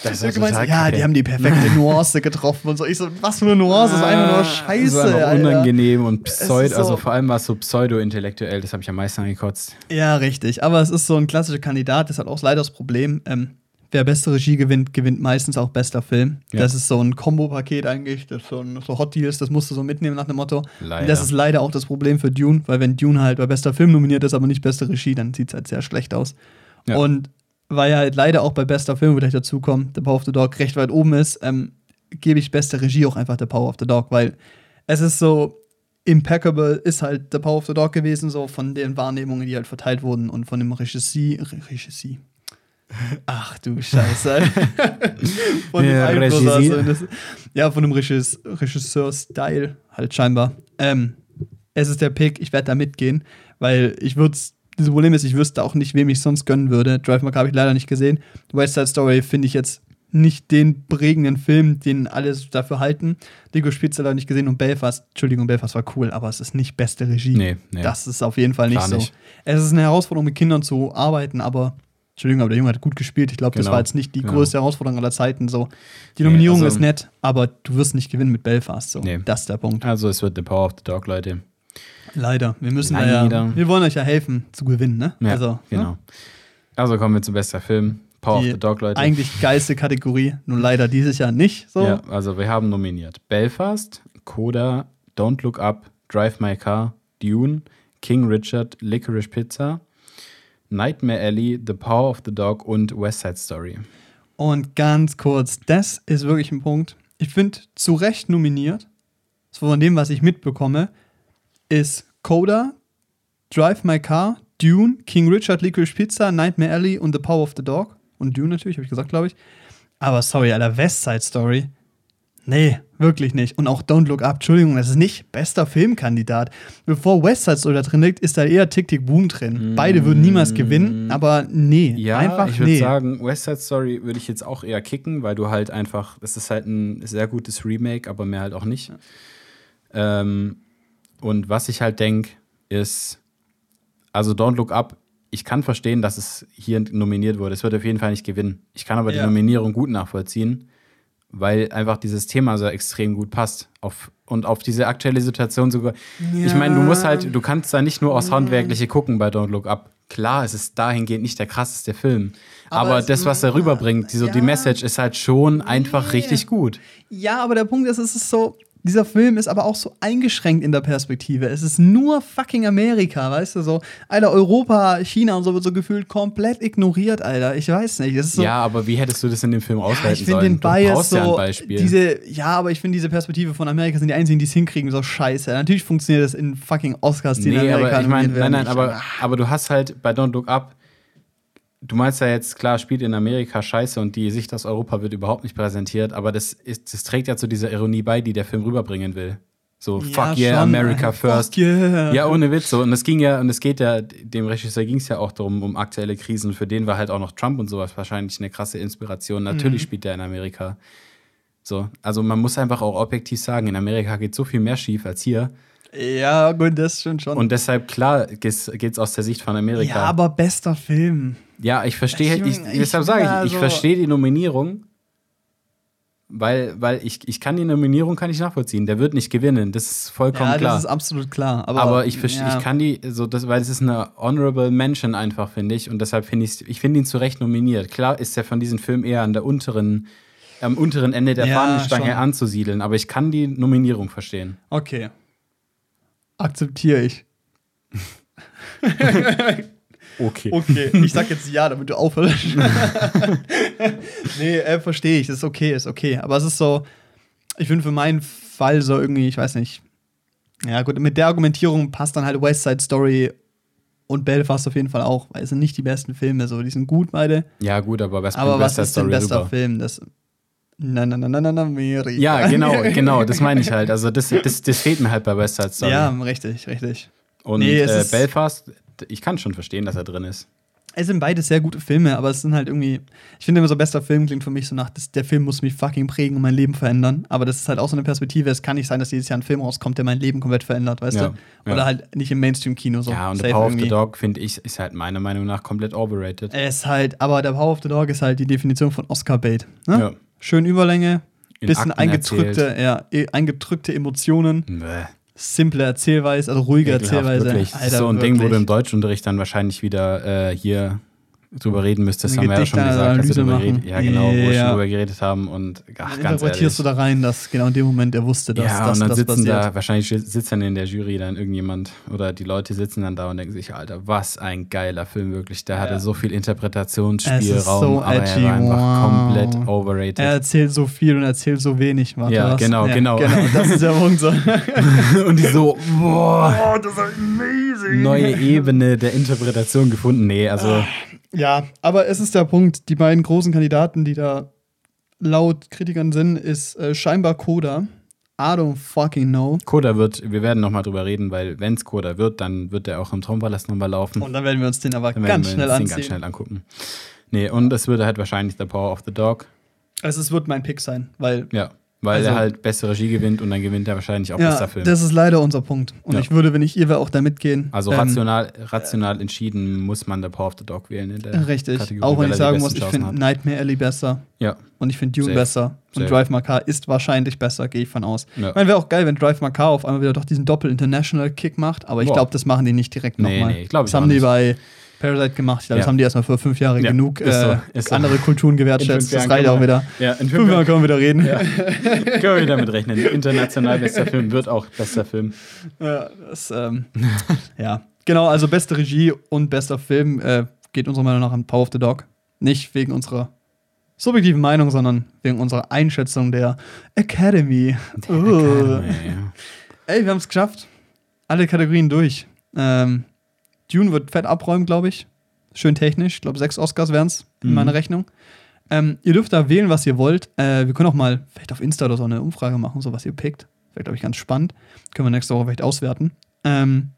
Das ist ja gemeint, ja, die haben die perfekte Nuance getroffen und so. Ich so, was für eine Nuance, das ist einfach nur Das Scheiße, einfach Alter. unangenehm und ist pseud, so- also vor allem war es so pseudo-intellektuell, das habe ich am meisten angekotzt. Ja, richtig. Aber es ist so ein klassischer Kandidat, das hat auch leider das Problem. Ähm, wer beste Regie gewinnt, gewinnt meistens auch bester Film. Ja. Das ist so ein Kombo-Paket eigentlich, das ist so, ein, so Hot Deals, das musst du so mitnehmen nach dem Motto. Leider. Das ist leider auch das Problem für Dune, weil wenn Dune halt bei bester Film nominiert ist, aber nicht beste Regie, dann sieht es halt sehr schlecht aus. Ja. Und weil er halt leider auch bei bester Film, wo gleich dazukommt, The Power of the Dog recht weit oben ist, ähm, gebe ich beste Regie auch einfach The Power of the Dog, weil es ist so impeccable, ist halt The Power of the Dog gewesen, so von den Wahrnehmungen, die halt verteilt wurden und von dem Regissie, Re Regissie. Ach du Scheiße. von dem Ja, Regissie. also das, ja, von dem Regis, Regisseur-Style halt scheinbar. Ähm, es ist der Pick, ich werde da mitgehen, weil ich würde das Problem ist, ich wüsste auch nicht, wem ich sonst gönnen würde. Drive Car habe ich leider nicht gesehen. West Side Story finde ich jetzt nicht den prägenden Film, den alle dafür halten. Lego Spitze leider nicht gesehen und Belfast, Entschuldigung, Belfast war cool, aber es ist nicht beste Regie. Nee, nee. Das ist auf jeden Fall nicht Klar so. nicht. Es ist eine Herausforderung, mit Kindern zu arbeiten, aber Entschuldigung, aber der Junge hat gut gespielt. Ich glaube, das Genau, war jetzt nicht die genau. größte Herausforderung aller Zeiten. So. Die Nee, Nominierung also- ist nett, aber du wirst nicht gewinnen mit Belfast. So. Nee. Das ist der Punkt. Also es wird The Power of the Dog, Leute. Leider. Wir müssen Leider. ja, wir wollen euch ja helfen zu gewinnen, ne? Ja, also, genau. Ne? Also kommen wir zu bester Film. Power Die of the Dog, Leute. Eigentlich geilste Kategorie, nur leider dieses Jahr nicht. So. Ja, also wir haben nominiert Belfast, Coda, Don't Look Up, Drive My Car, Dune, King Richard, Licorice Pizza, Nightmare Alley, The Power of the Dog und West Side Story. Und ganz kurz, das ist wirklich ein Punkt. Ich finde, zu Recht nominiert, so von dem, was ich mitbekomme, ist Coda, Drive My Car, Dune, King Richard, Licorice Pizza, Nightmare Alley und The Power of the Dog. Und Dune natürlich, habe ich gesagt, glaube ich. Aber sorry, Alter, West Side Story. Nee, wirklich nicht. Und auch Don't Look Up, Entschuldigung, das ist nicht bester Filmkandidat. Bevor West Side Story da drin liegt, ist da eher Tick Tick Boom drin. Beide würden niemals gewinnen, aber nee, Ja, einfach ich würde nee. sagen, West Side Story würde ich jetzt auch eher kicken, weil du halt einfach, das ist halt ein sehr gutes Remake, aber mehr halt auch nicht. Ähm, und was ich halt denke, ist, also Don't Look Up, ich kann verstehen, dass es hier nominiert wurde. Es wird auf jeden Fall nicht gewinnen. Ich kann aber Ja. die Nominierung gut nachvollziehen, weil einfach dieses Thema so extrem gut passt. Auf, und auf diese aktuelle Situation sogar. Ich meine, du musst halt, du kannst da nicht nur aus Handwerkliche gucken bei Don't Look Up. Klar, es ist dahingehend nicht der krasseste Film. Aber Aber, das, was er rüberbringt, die, so, die Ja. Message ist halt schon einfach richtig gut. Ja, aber der Punkt ist, es ist so, dieser Film ist aber auch so eingeschränkt in der Perspektive. Es ist nur fucking Amerika, weißt du, so, Alter, Europa, China und so wird so gefühlt komplett ignoriert, Alter. Ich weiß nicht. So, ja, aber wie hättest du das in dem Film ja, aushalten ich finde sollen? den Bias so, ja diese, ja, aber ich finde diese Perspektive von Amerika sind die einzigen, die es hinkriegen, so scheiße. Natürlich funktioniert das in fucking Oscars, die in nee, Amerika aber ich nominiert nein, nein, aber, aber du hast halt bei Don't Look Up, du meinst ja jetzt, klar, spielt in Amerika scheiße und die Sicht aus Europa wird überhaupt nicht präsentiert, aber das, ist, das trägt ja zu dieser Ironie bei, die der Film rüberbringen will. So, fuck yeah, schon, America first. Fuck yeah. Ja, ohne Witz. So. Und es ging ja, und es geht ja, dem Regisseur ging es ja auch darum, um aktuelle Krisen. Für den war halt auch noch Trump und sowas wahrscheinlich eine krasse Inspiration. Natürlich Mhm. spielt er in Amerika. So, also man muss einfach auch objektiv sagen, in Amerika geht so viel mehr schief als hier. Ja, gut, das stimmt schon. Und deshalb, klar, geht es aus der Sicht von Amerika. ja, aber bester Film. Ja, ich verstehe, Ich- ich, ich- deshalb sage ich, ich also- verstehe die Nominierung, weil, weil ich, ich kann die Nominierung kann ich nachvollziehen. Der wird nicht gewinnen, das ist vollkommen Ja, klar. das ist absolut klar. Aber, Aber ich, ja. ich kann die, so das, weil es ist eine honorable Mention einfach, finde ich. Und deshalb finde ich, ich finde ihn zu Recht nominiert. Klar ist er von diesem Film eher an der unteren, am unteren Ende der Ja, Fahnenstange schon. anzusiedeln, aber ich kann die Nominierung verstehen. Okay. Akzeptiere ich. Okay. Okay, ich sag jetzt ja, damit du aufhörst. nee, äh, verstehe ich. Das ist okay, ist okay. Aber es ist so, ich finde für meinen Fall so irgendwie, ich weiß nicht. Ja, gut, mit der Argumentierung passt dann halt West Side Story und Belfast auf jeden Fall auch, weil es sind nicht die besten Filme, so, die sind gut beide. Ja, gut, aber was Aber was West Side ist denn Story bester rüber? Film? Das. Na, na, na, na, na, na, Amerika. Ja, genau, genau, das meine ich halt. Also das, das, das fehlt mir halt bei West Side Story. Ja, richtig, richtig. Und Nee, äh, Belfast, ich kann schon verstehen, dass er drin ist. Es sind beide sehr gute Filme, aber es sind halt irgendwie. Ich finde immer so, bester Film klingt für mich so nach, das, der Film muss mich fucking prägen und mein Leben verändern. Aber das ist halt auch so eine Perspektive. Es kann nicht sein, dass dieses Jahr ein Film rauskommt, der mein Leben komplett verändert, weißt Ja, du? ja. Oder halt nicht im Mainstream-Kino so. ja, und The Power of the irgendwie. Dog, finde ich, ist halt meiner Meinung nach komplett overrated. Er ist halt, aber der Power of the Dog ist halt die Definition von Oscar-Bait. Ne? Ja. Schön Überlänge, bisschen eingedrückte, ja, eh- eingedrückte Emotionen, Bäh. Simple Erzählweise, also ruhige Ekelhaft, Erzählweise. Wirklich. Ist so ein Ding, wo du im Deutschunterricht dann wahrscheinlich wieder äh, hier drüber reden. Das Eine haben wir ja schon gesagt, dass wir drüber Gedichtanalyse geredet, ja, genau, wo wir Ja. schon drüber geredet haben. Und ach, ganz interpretierst ehrlich. du da rein, dass genau in dem Moment er wusste, dass ja, das, und dann das sitzen passiert. da, wahrscheinlich sitzt dann in der Jury dann irgendjemand oder die Leute sitzen dann da und denken sich, Alter, was ein geiler Film wirklich. Der hatte so viel Interpretationsspielraum, so aber edgy, er war einfach wow. komplett overrated. Er erzählt so viel und erzählt so wenig. Warte, Ja, was? genau, genau. Das ist der Punkt. So. und die so, boah, oh, das ist amazing. neue Ebene der Interpretation gefunden. Nee, also Ja, aber es ist der Punkt. Die beiden großen Kandidaten, die da laut Kritikern sind, ist äh, scheinbar Coda. I don't fucking know. Koda wird, wir werden nochmal drüber reden, weil wenn es Koda wird, dann wird er auch im Traumpalast nochmal laufen. Und dann werden wir uns den aber dann werden ganz wir schnell uns den anziehen. ganz schnell angucken. Nee, und es würde halt wahrscheinlich The Power of the Dog. Also es wird mein Pick sein, weil Ja, weil Also- er halt bessere Regie gewinnt und dann gewinnt er wahrscheinlich auch ja, bester Film. das ist leider unser Punkt. Und Ja. ich würde, wenn ich ihr wäre, auch da mitgehen. Also Ähm, rational, rational entschieden muss man The Power of the Dog wählen in der Richtig. Kategorie, Auch wenn ich sagen muss, ich finde Nightmare Alley besser. Ja, Und ich finde Dune Safe. besser. Und Safe. Drive My Car ist wahrscheinlich besser, gehe ich von aus. Ja. Ich meine, wäre auch geil, wenn Drive My Car auf einmal wieder doch diesen Doppel-International-Kick macht, aber ich glaube, das machen die nicht direkt Nee, nochmal. nee, ich glaub ich Das haben die nicht. bei Parasite gemacht. Ich glaube, das Ja. haben die erstmal vor fünf Jahren Ja, genug ist so, äh, ist so. andere Kulturen gewertschätzt. Das Jahren reicht auch wieder. ja in Fünf Jahre können wir wieder reden. Ja. können wir damit rechnen. International bester Film wird auch bester Film. Ja, das, ähm, ja. Genau, also beste Regie und bester Film äh, geht unserer Meinung nach an Power of the Dog. Nicht wegen unserer subjektiven Meinung, sondern wegen unserer Einschätzung der Academy. Uh. Ey, wir haben es geschafft. Alle Kategorien durch. Ähm, Dune wird fett abräumen, glaube ich. Schön technisch. Ich glaube, sechs Oscars wären es in Mhm. meiner Rechnung. Ähm, ihr dürft da wählen, was ihr wollt. Äh, wir können auch mal vielleicht auf Insta oder so eine Umfrage machen, so was ihr pickt. Wäre, glaube ich, ganz spannend. Können wir nächste Woche vielleicht auswerten. Ähm,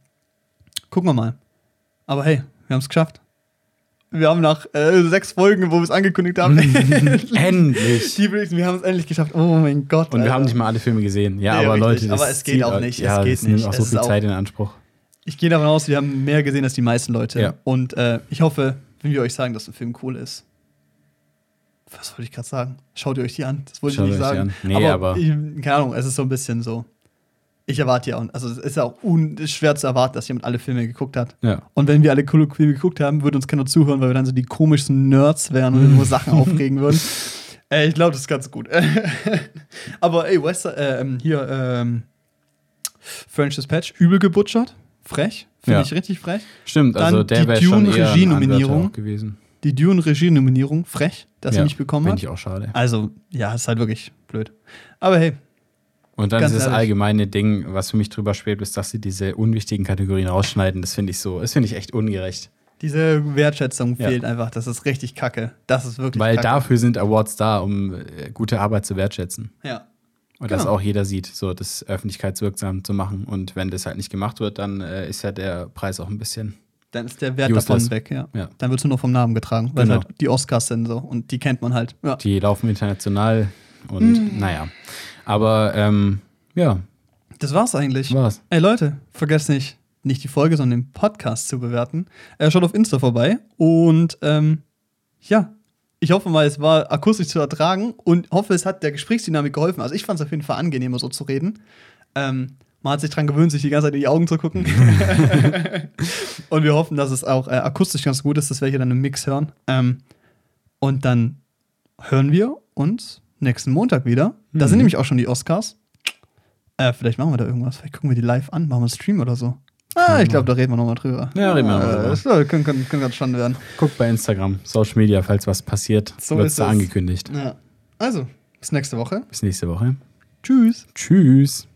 gucken wir mal. Aber hey, wir haben es geschafft. Wir haben nach äh, sechs Folgen, wo wir es angekündigt haben, Endlich. die wir haben es endlich geschafft. Oh mein Gott. Und wir Alter. haben nicht mal alle Filme gesehen. Ja, Nee, aber richtig. Leute, das Aber es geht auch nicht. Es Ja, geht das nimmt nicht. auch Es so ist viel Zeit in Anspruch. Ich gehe davon aus, wir haben mehr gesehen als die meisten Leute. Ja. Und äh, ich hoffe, wenn wir euch sagen, dass ein Film cool ist. Was wollte ich gerade sagen? Schaut ihr euch die an? Das wollte Schaut ich nicht sagen. Nee, aber- Ich, keine Ahnung, es ist so ein bisschen so. Ich erwarte ja, auch- also es ist ja auch un schwer zu erwarten, dass jemand alle Filme geguckt hat. Ja. Und wenn wir alle coole Filme geguckt haben, würde uns keiner zuhören, weil wir dann so die komischsten Nerds wären und nur Sachen aufregen würden. Äh, ich glaube, das ist ganz gut. Aber ey, West, äh, ähm, hier, ähm, French Dispatch, übel gebutschert. Frech. Finde Ja. ich richtig frech. Stimmt, Dann also der die wäre schon Dune eher Regie-Nominierung. Gewesen. Die Dune-Regie-Nominierung, frech, dass ja, er nicht bekommen Finde hat. ich auch schade. Also, ja, ist halt wirklich blöd. Aber hey, Und dann Ganz ist das ehrlich. allgemeine Ding, was für mich drüber schwebt, ist, dass sie diese unwichtigen Kategorien rausschneiden. Das finde ich so, das finde ich echt ungerecht. diese Wertschätzung Ja. fehlt einfach. Das ist richtig kacke. Das ist wirklich Weil kacke. dafür sind Awards da, um äh, gute Arbeit zu wertschätzen. Ja. Und das Genau. auch jeder sieht, so das öffentlichkeitswirksam zu machen. Und wenn das halt nicht gemacht wird, dann äh, ist ja der Preis auch ein bisschen. Dann ist der Wert Useless. davon weg, ja. Ja. Dann wird es nur noch vom Namen getragen, weil Genau. halt die Oscars sind so und die kennt man halt. Ja. Die laufen international und Mm. naja. Aber ähm, ja, Das war's eigentlich. war's. Ey Leute, vergesst nicht, nicht die Folge, sondern den Podcast zu bewerten. Äh, schaut auf Insta vorbei und ähm, ja, ich hoffe mal, es war akustisch zu ertragen und hoffe, es hat der Gesprächsdynamik geholfen. Also ich fand es auf jeden Fall angenehmer, so zu reden. Ähm, man hat sich dran gewöhnt, sich die ganze Zeit in die Augen zu gucken. und wir hoffen, dass es auch äh, akustisch ganz gut ist, dass wir hier dann im Mix hören. Ähm, und dann hören wir uns nächsten Montag wieder. Da Mhm. sind nämlich auch schon die Oscars. Äh, vielleicht machen wir da irgendwas. Vielleicht gucken wir die live an, machen wir einen Stream oder so. Ah, ich glaube, da reden wir nochmal drüber. Ja, reden wir noch mal Äh, drüber. Das äh, kann, kann ganz spannend werden. Guckt bei Instagram, Social Media, falls was passiert, So wird da es. angekündigt. Ja. Also, bis nächste Woche. Bis nächste Woche. Tschüss. Tschüss.